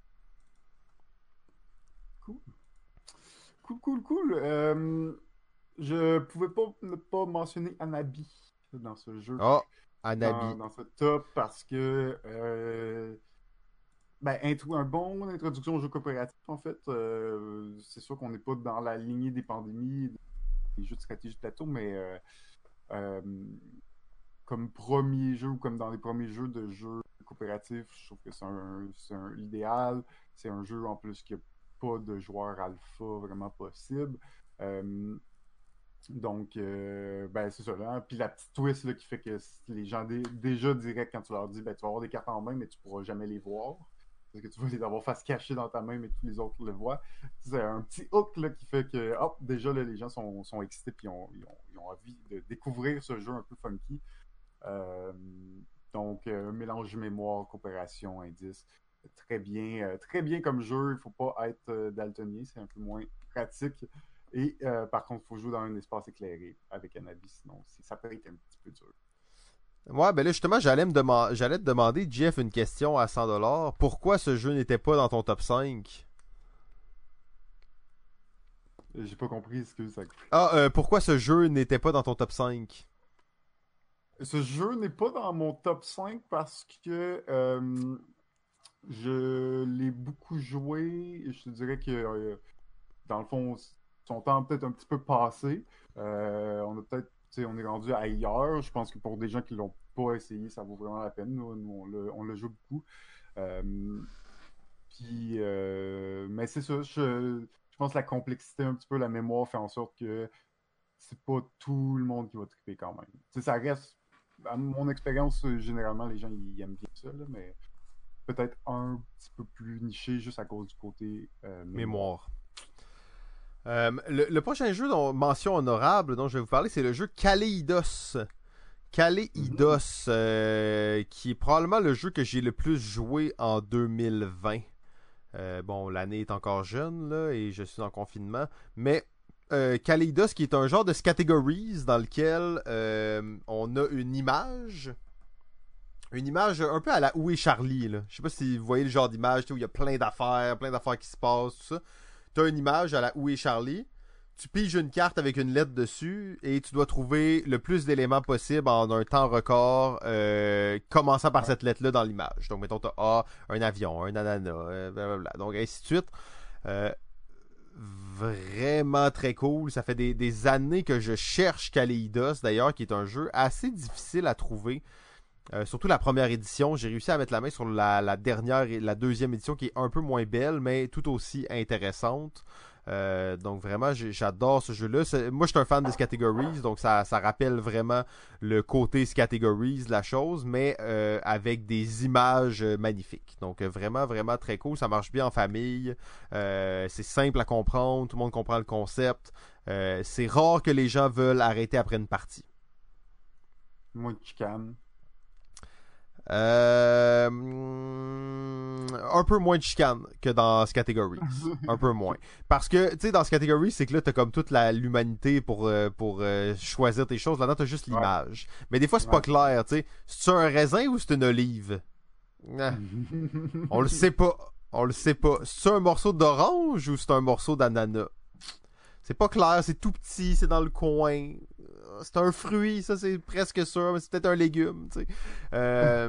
Cool, cool, cool. Euh, je pouvais pas ne pas mentionner Anabi dans ce jeu. oh dans, Anabi dans ce top parce que euh, ben, un bon introduction au jeu coopératif en fait. Euh, c'est sûr qu'on n'est pas dans la lignée des pandémies, des jeux de stratégie de plateau, mais euh, euh, comme premier jeu ou comme dans les premiers jeux de jeux coopératifs, je trouve que c'est un, c'est un idéal. C'est un jeu en plus qui a pas de joueurs alpha vraiment possible. Euh, donc, euh, ben, c'est ça. Puis la petite twist qui fait que les gens dé- déjà direct quand tu leur dis ben, tu vas avoir des cartes en main, mais tu pourras jamais les voir. Parce que tu vas les avoir face cachée dans ta main, mais tous les autres le voient. C'est un petit hook qui fait que hop, déjà les gens sont, excités puis ont, ils, ont, envie de découvrir ce jeu un peu funky. Euh, donc, euh, mélange mémoire, coopération, indice. Très bien, euh, très bien comme jeu. Il faut pas être daltonien, c'est un peu moins pratique. Et euh, par contre, il faut jouer dans un espace éclairé avec un avis, sinon ça peut être un petit peu dur. Ouais, ben là, justement, j'allais me demander, j'allais te demander, Jeff, une question à 100$. Pourquoi ce jeu n'était pas dans ton top 5? J'ai pas compris ce que ça. Ah, euh, pourquoi ce jeu n'était pas dans ton top 5? Ce jeu n'est pas dans mon top 5 parce que euh, je l'ai beaucoup joué. Je te dirais que dans le fond, son temps peut-être un petit peu passé. Euh, on a peut-être, on est rendu ailleurs. Je pense que pour des gens qui l'ont pas essayé, ça vaut vraiment la peine. Nous, on, le, joue beaucoup. Euh, puis, euh, mais c'est ça. Je, je pense que la complexité, un petit peu la mémoire, fait en sorte que c'est pas tout le monde qui va triper quand même. Ça reste, à mon expérience, généralement, les gens ils aiment bien ça, là, mais peut-être un petit peu plus niché juste à cause du côté euh, Mémoire. Euh, le, le prochain jeu dont mention honorable dont je vais vous parler, c'est le jeu Kaleidos. Kaleidos, euh, qui est probablement le jeu que j'ai le plus joué en 2020. Euh, bon, l'année est encore jeune là et je suis en confinement, mais euh, Kaleidos qui est un genre de categories dans lequel on a une image, une image un peu à la Où est Charlie là. Je sais pas si vous voyez le genre d'image où il y a plein d'affaires, plein d'affaires qui se passent, tout ça. Tu as une image à la Où est Charlie. Tu piges une carte avec une lettre dessus et tu dois trouver le plus d'éléments possible en un temps record, euh, commençant par cette lettre-là dans l'image. Donc, mettons, tu as un avion, un ananas, euh, blablabla. Donc, ainsi de suite. Euh, vraiment très cool. Ça fait des, des années que je cherche Kaleidos, d'ailleurs, qui est un jeu assez difficile à trouver. Euh, surtout la première édition, j'ai réussi à mettre la main sur la, dernière et la deuxième édition qui est un peu moins belle, mais tout aussi intéressante. Euh, donc vraiment, j'adore ce jeu-là. Moi, je suis un fan des categories, donc ça, rappelle vraiment le côté categories de la chose, mais euh, avec des images magnifiques. Donc vraiment, vraiment très cool. Ça marche bien en famille. C'est simple à comprendre. Tout le monde comprend le concept. C'est rare que les gens veulent arrêter après une partie. Moins de chicane. Euh, un peu moins de chicane que dans ce catégorie. *laughs* un peu moins. Parce que, tu sais, dans ce catégorie, c'est que là, t'as comme toute l'humanité pour, euh, pour euh, choisir tes choses. Là-dedans, t'as juste l'image. Ouais. Mais des fois, c'est ouais. pas clair, tu sais. C'est un raisin ou c'est une olive? Ah. *laughs* On le sait pas. On le sait pas. C'est un morceau d'orange ou c'est un morceau d'ananas? C'est pas clair, c'est tout petit, c'est dans le coin c'est un fruit, ça c'est presque sûr, mais c'est peut-être un légume, tu sais. Euh,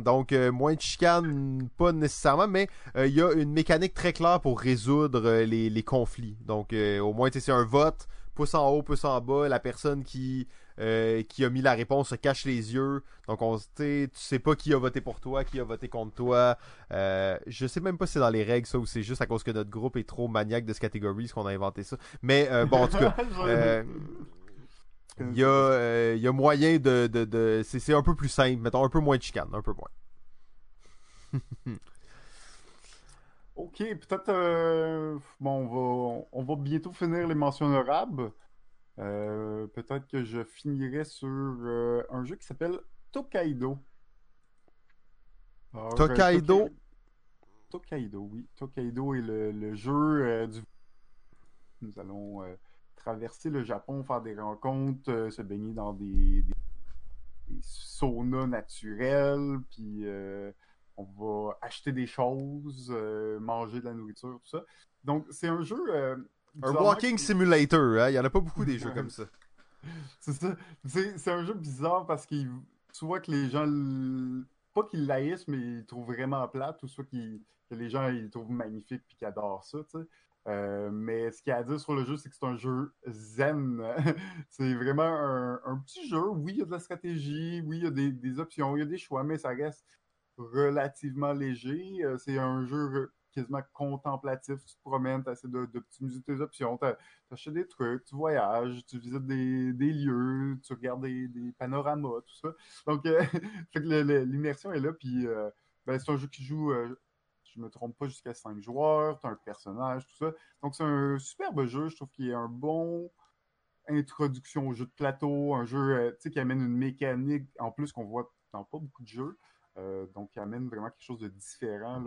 donc euh, moins de chicane, pas nécessairement, mais il euh, y a une mécanique très claire pour résoudre les, les, conflits. Donc au moins c'est un vote, pouce en haut, pouce en bas, la personne qui qui a mis la réponse se cache les yeux. Donc on tu sais pas qui a voté pour toi, qui a voté contre toi. je sais même pas si c'est dans les règles ça ou c'est juste à cause que notre groupe est trop maniaque de ce catégorie qu'on a inventé ça. Mais bon en tout cas *laughs* Il y, a, il y a moyen de. de, de c'est un peu plus simple, mettons un peu moins de chicane, un peu moins. *laughs* ok, peut-être. bon, on va, on va bientôt finir les mentions honorables. peut-être que je finirai sur un jeu qui s'appelle Tokaido. Tokaido? Tokaido, oui. Tokaido est le, jeu euh, du. Nous allons euh, traverser le Japon, faire des rencontres, euh, se baigner dans des, saunas naturels, puis on va acheter des choses, manger de la nourriture, tout ça. Donc, c'est un jeu. un walking simulator, hein? Il n'y en a pas beaucoup des jeux comme ça. *laughs* C'est ça. C'est un jeu bizarre parce que tu vois que les gens pas qu'ils laïssent, mais ils trouvent vraiment plate, ou soit que les gens ils trouvent magnifique puis qu'ils adorent ça, tu sais. Euh, mais ce qu'il y a à dire sur le jeu, c'est que c'est un jeu zen. *laughs* c'est vraiment un, petit jeu. Oui, il y a de la stratégie, oui, il y a des, options, il y a des choix, mais ça reste relativement léger. Euh, c'est un jeu quasiment contemplatif. Tu te promènes, tu essaies d'optimiser tes options, tu achètes des trucs, tu voyages, tu visites des, lieux, tu regardes des, panoramas, tout ça. Donc, euh, *laughs* l'immersion est là. Puis, ben, c'est un jeu qui joue, euh, je me trompe pas, jusqu'à 5 joueurs, tu as un personnage, tout ça. Donc, c'est un superbe jeu. Je trouve qu'il est un bon introduction au jeu de plateau, un jeu qui amène une mécanique en plus qu'on voit dans pas beaucoup de jeux. donc, qui amène vraiment quelque chose de différent.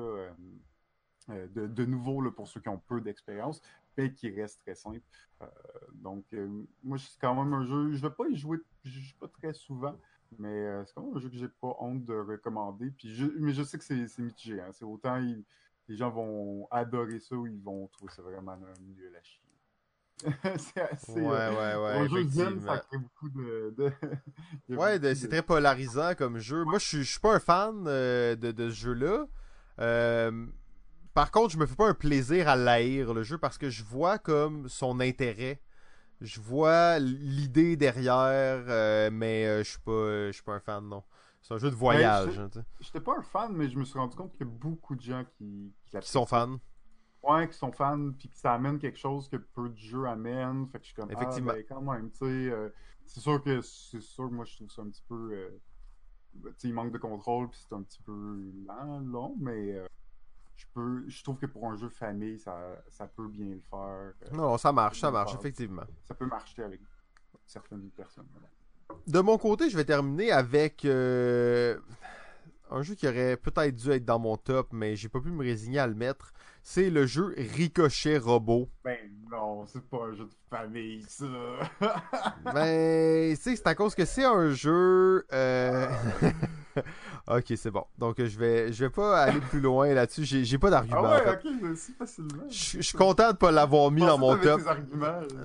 Euh, de, nouveau pour ceux qui ont peu d'expérience, mais qui reste très simple. Euh, donc, euh, moi, c'est quand même un jeu, je ne vais pas y jouer pas très souvent, mais c'est quand même un jeu que j'ai pas honte de recommander. Puis mais je sais que c'est mitigé. Hein. C'est autant les gens vont adorer ça ou ils vont trouver ça vraiment un milieu à la chier. *laughs* c'est assez. Ouais, ouais, ouais. jeu ça crée beaucoup de. *laughs* ouais, c'est très polarisant comme jeu. Moi, je suis pas un fan de, de, ce jeu-là. Euh, par contre, je me fais pas un plaisir à l'haïr, le jeu, parce que je vois comme son intérêt. Je vois l'idée derrière, euh, mais euh, je suis pas, je suis pas un fan, non. C'est un jeu de voyage. Je J'étais pas un fan, mais je me suis rendu compte qu'il y a beaucoup de gens qui, qui, sont fans. Ouais, qui sont fans, puis que ça amène quelque chose que peu de jeux amènent. Fait que je suis comme, ah, Effectivement. Ah, ben, quand même, tu sais, euh, c'est sûr que, c'est sûr que moi, je trouve ça un petit peu, tu sais, il manque de contrôle, puis c'est un petit peu lent, long, mais je peux je trouve que pour un jeu famille, ça, ça peut bien le faire. Euh, non, ça marche, ça marche, effectivement. Ça peut marcher avec certaines personnes. De mon côté, je vais terminer avec euh, un jeu qui aurait peut-être dû être dans mon top, mais j'ai pas pu me résigner à le mettre. C'est le jeu Ricochet Robot. Ben non, c'est pas un jeu de famille, ça. ben, tu sais, c'est à cause que c'est un jeu. Euh... *laughs* *laughs* ok, c'est bon. Donc, je vais, je vais pas aller plus loin là-dessus. J'ai, j'ai pas d'argument. Ah ouais, ok, si facilement. Je, suis content de pas l'avoir mis dans mon top.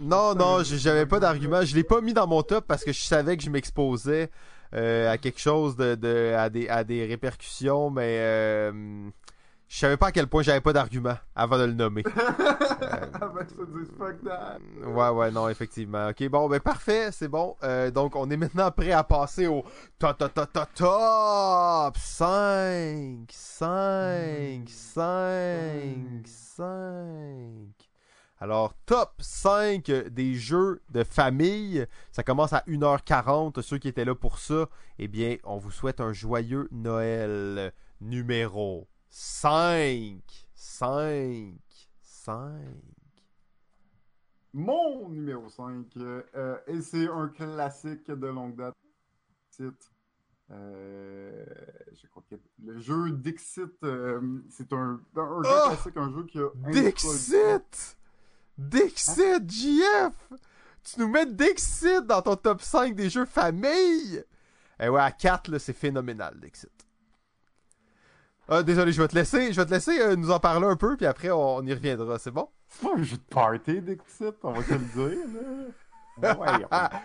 non, non, j'avais pas d'argument. Je l'ai pas mis dans mon top parce que je savais que je m'exposais euh, à quelque chose de, de à, des, à des répercussions, mais euh, je savais pas à quel point j'avais pas d'argument avant de le nommer. *laughs* euh, ouais, ouais, non, effectivement. Ok, bon, ben parfait, c'est bon. Euh, donc, on est maintenant prêt à passer au top, top, top, top, top 5, 5, 5, 5. Alors, top 5 des jeux de famille. Ça commence à 1h40. Ceux qui étaient là pour ça, eh bien, on vous souhaite un joyeux Noël numéro 5. 5. 5. Mon numéro 5. Euh, et c'est un classique de longue date. Euh, je crois que le jeu Dixit, euh, c'est un, un jeu oh! classique, un jeu qui a. Dixit! Dixit, JF! Tu nous mets Dixit dans ton top 5 des jeux famille! Eh ouais, à 4, c'est phénoménal, Dixit. Ah, désolé, je vais te laisser, je vais te laisser euh, nous en parler un peu, puis après on, y reviendra, c'est bon? C'est pas un jeu de party, Dixit, on va te le dire, là. *laughs* Ouais,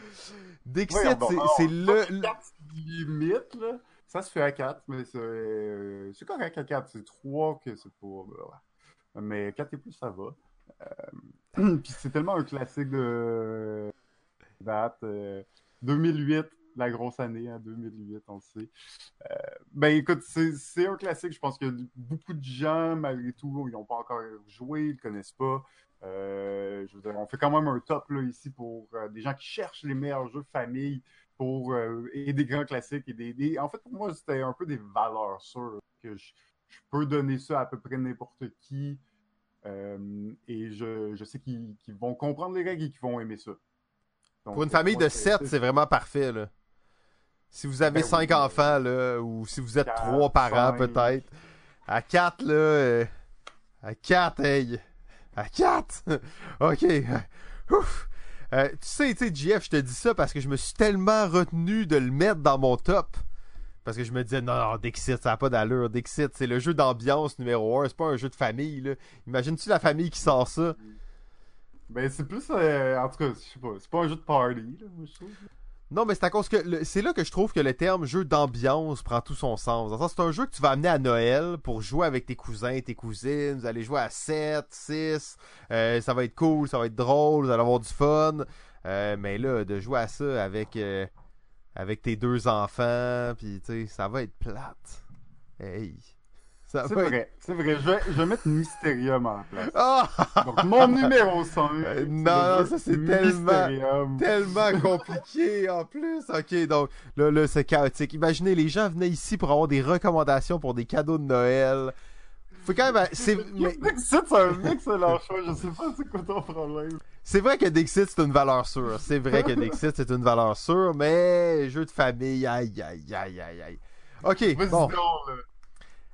Dixit, c'est le... 4 limite, là. Ça se fait à 4, mais c'est euh, correct à 4. C'est 3 que c'est pas... Mais 4 et plus, ça va. Euh... *clears throat* Puis c'est tellement un classique de date. 2008, la grosse année en 2008, on le sait. Euh, ben écoute, c'est un classique. Je pense que beaucoup de gens, malgré tout, ils n'ont pas encore joué, ils ne connaissent pas. Euh, je veux dire, on fait quand même un top là, ici pour euh, des gens qui cherchent les meilleurs jeux famille pour, et des grands classiques. et des, En fait, pour moi, c'était un peu des valeurs sûres que je, peux donner ça à peu près n'importe qui. et je, je sais qu'ils vont comprendre les règles et qu'ils vont aimer ça. pour une famille de 7, c'est vraiment parfait. Là. Si vous avez ben cinq enfants, là, ou si vous êtes trois parents, peut-être. À quatre, là. Euh, à quatre, hey. À quatre! *laughs* ok. *laughs* Ouf. Euh, tu sais, tu sais, JF, je te dis ça parce que je me suis tellement retenu de le mettre dans mon top. Parce que je me disais, non, non, Dixit, ça n'a pas d'allure. Dixit, c'est le jeu d'ambiance numéro un. C'est pas un jeu de famille, là. Imagine-tu la famille qui sort ça? Ben, c'est plus. Euh, en tout cas, je sais pas. C'est pas un jeu de party, là, moi, je trouve. Non, mais c'est à cause que c'est là que je trouve que le terme jeu d'ambiance prend tout son sens. c'est un jeu que tu vas amener à Noël pour jouer avec tes cousins tes cousines. Vous allez jouer à 7, 6. Euh, ça va être cool, ça va être drôle, vous allez avoir du fun. Euh, mais là, de jouer à ça avec, euh, avec tes deux enfants, puis tu ça va être plate. Hey. C'est vrai, c'est vrai. Je vais, je vais mettre Mysterium en place. *laughs* Ah! Donc, mon numéro 5. Euh, non, ça c'est tellement, tellement *laughs* compliqué en plus. Ok, donc là, là c'est chaotique. Imaginez, les gens venaient ici pour avoir des recommandations pour des cadeaux de Noël. Faut quand même. C'est *laughs* Dixit, c'est un excellent choix. Je sais pas c'est quoi ton problème. C'est vrai que Dixit, c'est une valeur sûre. C'est vrai que Dixit, c'est une valeur sûre, mais jeu de famille, aïe, aïe, aïe, aïe, aïe. Ok, bon.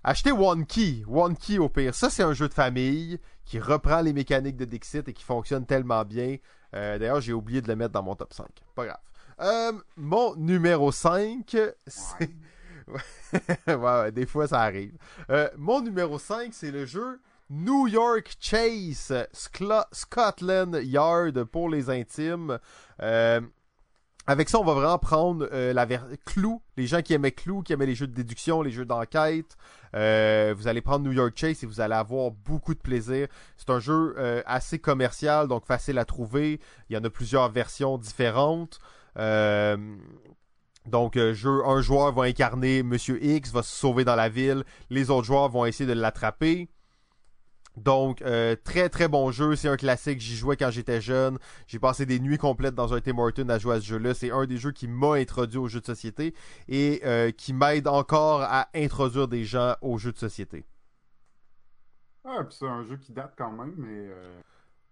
Achetez One Key. One Key au pire. Ça, c'est un jeu de famille qui reprend les mécaniques de Dixit et qui fonctionne tellement bien. Euh, d'ailleurs, j'ai oublié de le mettre dans mon top 5. Pas grave. Euh, mon numéro 5, c'est. *laughs* Ouais. des fois ça arrive. Euh, mon numéro 5, c'est le jeu New York Chase Scotland Yard pour les intimes. Avec ça, on va vraiment prendre euh, la Clou, les gens qui aimaient Clou, qui aimaient les jeux de déduction, les jeux d'enquête. Euh, vous allez prendre New York Chase et vous allez avoir beaucoup de plaisir. C'est un jeu euh, assez commercial, donc facile à trouver. Il y en a plusieurs versions différentes. donc, un joueur va incarner Monsieur X, va se sauver dans la ville. Les autres joueurs vont essayer de l'attraper. Donc, euh, très très bon jeu. C'est un classique. J'y jouais quand j'étais jeune. J'ai passé des nuits complètes dans un Tim Horton à jouer à ce jeu-là. C'est un des jeux qui m'a introduit aux jeux de société et euh, qui m'aide encore à introduire des gens aux jeux de société. Ah, puis c'est un jeu qui date quand même, mais. Euh...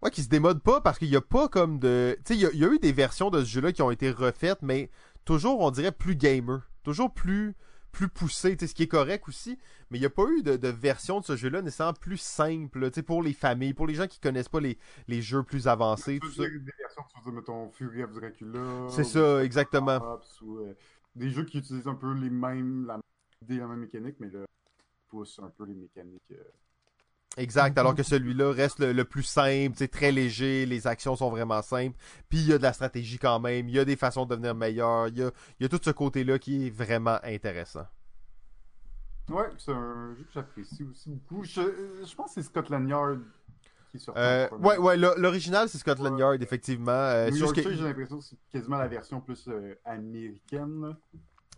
Ouais, qui se démode pas parce qu'il n'y a pas comme de. Tu sais, il y, a eu des versions de ce jeu-là qui ont été refaites, mais toujours, on dirait, plus gamer. Toujours plus plus poussé, ce qui est correct aussi, mais il n'y a pas eu de, version de ce jeu-là nécessairement plus simple pour les familles, pour les gens qui connaissent pas les, les jeux plus avancés. Tout ça. Des versions, mettons, Fury of Dracula. C'est ça, exactement. Euh, des jeux qui utilisent un peu les mêmes, la, la même mécanique, mais là, poussent un peu les mécaniques. Euh, Exact, alors que celui-là reste le, plus simple, c'est très léger, les actions sont vraiment simples, puis il y a de la stratégie quand même, il y a des façons de devenir meilleur, il y a, il y a tout ce côté-là qui est vraiment intéressant. Ouais, c'est un jeu que j'apprécie aussi beaucoup. Je, je, pense que c'est Scotland Yard qui sort. Euh, ouais, ouais, l'original c'est Scotland Yard, effectivement. Euh, New York, j'ai l'impression que c'est quasiment la version plus euh, américaine.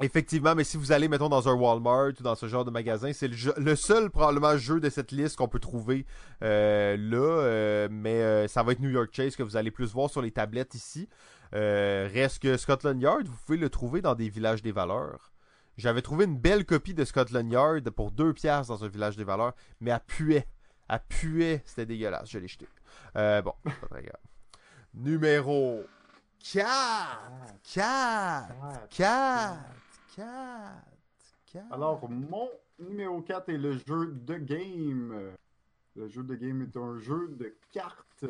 Effectivement, mais si vous allez, mettons, dans un Walmart ou dans ce genre de magasin, c'est le, seul, probablement, jeu de cette liste qu'on peut trouver euh, là. Euh, mais euh, ça va être New York Chase que vous allez plus voir sur les tablettes ici. reste que Scotland Yard, vous pouvez le trouver dans des villages des valeurs. J'avais trouvé une belle copie de Scotland Yard pour deux piastres dans un village des valeurs, mais à puait. À puait, c'était dégueulasse. Je l'ai jeté. bon, pas très grave. Numéro 4. 4. 4. Alors, mon numéro 4 est le jeu de game. Le jeu de game est un jeu de cartes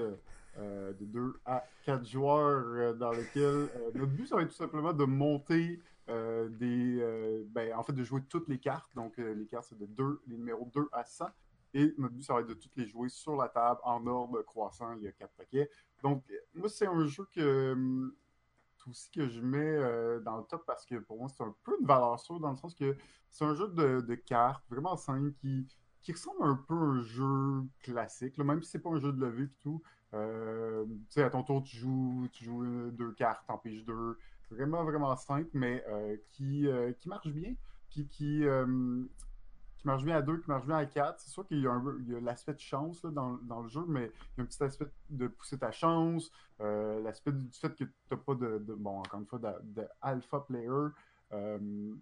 euh, de 2 à 4 joueurs euh, dans lequel euh, notre but, ça va être tout simplement de monter des. ben, en fait, de jouer toutes les cartes. Donc, les cartes, c'est de 2, les numéros 2 à 100. Et notre but, ça va être de toutes les jouer sur la table en ordre croissant. Il y a 4 paquets. Donc, moi, c'est un jeu que hum, aussi que je mets euh, dans le top parce que pour moi, c'est un peu une valeur sûre dans le sens que c'est un jeu de, cartes vraiment simple qui, qui ressemble un peu à un jeu classique, même si c'est pas un jeu de levée et tout. Euh, tu sais, à ton tour, tu joues, tu joues deux cartes, en pige deux. vraiment, vraiment simple, mais qui, qui marche bien, qui, qui, qui marche bien à deux, qui marche bien à quatre. C'est sûr qu'il y a, l'aspect de chance dans, le jeu, mais il y a un petit aspect de pousser ta chance, euh, l'aspect du fait que tu n'as pas de, bon, encore une fois, de, alpha player euh,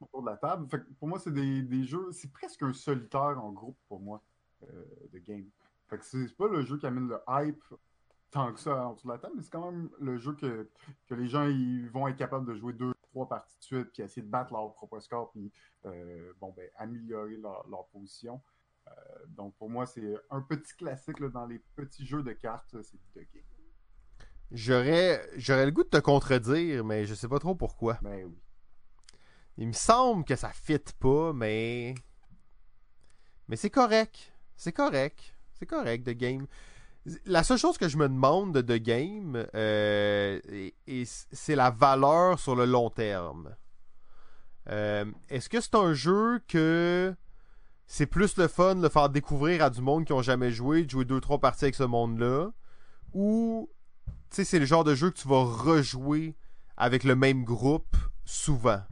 autour de la table. pour moi, c'est des, jeux, c'est presque un solitaire en groupe pour moi euh, de game. Fait que c'est pas le jeu qui amène le hype tant que ça autour de la table, mais c'est quand même le jeu que, que les gens vont être capables de jouer deux, trois parties de suite, puis essayer de battre leur propre score, puis euh, bon, ben, améliorer leur, position. Euh, donc pour moi, c'est un petit classique dans les petits jeux de cartes, c'est The Game. J'aurais, j'aurais le goût de te contredire, mais je sais pas trop pourquoi. Ben oui. Il me semble que ça fit pas, mais. Mais c'est correct. C'est correct. C'est correct, The Game. La seule chose que je me demande de Game, euh, c'est la valeur sur le long terme. Euh, est-ce que c'est un jeu que c'est plus le fun de le faire découvrir à du monde qui ont jamais joué, de jouer deux trois parties avec ce monde-là, ou c'est le genre de jeu que tu vas rejouer avec le même groupe souvent?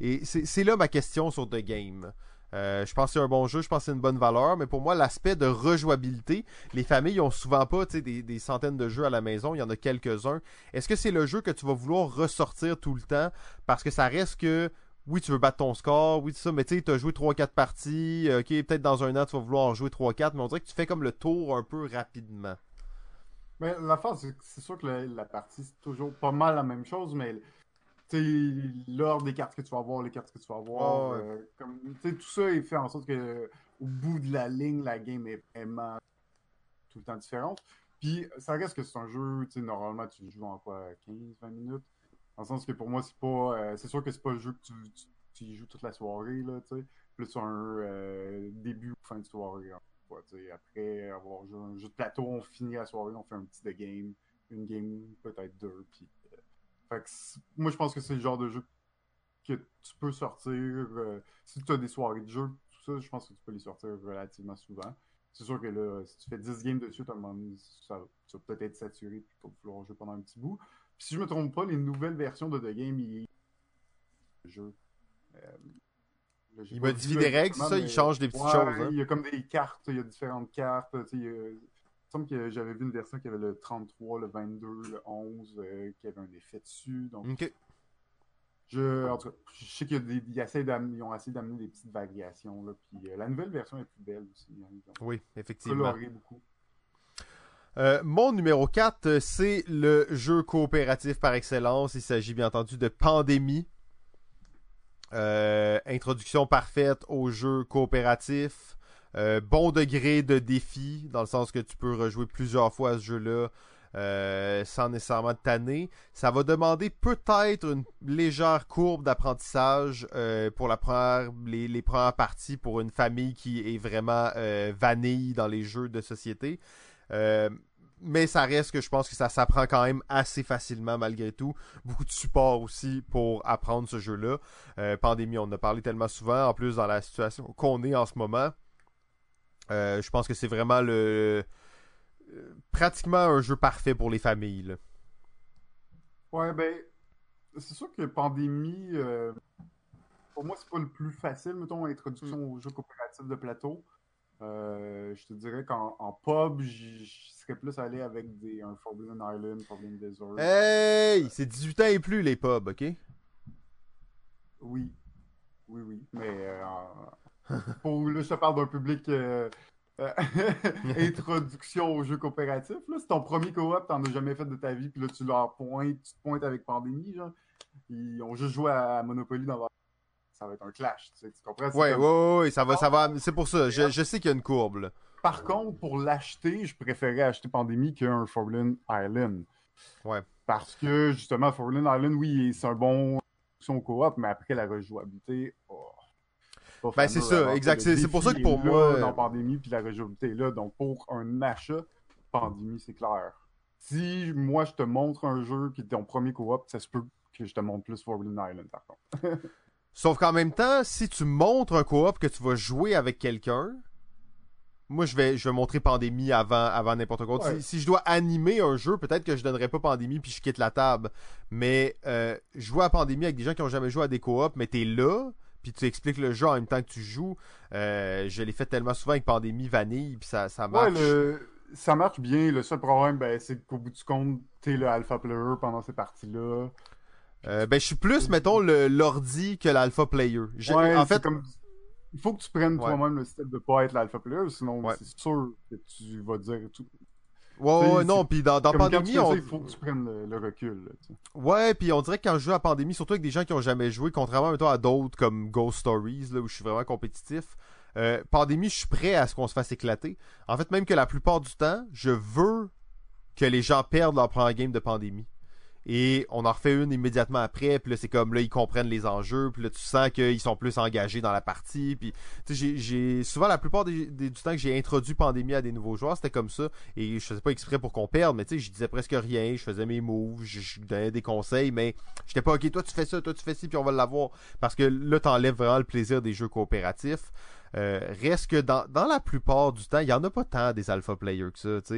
Et c'est là ma question sur The Game. Euh, je pense que c'est un bon jeu, je pense que c'est une bonne valeur, mais pour moi, l'aspect de rejouabilité, les familles ont souvent pas des, centaines de jeux à la maison, il y en a quelques-uns. Est-ce que c'est le jeu que tu vas vouloir ressortir tout le temps? Parce que ça reste que oui, tu veux battre ton score, oui, ça, mais tu sais, tu as joué 3-4 parties, euh, ok, peut-être dans un an, tu vas vouloir en jouer 3-4, mais on dirait que tu fais comme le tour un peu rapidement. Mais la phase, c'est sûr que la, partie, c'est toujours pas mal la même chose, mais l'ordre des cartes que tu vas avoir, les cartes que tu vas avoir, euh, tout ça est fait en sorte que au bout de la ligne, la game est vraiment tout le temps différente. Puis ça reste que c'est un jeu, normalement tu joues en quoi, 15-20 minutes? Dans le sens que pour moi, c'est pas. Euh, c'est sûr que c'est pas le jeu que tu, tu, joues toute la soirée, là, tu sais. Plus un euh, début ou fin de soirée. Hein, après avoir joué un jeu de plateau, on finit la soirée, on fait un petit de game. Une game, peut-être deux, puis. Euh, fait que moi, je pense que c'est le genre de jeu que tu peux sortir. si tu as des soirées de jeu, tout ça, je pense que tu peux les sortir relativement souvent. C'est sûr que là, si tu fais 10 games dessus, à un moment ça, ça va peut-être être saturé, puis tu vas vouloir jouer pendant un petit bout si je me trompe pas, les nouvelles versions de The Game, il... jeu. Euh, il modifie des règles, ça, il change des petites choses. Hein. Il y a comme des cartes, il y a différentes cartes. Il, semble que j'avais vu une version qui avait le 33, le 22, le 11, euh, qui avait un effet dessus. Donc, je, en tout cas, je sais qu'ils ont essayé d'amener des petites variations. Là, puis, euh, la nouvelle version est plus belle aussi. Hein, oui, effectivement. beaucoup. Euh, mon numéro 4, c'est le jeu coopératif par excellence. Il s'agit bien entendu de Pandémie. Introduction parfaite au jeu coopératif. Euh, bon degré de défi, dans le sens que tu peux rejouer plusieurs fois à ce jeu-là sans nécessairement tanner. Ça va demander peut-être une légère courbe d'apprentissage pour la première, les, premières parties pour une famille qui est vraiment vanille dans les jeux de société. Euh, mais ça reste que je pense que ça s'apprend quand même assez facilement malgré tout. Beaucoup de support aussi pour apprendre ce jeu-là. Euh, pandémie, on en a parlé tellement souvent, en plus dans la situation qu'on est en ce moment. Euh, je pense que c'est vraiment le pratiquement un jeu parfait pour les familles. Ouais, ben c'est sûr que pandémie pour moi c'est pas le plus facile, mettons, l'introduction mm. au jeu coopératif de plateau. Euh, je te dirais qu'en pub, je serais plus allé avec des, un Forbidden Island, Forbidden Desert. Hey! C'est 18 ans et plus les pubs, ok? Oui. Oui, oui. Mais euh, pour, là, je te parle d'un public euh, *laughs* introduction au jeu coopératif. Là. C'est ton premier coop, t'en as jamais fait de ta vie, puis là tu leur pointes, tu te pointes avec Pandémie, genre. Ils ont juste joué à Monopoly dans leur ça va être un clash. Tu, sais, tu comprends? Ouais, ouais, ouais, ça va, ça va. C'est pour ça. Je, je sais qu'il y a une courbe. Par contre, pour l'acheter, je préférais acheter Pandémie qu'un Foreign Island. Ouais. Parce que justement, Foreign Island, oui, c'est un bon son coop, mais après la rejouabilité, oh, ben c'est ça, exact. C'est pour ça que pour moi. Dans Pandémie, puis la rejouabilité est là. Donc pour un achat, Pandémie, c'est clair. Si moi je te montre un jeu qui est ton premier coop, ça se peut que je te montre plus Forbidden Island par contre. *laughs* Sauf qu'en même temps, si tu montres un coop que tu vas jouer avec quelqu'un, moi, je vais, je vais montrer Pandémie avant, avant n'importe quoi. Ouais. Si, si je dois animer un jeu, peut-être que je donnerais pas Pandémie puis je quitte la table. Mais euh, jouer à Pandémie avec des gens qui ont jamais joué à des coop, mais t'es là, puis tu expliques le jeu en même temps que tu joues. Euh, je l'ai fait tellement souvent avec Pandémie Vanille, puis ça, ça Ouais, marche. le... ça marche bien. Le seul problème, ben, c'est qu'au bout du compte, t'es le alpha player pendant ces parties-là. Euh, ben, je suis plus, mettons, l'ordi que l'alpha player. Ouais, en fait, comme... il faut que tu prennes Ouais. toi-même le step de pas être l'alpha player, sinon Ouais. c'est sûr que tu vas dire tout. Ouais, ouais, non, puis dans, Comme Pandémie, on... il faut que tu prennes le, le recul. là. Ouais, puis on dirait que quand je joue à Pandémie, surtout avec des gens qui ont jamais joué, contrairement mettons, à d'autres comme Ghost Stories, là, où je suis vraiment compétitif, euh, Pandémie, je suis prêt à ce qu'on se fasse éclater. En fait, même que la plupart du temps, je veux que les gens perdent leur première game de Pandémie. Et on en refait une immédiatement après, puis là, c'est comme, là, ils comprennent les enjeux, puis là, tu sens qu'ils sont plus engagés dans la partie, puis, tu sais, j'ai- souvent, la plupart du temps que j'ai introduit Pandémie à des nouveaux joueurs, c'était comme ça, et je faisais pas exprès pour qu'on perde, mais tu sais, je disais presque rien, je faisais mes moves, je, donnais des conseils, mais j'étais pas, ok, toi tu fais ça, toi tu fais ci, puis on va l'avoir, parce que là, t'enlèves vraiment le plaisir des jeux coopératifs. Euh, reste que dans, dans la plupart du temps, il y en a pas tant des alpha players que ça.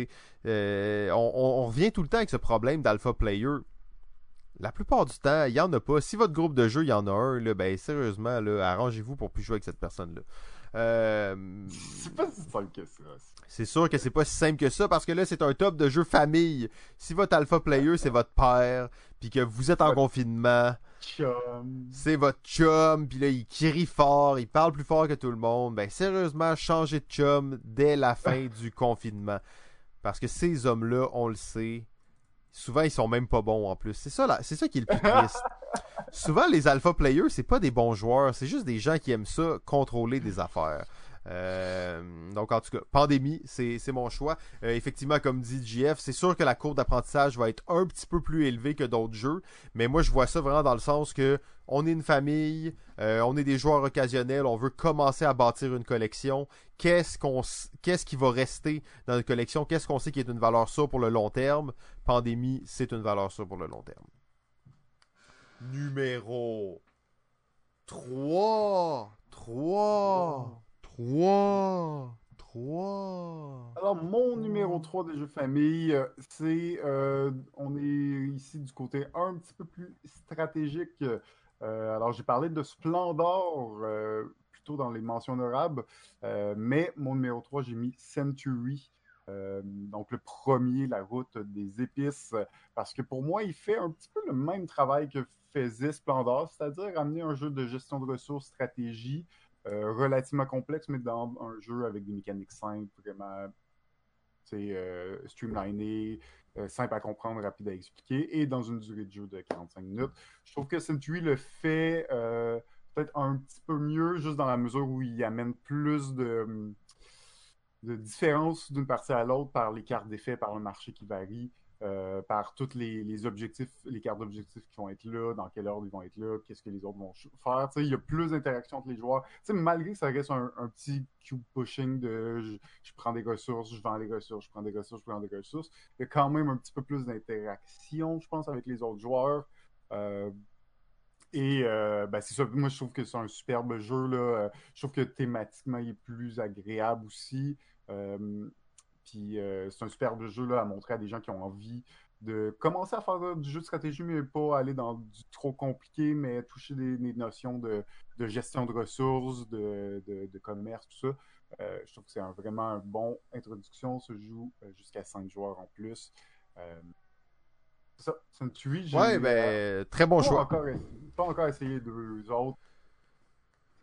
Euh, on, on- on revient tout le temps avec ce problème d'alpha player. La plupart du temps, il y en a pas. Si votre groupe de jeu, il y en a un, là, ben sérieusement, arrangez-vous pour plus jouer avec cette personne-là. Euh, *laughs* C'est pas si simple que ça. c'est sûr que c'est pas si simple que ça parce que là c'est un top de jeu famille. Si votre alpha player c'est votre père, puis que vous êtes en confinement, c'est votre chum, puis là il crie fort, il parle plus fort que tout le monde, ben sérieusement changez de chum dès la fin *laughs* du confinement parce que ces hommes-là, on le sait, souvent ils sont même pas bons en plus. C'est ça là, c'est ça qui est le plus triste. *laughs* souvent les alpha players, c'est pas des bons joueurs, c'est juste des gens qui aiment ça contrôler des affaires. Euh, donc en tout cas, pandémie, c'est c'est mon choix. Euh, effectivement, comme dit JF, c'est sûr que la courbe d'apprentissage va être un petit peu plus élevée que d'autres jeux, mais moi je vois ça vraiment dans le sens que on est une famille, euh, on est des joueurs occasionnels, on veut commencer à bâtir une collection. Qu'est-ce qu'on, qu'est-ce qui va rester dans notre collection? Qu'est-ce qu'on sait qui est une valeur sûre pour le long terme? Pandémie, c'est une valeur sûre pour le long terme. Numéro 3 3 3 3 Alors, mon numéro 3 des jeux famille, euh, c'est. euh, on est ici du côté un petit peu plus stratégique. Euh, alors, j'ai parlé de Splendor euh, plutôt dans les mentions honorables, mais mon numéro 3, j'ai mis Century. euh, donc, le premier, la route des épices, parce que pour moi, il fait un petit peu le même travail que faisait Splendor, c'est-à-dire amener un jeu de gestion de ressources, stratégie, relativement complexe, mais dans un jeu avec des mécaniques simples, vraiment euh, streamliné, euh, simple à comprendre, rapide à expliquer, et dans une durée de jeu de 45 minutes. Je trouve que Century le fait euh, peut-être un petit peu mieux, juste dans la mesure où il amène plus de, de différence d'une partie à l'autre par les cartes d'effet, par le marché qui varie. Euh, par tous les, objectifs, les cartes d'objectifs qui vont être là, dans quel ordre ils vont être là, qu'est-ce que les autres vont faire. Il y a plus d'interaction entre les joueurs. Malgré que ça reste un, petit cube pushing de je, prends des ressources, je vends des ressources, je prends des ressources, je vends des ressources, il y a quand même un petit peu plus d'interaction, je pense, avec les autres joueurs. Euh, et euh, ben, c'est ça, moi je trouve que c'est un superbe jeu. Là. Je trouve que thématiquement il est plus agréable aussi. Puis euh, c'est un superbe jeu là, à montrer à des gens qui ont envie de commencer à faire du jeu de stratégie, mais pas aller dans du trop compliqué, mais toucher des, des notions de, de gestion de ressources, de, de, de commerce, tout ça. Euh, je trouve que c'est un, vraiment un bon introduction. Se joue euh, jusqu'à 5 joueurs en plus. Euh, c'est ça, Century, Ouais, ben, très bon pas, choix. encore, pas encore essayé deux autres.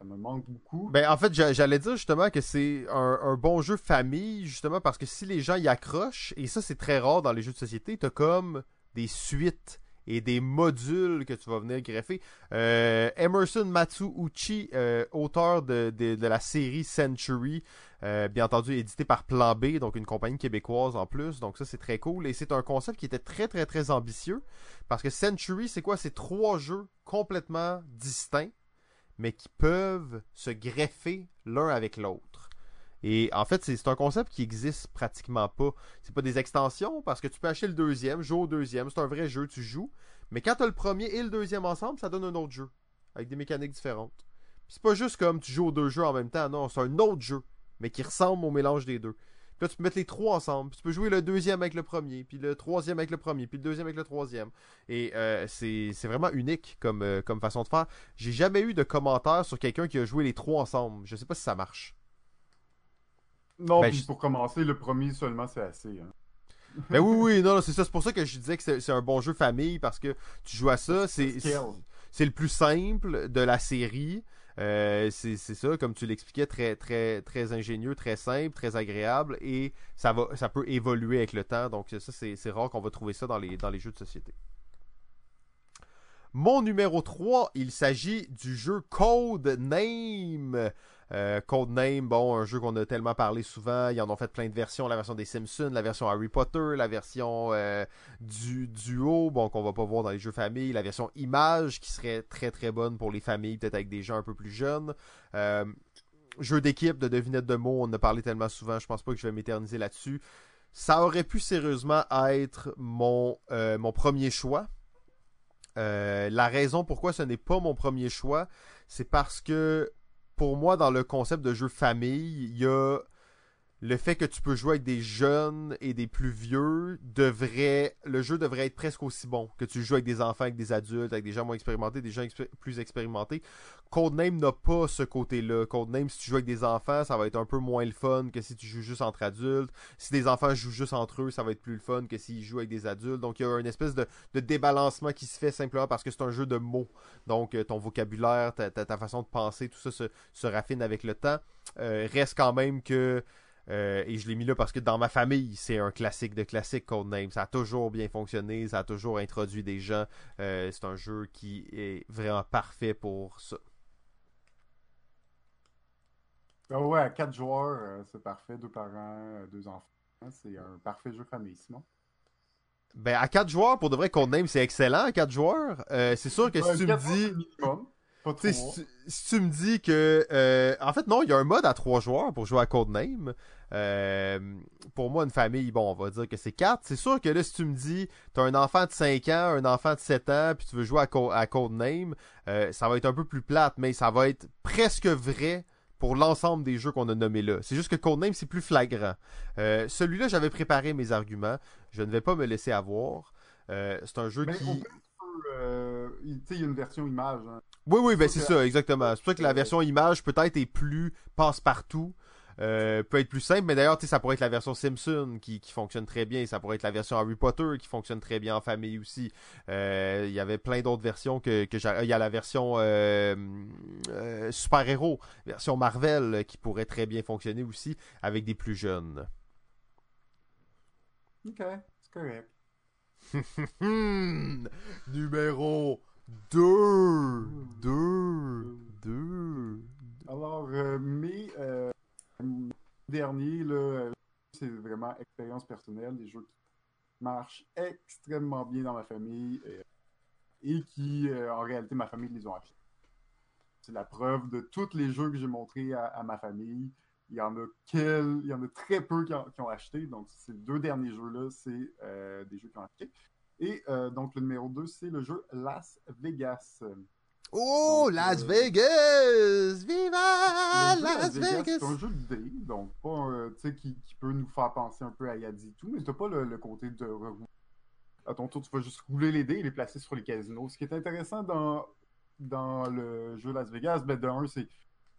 Ça me manque beaucoup. Ben, en fait, j'a- j'allais dire justement que c'est un, bon jeu famille, justement, parce que si les gens y accrochent, et ça, c'est très rare dans les jeux de société, t'as comme des suites et des modules que tu vas venir greffer. Euh, Emerson Matsuuchi, euh, auteur de, de, de la série Century, euh, bien entendu édité par Plan B, donc une compagnie québécoise en plus, donc ça c'est très cool. Et c'est un concept qui était très très très ambitieux, parce que Century, c'est quoi? C'est trois jeux complètement distincts mais qui peuvent se greffer l'un avec l'autre. Et en fait, c'est un concept qui existe pratiquement pas. C'est pas des extensions parce que tu peux acheter le deuxième, jouer au deuxième, c'est un vrai jeu, tu joues. Mais quand tu as le premier et le deuxième ensemble, ça donne un autre jeu avec des mécaniques différentes. C'est pas juste comme tu joues aux deux jeux en même temps, non, c'est un autre jeu, mais qui ressemble au mélange des deux. Là, tu peux mettre les trois ensemble. Puis tu peux jouer le deuxième avec le premier, puis le troisième avec le premier, puis le deuxième avec le troisième. Et euh, c'est vraiment unique comme, euh, comme façon de faire. J'ai jamais eu de commentaire sur quelqu'un qui a joué les trois ensemble. Je sais pas si ça marche. Non, Ben, puis je- pour commencer, le premier seulement, c'est assez. hein. *laughs* Ben oui, oui, non, non, c'est ça. C'est pour ça que je disais que c'est un bon jeu famille parce que tu joues à ça. C'est le plus simple de la série. Euh, c'est ça, comme tu l'expliquais, très, très, très ingénieux, très simple, très agréable et ça, peut évoluer avec le temps. Donc, ça, c'est c'est rare qu'on va trouver ça dans les, dans les jeux de société. Mon numéro 3, il s'agit du jeu Code Name. Euh, Code Name, bon, un jeu qu'on a tellement parlé souvent. Ils en ont fait plein de versions. La version des Simpsons, la version Harry Potter, la version euh, du duo, bon, qu'on va pas voir dans les jeux famille. La version image, qui serait très très bonne pour les familles, peut-être avec des gens un peu plus jeunes. Euh, jeu d'équipe, de devinette de mots, on en a parlé tellement souvent, je pense pas que je vais m'éterniser là-dessus. Ça aurait pu sérieusement être mon, euh, premier choix. La raison pourquoi ce n'est pas mon premier choix, c'est parce que pour moi, dans le concept de jeu famille, il y a le fait que tu peux jouer avec des jeunes et des plus vieux devrait le jeu devrait être presque aussi bon que tu joues avec des enfants, avec des adultes, avec des gens moins expérimentés, des gens plus expérimentés. Codename n'a pas ce côté-là. Codename, si tu joues avec des enfants, ça va être un peu moins le fun que si tu joues juste entre adultes. Si des enfants jouent juste entre eux, ça va être plus le fun que s'ils jouent avec des adultes. Donc il y a une espèce de, débalancement qui se fait simplement parce que c'est un jeu de mots. Donc euh, ton vocabulaire, ta, façon de penser, tout ça se, se raffine avec le temps. Euh, reste quand même que euh, et je l'ai mis là parce que dans ma famille, c'est un classique de classique Codename. Ça a toujours bien fonctionné, ça a toujours introduit des gens. Euh, c'est un jeu qui est vraiment parfait pour ça. Ah ouais, à quatre joueurs, euh, c'est parfait. Deux parents, deux enfants. C'est un parfait jeu famille, Simon. Ben, à 4 joueurs, pour de vrai, Codename, c'est excellent à 4 joueurs. Euh, c'est sûr que Ouais, si tu me dis. minimum. Pas trop. si, tu- si tu me dis que. euh, en fait, non, il y a un mode à 3 joueurs pour jouer à Codename. Euh, pour moi, une famille, bon, on va dire que c'est 4. C'est sûr que là, si tu me dis, t'as un enfant de 5 ans, un enfant de 7 ans, puis tu veux jouer à, Co- à Codename, euh, ça va être un peu plus plate, mais ça va être presque vrai pour l'ensemble des jeux qu'on a nommés là. C'est juste que Codename, c'est plus flagrant. Euh, Celui-là, j'avais préparé mes arguments. Je ne vais pas me laisser avoir. C'est un jeu Mais qui... il y a une version image. hein. Oui, oui, ben c'est que- ça, exactement. C'est pour ça que la version image peut-être est plus passe-partout. euh, peut être plus simple, mais d'ailleurs, tu sais, ça pourrait être la version Simpson qui, qui fonctionne très bien. Ça pourrait être la version Harry Potter qui fonctionne très bien en famille aussi. Euh, Il y avait plein d'autres versions que, que j'ai. Il y a la version euh, euh, super-héros, version Marvel qui pourrait très bien fonctionner aussi avec des plus jeunes. Ok, c'est correct. *laughs* Numéro 2 2 2 Alors, euh, mes euh, euh, c'est vraiment expérience personnelle, des jeux qui marchent extrêmement bien dans ma famille euh, et qui, euh, en réalité, ma famille les ont achetés. C'est la preuve de tous les jeux que j'ai montrés à, ma famille. Il y en a quel... il y en a très peu qui ont, acheté. Donc, ces deux derniers jeux-là, c'est des jeux qui ont acheté. Et euh, donc, le numéro 2, c'est le jeu Las Vegas. Oh, Donc, Las euh, Vegas! Viva Las Las Vegas, Vegas! C'est un jeu de dés, donc pas euh, tu sais, qui, qui peut nous faire penser un peu à Yadi et tout, mais t'as pas le, le côté de. À ton tour, tu vas juste rouler les dés et les placer sur les casinos. Ce qui est intéressant dans, dans le jeu Las Vegas, ben de un, c'est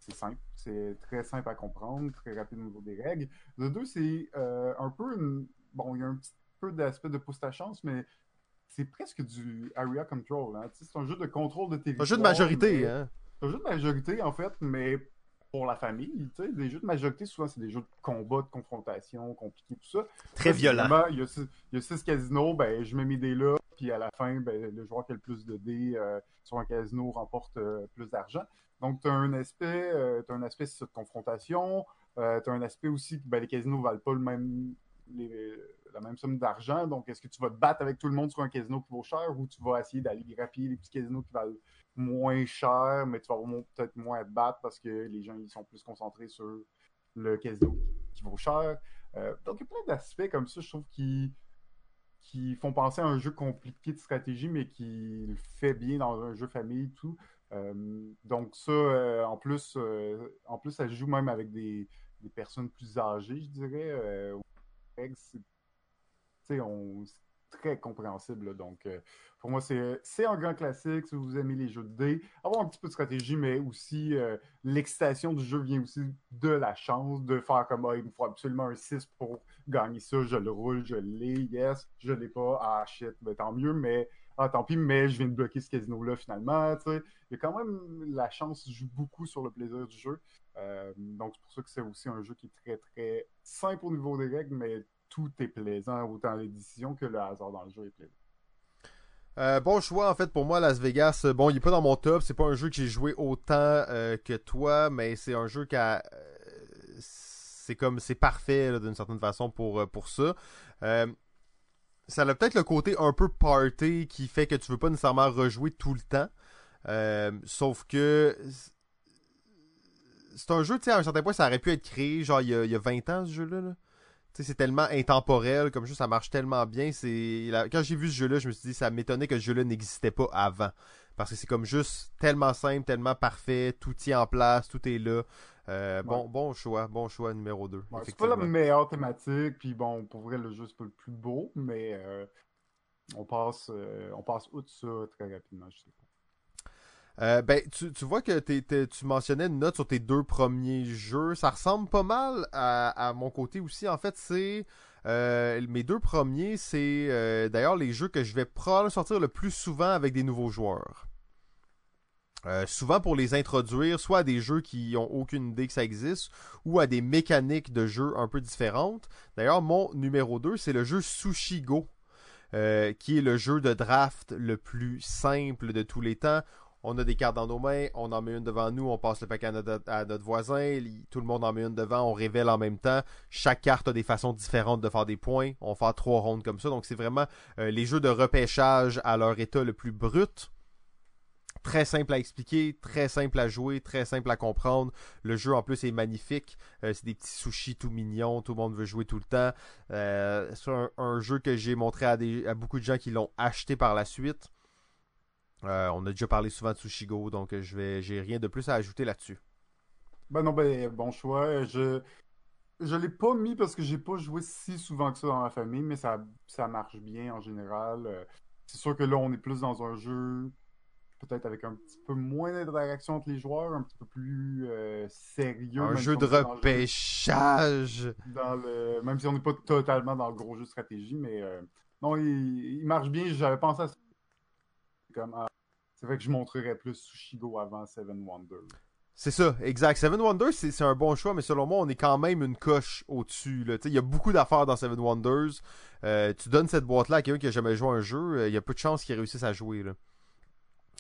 c'est simple, c'est très simple à comprendre, très rapide au niveau des règles. De deux, c'est euh, un peu une... Bon, il y a un petit peu d'aspect de pousse ta chance, mais c'est presque du area control. Hein? C'est un jeu de contrôle de Un territoire. jeu de majorité, mais- hein? c'est un jeu de majorité, en fait, mais pour la famille. Tu sais, des jeux de majorité, souvent, c'est des jeux de combat, de confrontation, compliqués, tout ça. Très violent. Il y, a six, il y a six casinos, ben, je mets mes dés là, puis à la fin, ben, le joueur qui a le plus de dés euh, sur un casino remporte euh, plus d'argent. Donc, tu as un aspect, euh, t'as un aspect de confrontation, euh, tu as un aspect aussi que ben, les casinos valent pas le même, les- la même somme d'argent. Donc, est-ce que tu vas te battre avec tout le monde sur un casino qui vaut cher ou tu vas essayer d'aller grappiller les petits casinos qui valent moins cher, mais tu vas peut-être moins te battre parce que les gens ils sont plus concentrés sur le casino qui vaut cher. Euh, donc, il y a plein d'aspects comme ça, je trouve, qui, qui font penser à un jeu compliqué de stratégie, mais qui le fait bien dans un jeu famille, tout. Euh, donc ça, euh, en plus, en plus, ça joue même avec des, personnes plus âgées, je dirais. C'est très compréhensible. donc, euh, pour moi, c'est un grand classique. Si vous aimez les jeux de dés, avoir un petit peu de stratégie, mais aussi euh, l'excitation du jeu vient aussi de la chance de faire comme ah, il me faut absolument un 6 pour gagner ça. Je le roule, je l'ai, yes. Je l'ai pas, ah shit, ben, tant mieux, mais ah tant pis, mais je viens de bloquer ce casino-là finalement. Il y a quand même la chance joue beaucoup sur le plaisir du jeu. Euh, donc, c'est pour ça que c'est aussi un jeu qui est très, très simple au niveau des règles, mais tout est plaisant, autant les décisions que le hasard dans le jeu est plaisant. Euh, bon choix en fait pour moi Las Vegas. Bon, il est pas dans mon top, c'est pas un jeu que j'ai joué autant euh, que toi, mais c'est un jeu qui a euh, c'est comme c'est parfait d'une certaine façon pour pour ça. ça a peut-être le côté un peu party qui fait que tu veux pas nécessairement rejouer tout le temps. sauf que c'est un jeu, tu sais, à un certain point, ça aurait pu être créé, genre, il y a, il y a 20 ans, ce jeu-là. là c'est tellement intemporel, comme jeu, ça marche tellement bien. C'est Quand j'ai vu ce jeu-là, je me suis dit, ça m'étonnait que ce jeu-là n'existait pas avant. Parce que c'est comme juste tellement simple, tellement parfait, tout tient en place, tout est là. Euh, bon, bon choix, bon choix numéro 2. c'est pas la meilleure thématique, puis bon, pour vrai, le jeu, c'est pas le plus beau, mais euh, on passe euh, on passe outre ça très rapidement, je sais pas. Euh, ben, tu, vois que tu mentionnais une note sur tes deux premiers jeux. Ça ressemble pas mal à, mon côté aussi. En fait, c'est euh, mes deux premiers, c'est euh, d'ailleurs les jeux que je vais probablement sortir le plus souvent avec des nouveaux joueurs. souvent pour les introduire, soit à des jeux qui ont aucune idée que ça existe, ou à des mécaniques de jeu un peu différentes. D'ailleurs, mon numéro 2, c'est le jeu Sushi Go. qui est le jeu de draft le plus simple de tous les temps on a des cartes dans nos mains, on en met une devant nous, on passe le paquet à notre, voisin, tout le monde en met une devant, on révèle en même temps. Chaque carte a des façons différentes de faire des points. On fait trois rondes comme ça. Donc c'est vraiment euh, les jeux de repêchage à leur état le plus brut. Très simple à expliquer, très simple à jouer, très simple à comprendre. Le jeu en plus est magnifique. Euh, c'est des petits sushis tout mignons, tout le monde veut jouer tout le temps. Euh, c'est un, jeu que j'ai montré à, à beaucoup de gens qui l'ont acheté par la suite. Euh, on a déjà parlé souvent de Sushigo, donc euh, je vais, j'ai rien de plus à ajouter là-dessus. Ben non, ben bon choix. Je, je l'ai pas mis parce que j'ai pas joué si souvent que ça dans la famille, mais ça, ça marche bien en général. Euh, c'est sûr que là, on est plus dans un jeu peut-être avec un petit peu moins d'interaction entre les joueurs, un petit peu plus sérieux. Un jeu de repêchage. Dans le... Même si on n'est pas totalement dans le gros jeu de stratégie, mais non, il, il, marche bien. J'avais pensé à ça. Comme, ah, c'est vrai que je montrerais plus Sushigo avant Seven Wonders. C'est ça, exact. Seven Wonders, c'est un bon choix, mais selon moi, on est quand même une coche au-dessus. Il y a beaucoup d'affaires dans Seven Wonders. Euh, tu donnes cette boîte-là à quelqu'un qui a jamais joué à un jeu, euh, il y a peu de chances qu'il réussisse à jouer. Là.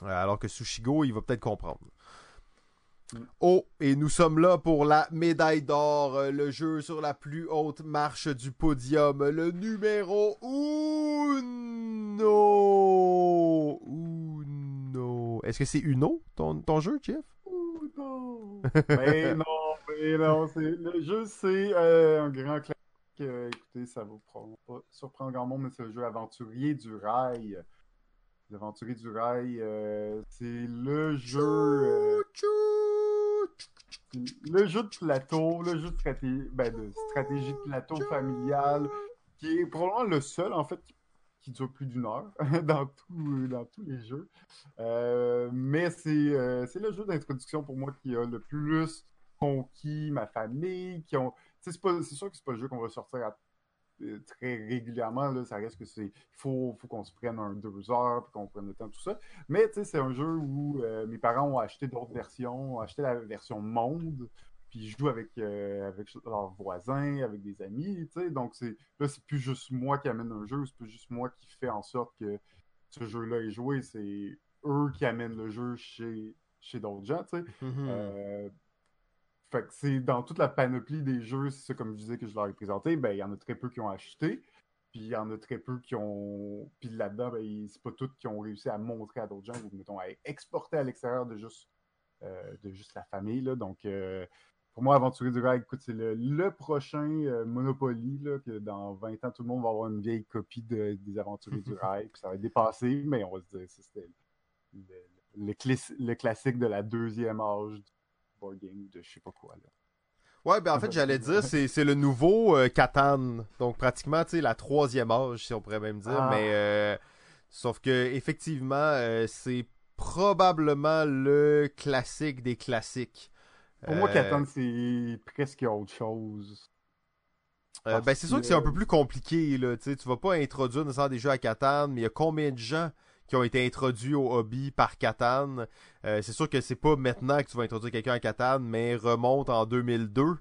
Euh, alors que Sushigo, il va peut-être comprendre. Mm. Oh, et nous sommes là pour la médaille d'or, le jeu sur la plus haute marche du podium, le numéro uno. Est-ce que c'est Uno, ton, ton jeu, Jeff? Uno! *laughs* mais non, mais non. Le jeu, c'est euh, un grand classique. Euh, écoutez, ça vous pas surprendre grand monde, mais c'est le jeu Aventurier du Rail. L'Aventurier du Rail, euh, c'est le jeu. le jeu de plateau, le jeu de stratégie, ben, de stratégie de plateau familial, qui est probablement le seul, en fait, qui qui dure plus d'une heure *laughs* dans, tout, dans tous les jeux. Euh, mais euh, c'est le jeu d'introduction pour moi qui a le plus conquis ma famille. qui ont C'est sûr que c'est pas le jeu qu'on va sortir euh, très régulièrement. Là, ça reste que c'est. Il faut, faut qu'on se prenne un deux heures, qu'on prenne le temps, tout ça. Mais c'est un jeu où mes parents ont acheté d'autres versions, acheté la version monde puis je joue avec, euh, avec leurs voisins, avec des amis, tu sais. Donc, c'est, là, c'est plus juste moi qui amène un jeu, c'est plus juste moi qui fais en sorte que ce jeu-là est joué, c'est eux qui amènent le jeu chez, chez d'autres gens, tu sais. Mm-hmm. Euh, fait que c'est dans toute la panoplie des jeux, c'est ça, comme je disais, que je leur ai présenté, ben, il y en a très peu qui ont acheté. Puis il y en a très peu qui ont. Puis là-dedans, ben, c'est pas tous qui ont réussi à montrer à d'autres gens, ou mettons, à exporter à l'extérieur de juste, euh, de juste la famille. Là. Donc, pour moi, Aventurier du Rail, écoute, c'est le, prochain euh, Monopoly, là, que dans 20 ans, tout le monde va avoir une vieille copie des Aventuriers du *laughs* Rail, puis ça va être dépassé, mais on va se dire que c'était le, classique de la deuxième âge du board game, de je sais pas quoi. Là. Ouais, ben en fait, j'allais dire, c'est, c'est le nouveau euh, Catan. Donc, pratiquement, tu sais, la troisième âge, si on pourrait même dire. Ah. Mais, euh, sauf que, effectivement, euh, c'est probablement le classique des classiques. Pour moi, Euh, Catan, c'est presque autre chose. Euh, ben, c'est sûr que c'est un peu plus compliqué, là. Tu vas pas introduire nécessairement des jeux à Catan, mais il y a combien de gens qui ont été introduits au hobby par Catan? Euh, c'est sûr que c'est pas maintenant que tu vas introduire quelqu'un à Catan, mais remonte en 2002.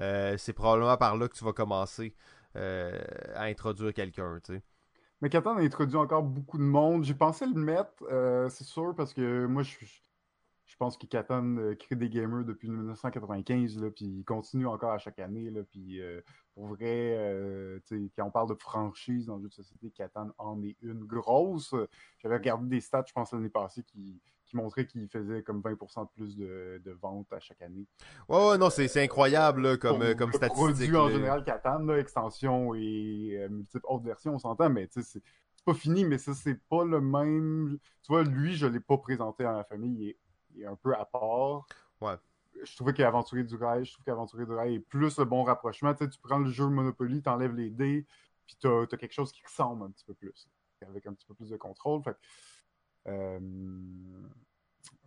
Euh, c'est probablement par là que tu vas commencer euh, à introduire quelqu'un. Mais Catan a introduit encore beaucoup de monde. J'ai pensé le mettre, euh, c'est sûr, parce que moi, je, je pense que Catan euh, crée des gamers depuis 1995, là, puis il continue encore à chaque année. Là, puis euh, pour vrai, euh, quand on parle de franchise dans le jeu de société, Catan en est une grosse. J'avais regardé des stats, je pense, l'année passée, qui, qui montraient qu'il faisait comme 20% de plus de, de ventes à chaque année. Ouais, ouais, non, c'est, incroyable, là, comme, comme statistique. produit en général Catan, là, extension et multiples autres versions, on s'entend, mais tu sais, c'est pas fini, mais ça, c'est pas le même. Tu vois, lui, je l'ai pas présenté à ma famille, il est, est un peu à part. Ouais. Je trouvais qu'Aventurier du Rail, je trouve qu'Aventurier du Rail est plus le bon rapprochement. Tu sais, tu prends le jeu Monopoly, t'enlèves les dés, puis t'as as quelque chose qui ressemble un petit peu plus, avec un petit peu plus de contrôle. Fait, que, euh,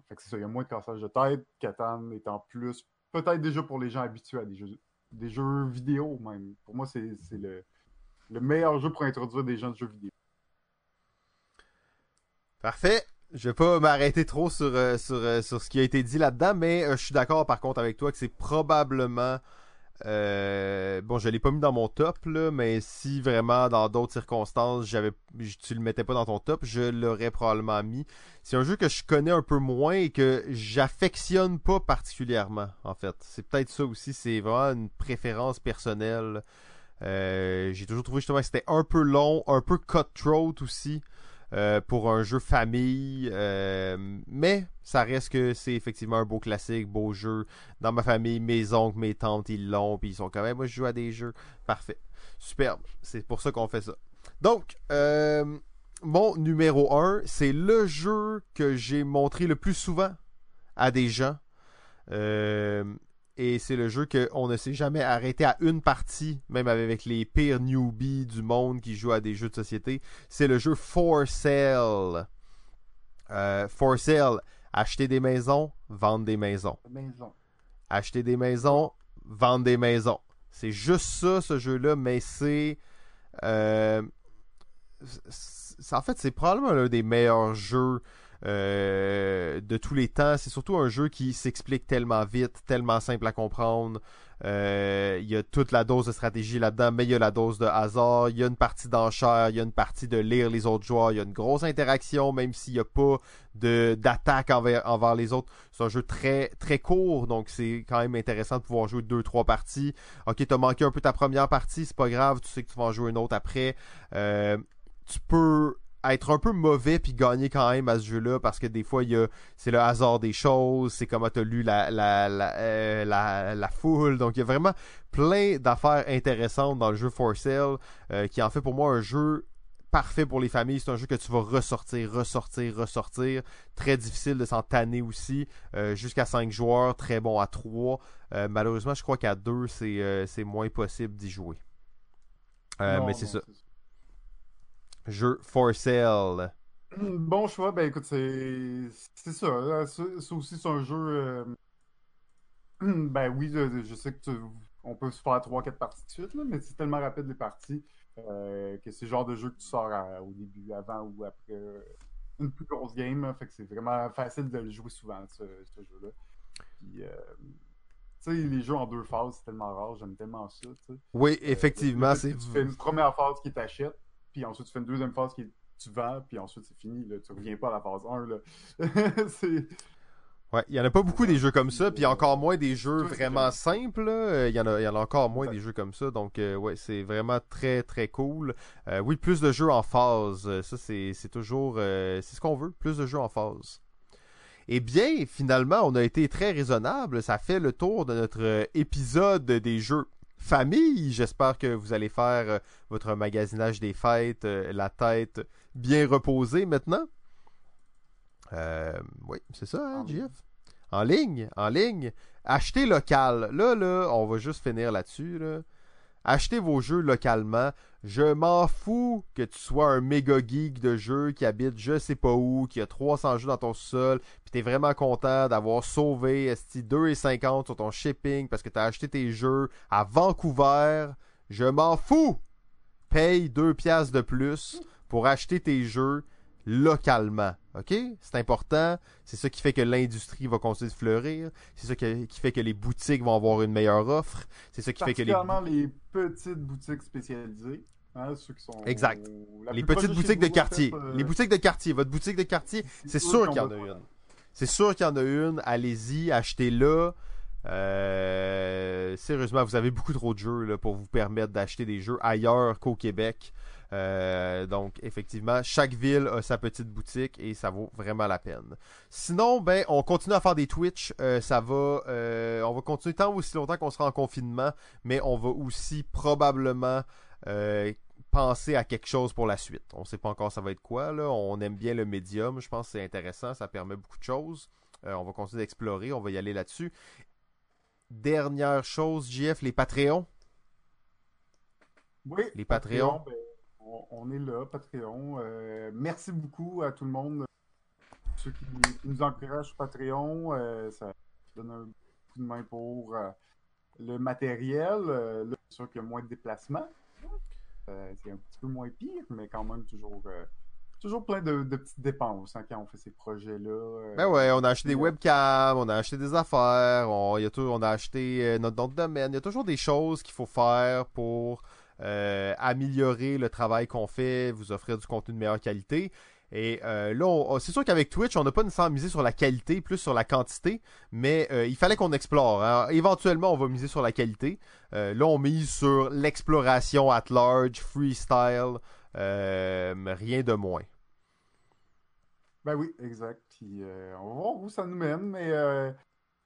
fait que c'est ça, il y a moins de cassage de tête. Catan étant plus, peut-être déjà pour les gens habitués à des jeux, des jeux vidéo même. Pour moi, c'est c'est le, le meilleur jeu pour introduire des gens de jeux vidéo. Parfait. Je vais pas m'arrêter trop sur, euh, euh, sur ce qui a été dit là-dedans, mais euh, je suis d'accord par contre avec toi que c'est probablement. bon, je l'ai pas mis dans mon top, mais si vraiment dans d'autres circonstances, j'avais, tu le mettais pas dans ton top, je l'aurais probablement mis. C'est un jeu que je connais un peu moins et que j'affectionne pas particulièrement, en fait. C'est peut-être ça aussi, c'est vraiment une préférence personnelle. J'ai toujours trouvé justement que c'était un peu long, un peu cutthroat aussi euh, pour un jeu famille. euh, mais ça reste que c'est effectivement un beau classique, beau jeu. Dans ma famille, mes oncles, mes tantes, ils l'ont, puis ils sont quand même, moi je joue à des jeux. Parfait. Superbe. C'est pour ça qu'on fait ça. Donc, euh, mon numéro 1, c'est le jeu que j'ai montré le plus souvent à des gens. Et c'est le jeu qu'on ne s'est jamais arrêté à une partie, même avec les pires newbies du monde qui jouent à des jeux de société. C'est le jeu For Sale. Euh, For Sale, acheter des maisons, vendre des maisons. Maison. Acheter des maisons, vendre des maisons. C'est juste ça, ce jeu-là, mais c'est. euh, c'est- en fait, c'est probablement l'un des meilleurs jeux euh, de tous les temps. C'est surtout un jeu qui s'explique tellement vite, tellement simple à comprendre. Euh, Il y a toute la dose de stratégie là-dedans, mais il y a la dose de hasard. Il y a une partie d'enchère, il y a une partie de lire les autres joueurs. Il y a une grosse interaction, même s'il n'y a pas d'attaque envers, envers les autres. C'est un jeu très très court, donc c'est quand même intéressant de pouvoir jouer deux trois parties. Ok, t'as manqué un peu ta première partie, c'est pas grave, tu sais que tu vas en jouer une autre après. Euh, tu peux être un peu mauvais puis gagner quand même à ce jeu-là parce que des fois il y a c'est le hasard des choses, c'est comment t'as lu la la la, euh, la la foule, donc il y a vraiment plein d'affaires intéressantes dans le jeu For Sale euh, qui en fait pour moi un jeu parfait pour les familles. C'est un jeu que tu vas ressortir, ressortir, ressortir. Très difficile de s'en tanner aussi. Euh, Jusqu'à 5 joueurs, très bon à 3. Euh, malheureusement, je crois qu'à 2, c'est euh, c'est moins possible d'y jouer. Non, mais c'est ça. Jeu For Sale. Bon choix, ben écoute, c'est c'est ça. Ça, ça aussi, c'est un jeu. euh, Ben oui, je, je sais que tu- on peut se faire 3-4 parties de suite, là, mais c'est tellement rapide les parties euh, que c'est le genre de jeu que tu sors à- au début, avant ou après euh, une plus grosse game. là, fait que c'est vraiment facile de le jouer souvent, ce, ce jeu-là. Puis, euh, tu sais, les jeux en deux phases, c'est tellement rare, j'aime tellement ça. Oui, effectivement, c'est Tu fais une première phase qui t'achète, puis ensuite tu fais une deuxième phase qui tu vends, puis ensuite c'est fini. Là. Tu reviens pas à la phase 1. Là. *laughs* c'est... Ouais, il y en a pas beaucoup des jeux comme ça, puis encore moins des jeux vraiment simples. Euh, Il y en a, il y en a encore moins des jeux comme ça, donc euh, ouais, c'est vraiment très très cool. Euh, oui, plus de jeux en phase, ça c'est c'est toujours, euh, c'est ce qu'on veut, plus de jeux en phase. Eh bien, finalement, on a été très raisonnable. Ça fait le tour de notre épisode des jeux famille. J'espère que vous allez faire euh, votre magasinage des fêtes, euh, la tête bien reposée maintenant. Euh, oui, c'est ça, hein, En ligne. JF? En ligne, en ligne. achetez local. Là, là, on va juste finir là-dessus. Là. Achetez vos jeux localement. Je m'en fous que tu sois un méga geek de jeux qui habite je sais pas où, qui a 300 jeux dans ton sol, puis t'es vraiment content d'avoir sauvé 2,50 sur ton shipping parce que t'as acheté tes jeux à Vancouver. Je m'en fous! Paye 2 piastres de plus pour acheter tes jeux localement. OK? C'est important. C'est ça qui fait que l'industrie va continuer de fleurir. C'est ça qui fait que les boutiques vont avoir une meilleure offre. C'est ça qui fait que les... les petites boutiques spécialisées. Hein, ceux qui sont... Exact. Les petites boutiques de quartier. Euh, les boutiques de quartier. Votre boutique de quartier, c'est sûr qu'il y en a une. C'est sûr qu'il y en a une. Allez-y, achetez-la. Euh, sérieusement, vous avez beaucoup trop de jeux là, pour vous permettre d'acheter des jeux ailleurs qu'au Québec. Euh, donc, effectivement, chaque ville a sa petite boutique et ça vaut vraiment la peine. Sinon, ben, on continue à faire des Twitch. Euh, ça va, euh, on va continuer tant aussi longtemps qu'on sera en confinement, mais on va aussi probablement penser à quelque chose pour la suite. On ne sait pas encore ça va être quoi. Là. On aime bien le médium. Je pense que c'est intéressant. Ça permet beaucoup de choses. on va continuer d'explorer. On va y aller là-dessus. Dernière chose, JF, les Patreons. Oui. Les Patreons. Ben, on, est là, Patreon. Euh, merci beaucoup à tout le monde, ceux qui, nous encouragent sur Patreon. Euh, ça donne un coup de main pour euh, le matériel. là, c'est sûr qu'il y a moins de déplacements. c'est un petit peu moins pire, mais quand même toujours toujours plein de, petites dépenses hein, quand on fait ces projets-là. ben ouais, on a acheté des webcams, on a acheté des affaires, on, a, tout, on a acheté notre nom de domaine. Il y a toujours des choses qu'il faut faire pour euh, améliorer le travail qu'on fait, vous offrir du contenu de meilleure qualité. Et euh, là, c'est sûr qu'avec Twitch, on n'a pas nécessairement misé sur la qualité, plus sur la quantité, mais euh, il fallait qu'on explore. Hein. Éventuellement, on va miser sur la qualité. là, on mise sur l'exploration at large, freestyle, rien de moins. Ben oui, exact. on va voir où ça nous mène, mais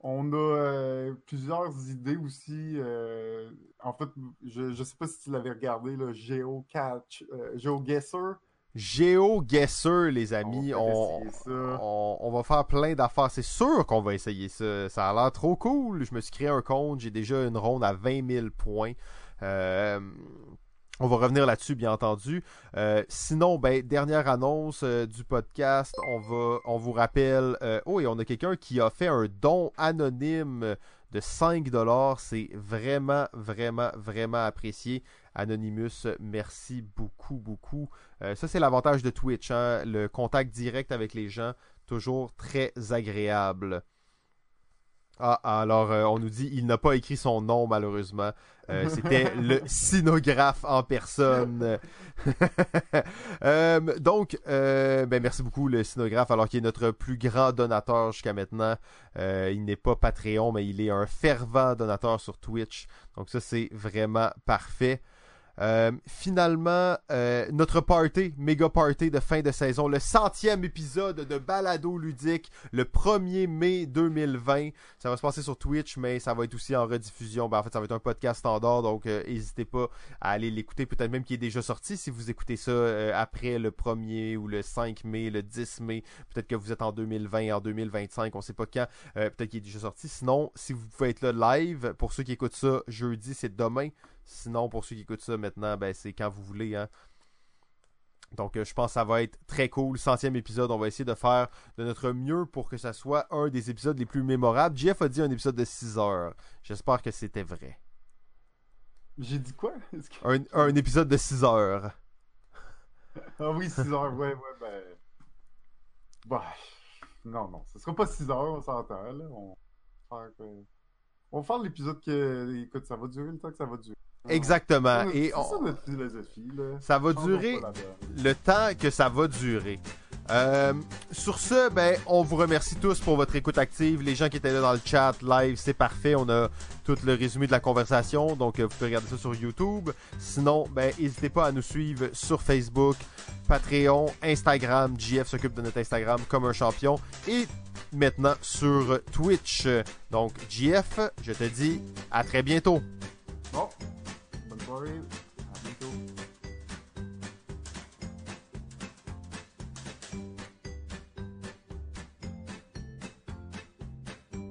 on a euh, plusieurs idées aussi. Euh, en fait, je ne sais pas si tu l'avais regardé, le GeoCatch, euh, GeoGuessr. GeoGuessr, les amis. On, on, va faire plein d'affaires. C'est sûr qu'on va essayer ça. Ça a l'air trop cool. Je me suis créé un compte. J'ai déjà une ronde à 20 000 points. On va revenir là-dessus, bien entendu. Euh, sinon, ben, dernière annonce euh, du podcast, on vous rappelle, euh, oh, et on a quelqu'un qui a fait un don anonyme de 5 dollars. C'est vraiment, vraiment, vraiment apprécié. Anonymous, merci beaucoup, beaucoup. ça, c'est l'avantage de Twitch, hein, le contact direct avec les gens, toujours très agréable. Ah, alors on nous dit il n'a pas écrit son nom malheureusement. Euh, *laughs* c'était le sinographe en personne. *laughs* Euh, donc, ben merci beaucoup le sinographe, alors qu'il est notre plus grand donateur jusqu'à maintenant. il n'est pas Patreon, mais il est un fervent donateur sur Twitch. Donc ça c'est vraiment parfait. Euh, finalement, euh, notre party, méga party de fin de saison, le centième épisode de Balado Ludique, le 1er mai 2020. Ça va se passer sur Twitch, mais ça va être aussi en rediffusion. Ben, en fait, ça va être un podcast standard, donc euh, n'hésitez pas à aller l'écouter. Peut-être même qu'il est déjà sorti si vous écoutez ça après le 1er ou le 5 mai, le 10 mai. Peut-être que vous êtes en 2020, en 2025, on sait pas quand. Peut-être qu'il est déjà sorti. Sinon, si vous pouvez être là live, pour ceux qui écoutent ça jeudi, c'est demain. Sinon, pour ceux qui écoutent ça maintenant, ben, c'est quand vous voulez. Hein. Donc, euh, je pense que ça va être très cool. Centième épisode, on va essayer de faire de notre mieux pour que ça soit un des épisodes les plus mémorables. Jeff a dit un épisode de 6 heures. J'espère que c'était vrai. J'ai dit quoi? *laughs* Un, épisode de 6 heures. *laughs* ah oui, 6 heures, ouais, ouais, ben. Bah. Non, non, ce sera pas 6 heures, on s'entend, là. On va faire, on va faire l'épisode que. Écoute, ça va durer le temps que ça va durer. Exactement. Et ça notre philosophie. Là. Ça va durer le temps que ça va durer. Euh, sur ce, ben, on vous remercie tous pour votre écoute active. Les gens qui étaient là dans le chat live, c'est parfait. On a tout le résumé de la conversation, donc euh, vous pouvez regarder ça sur YouTube. Sinon, ben, n'hésitez pas à nous suivre sur Facebook, Patreon, Instagram. JF s'occupe de notre Instagram comme un champion. Et maintenant sur Twitch. Donc, JF, je te dis à très bientôt. Bon. Bonne soirée.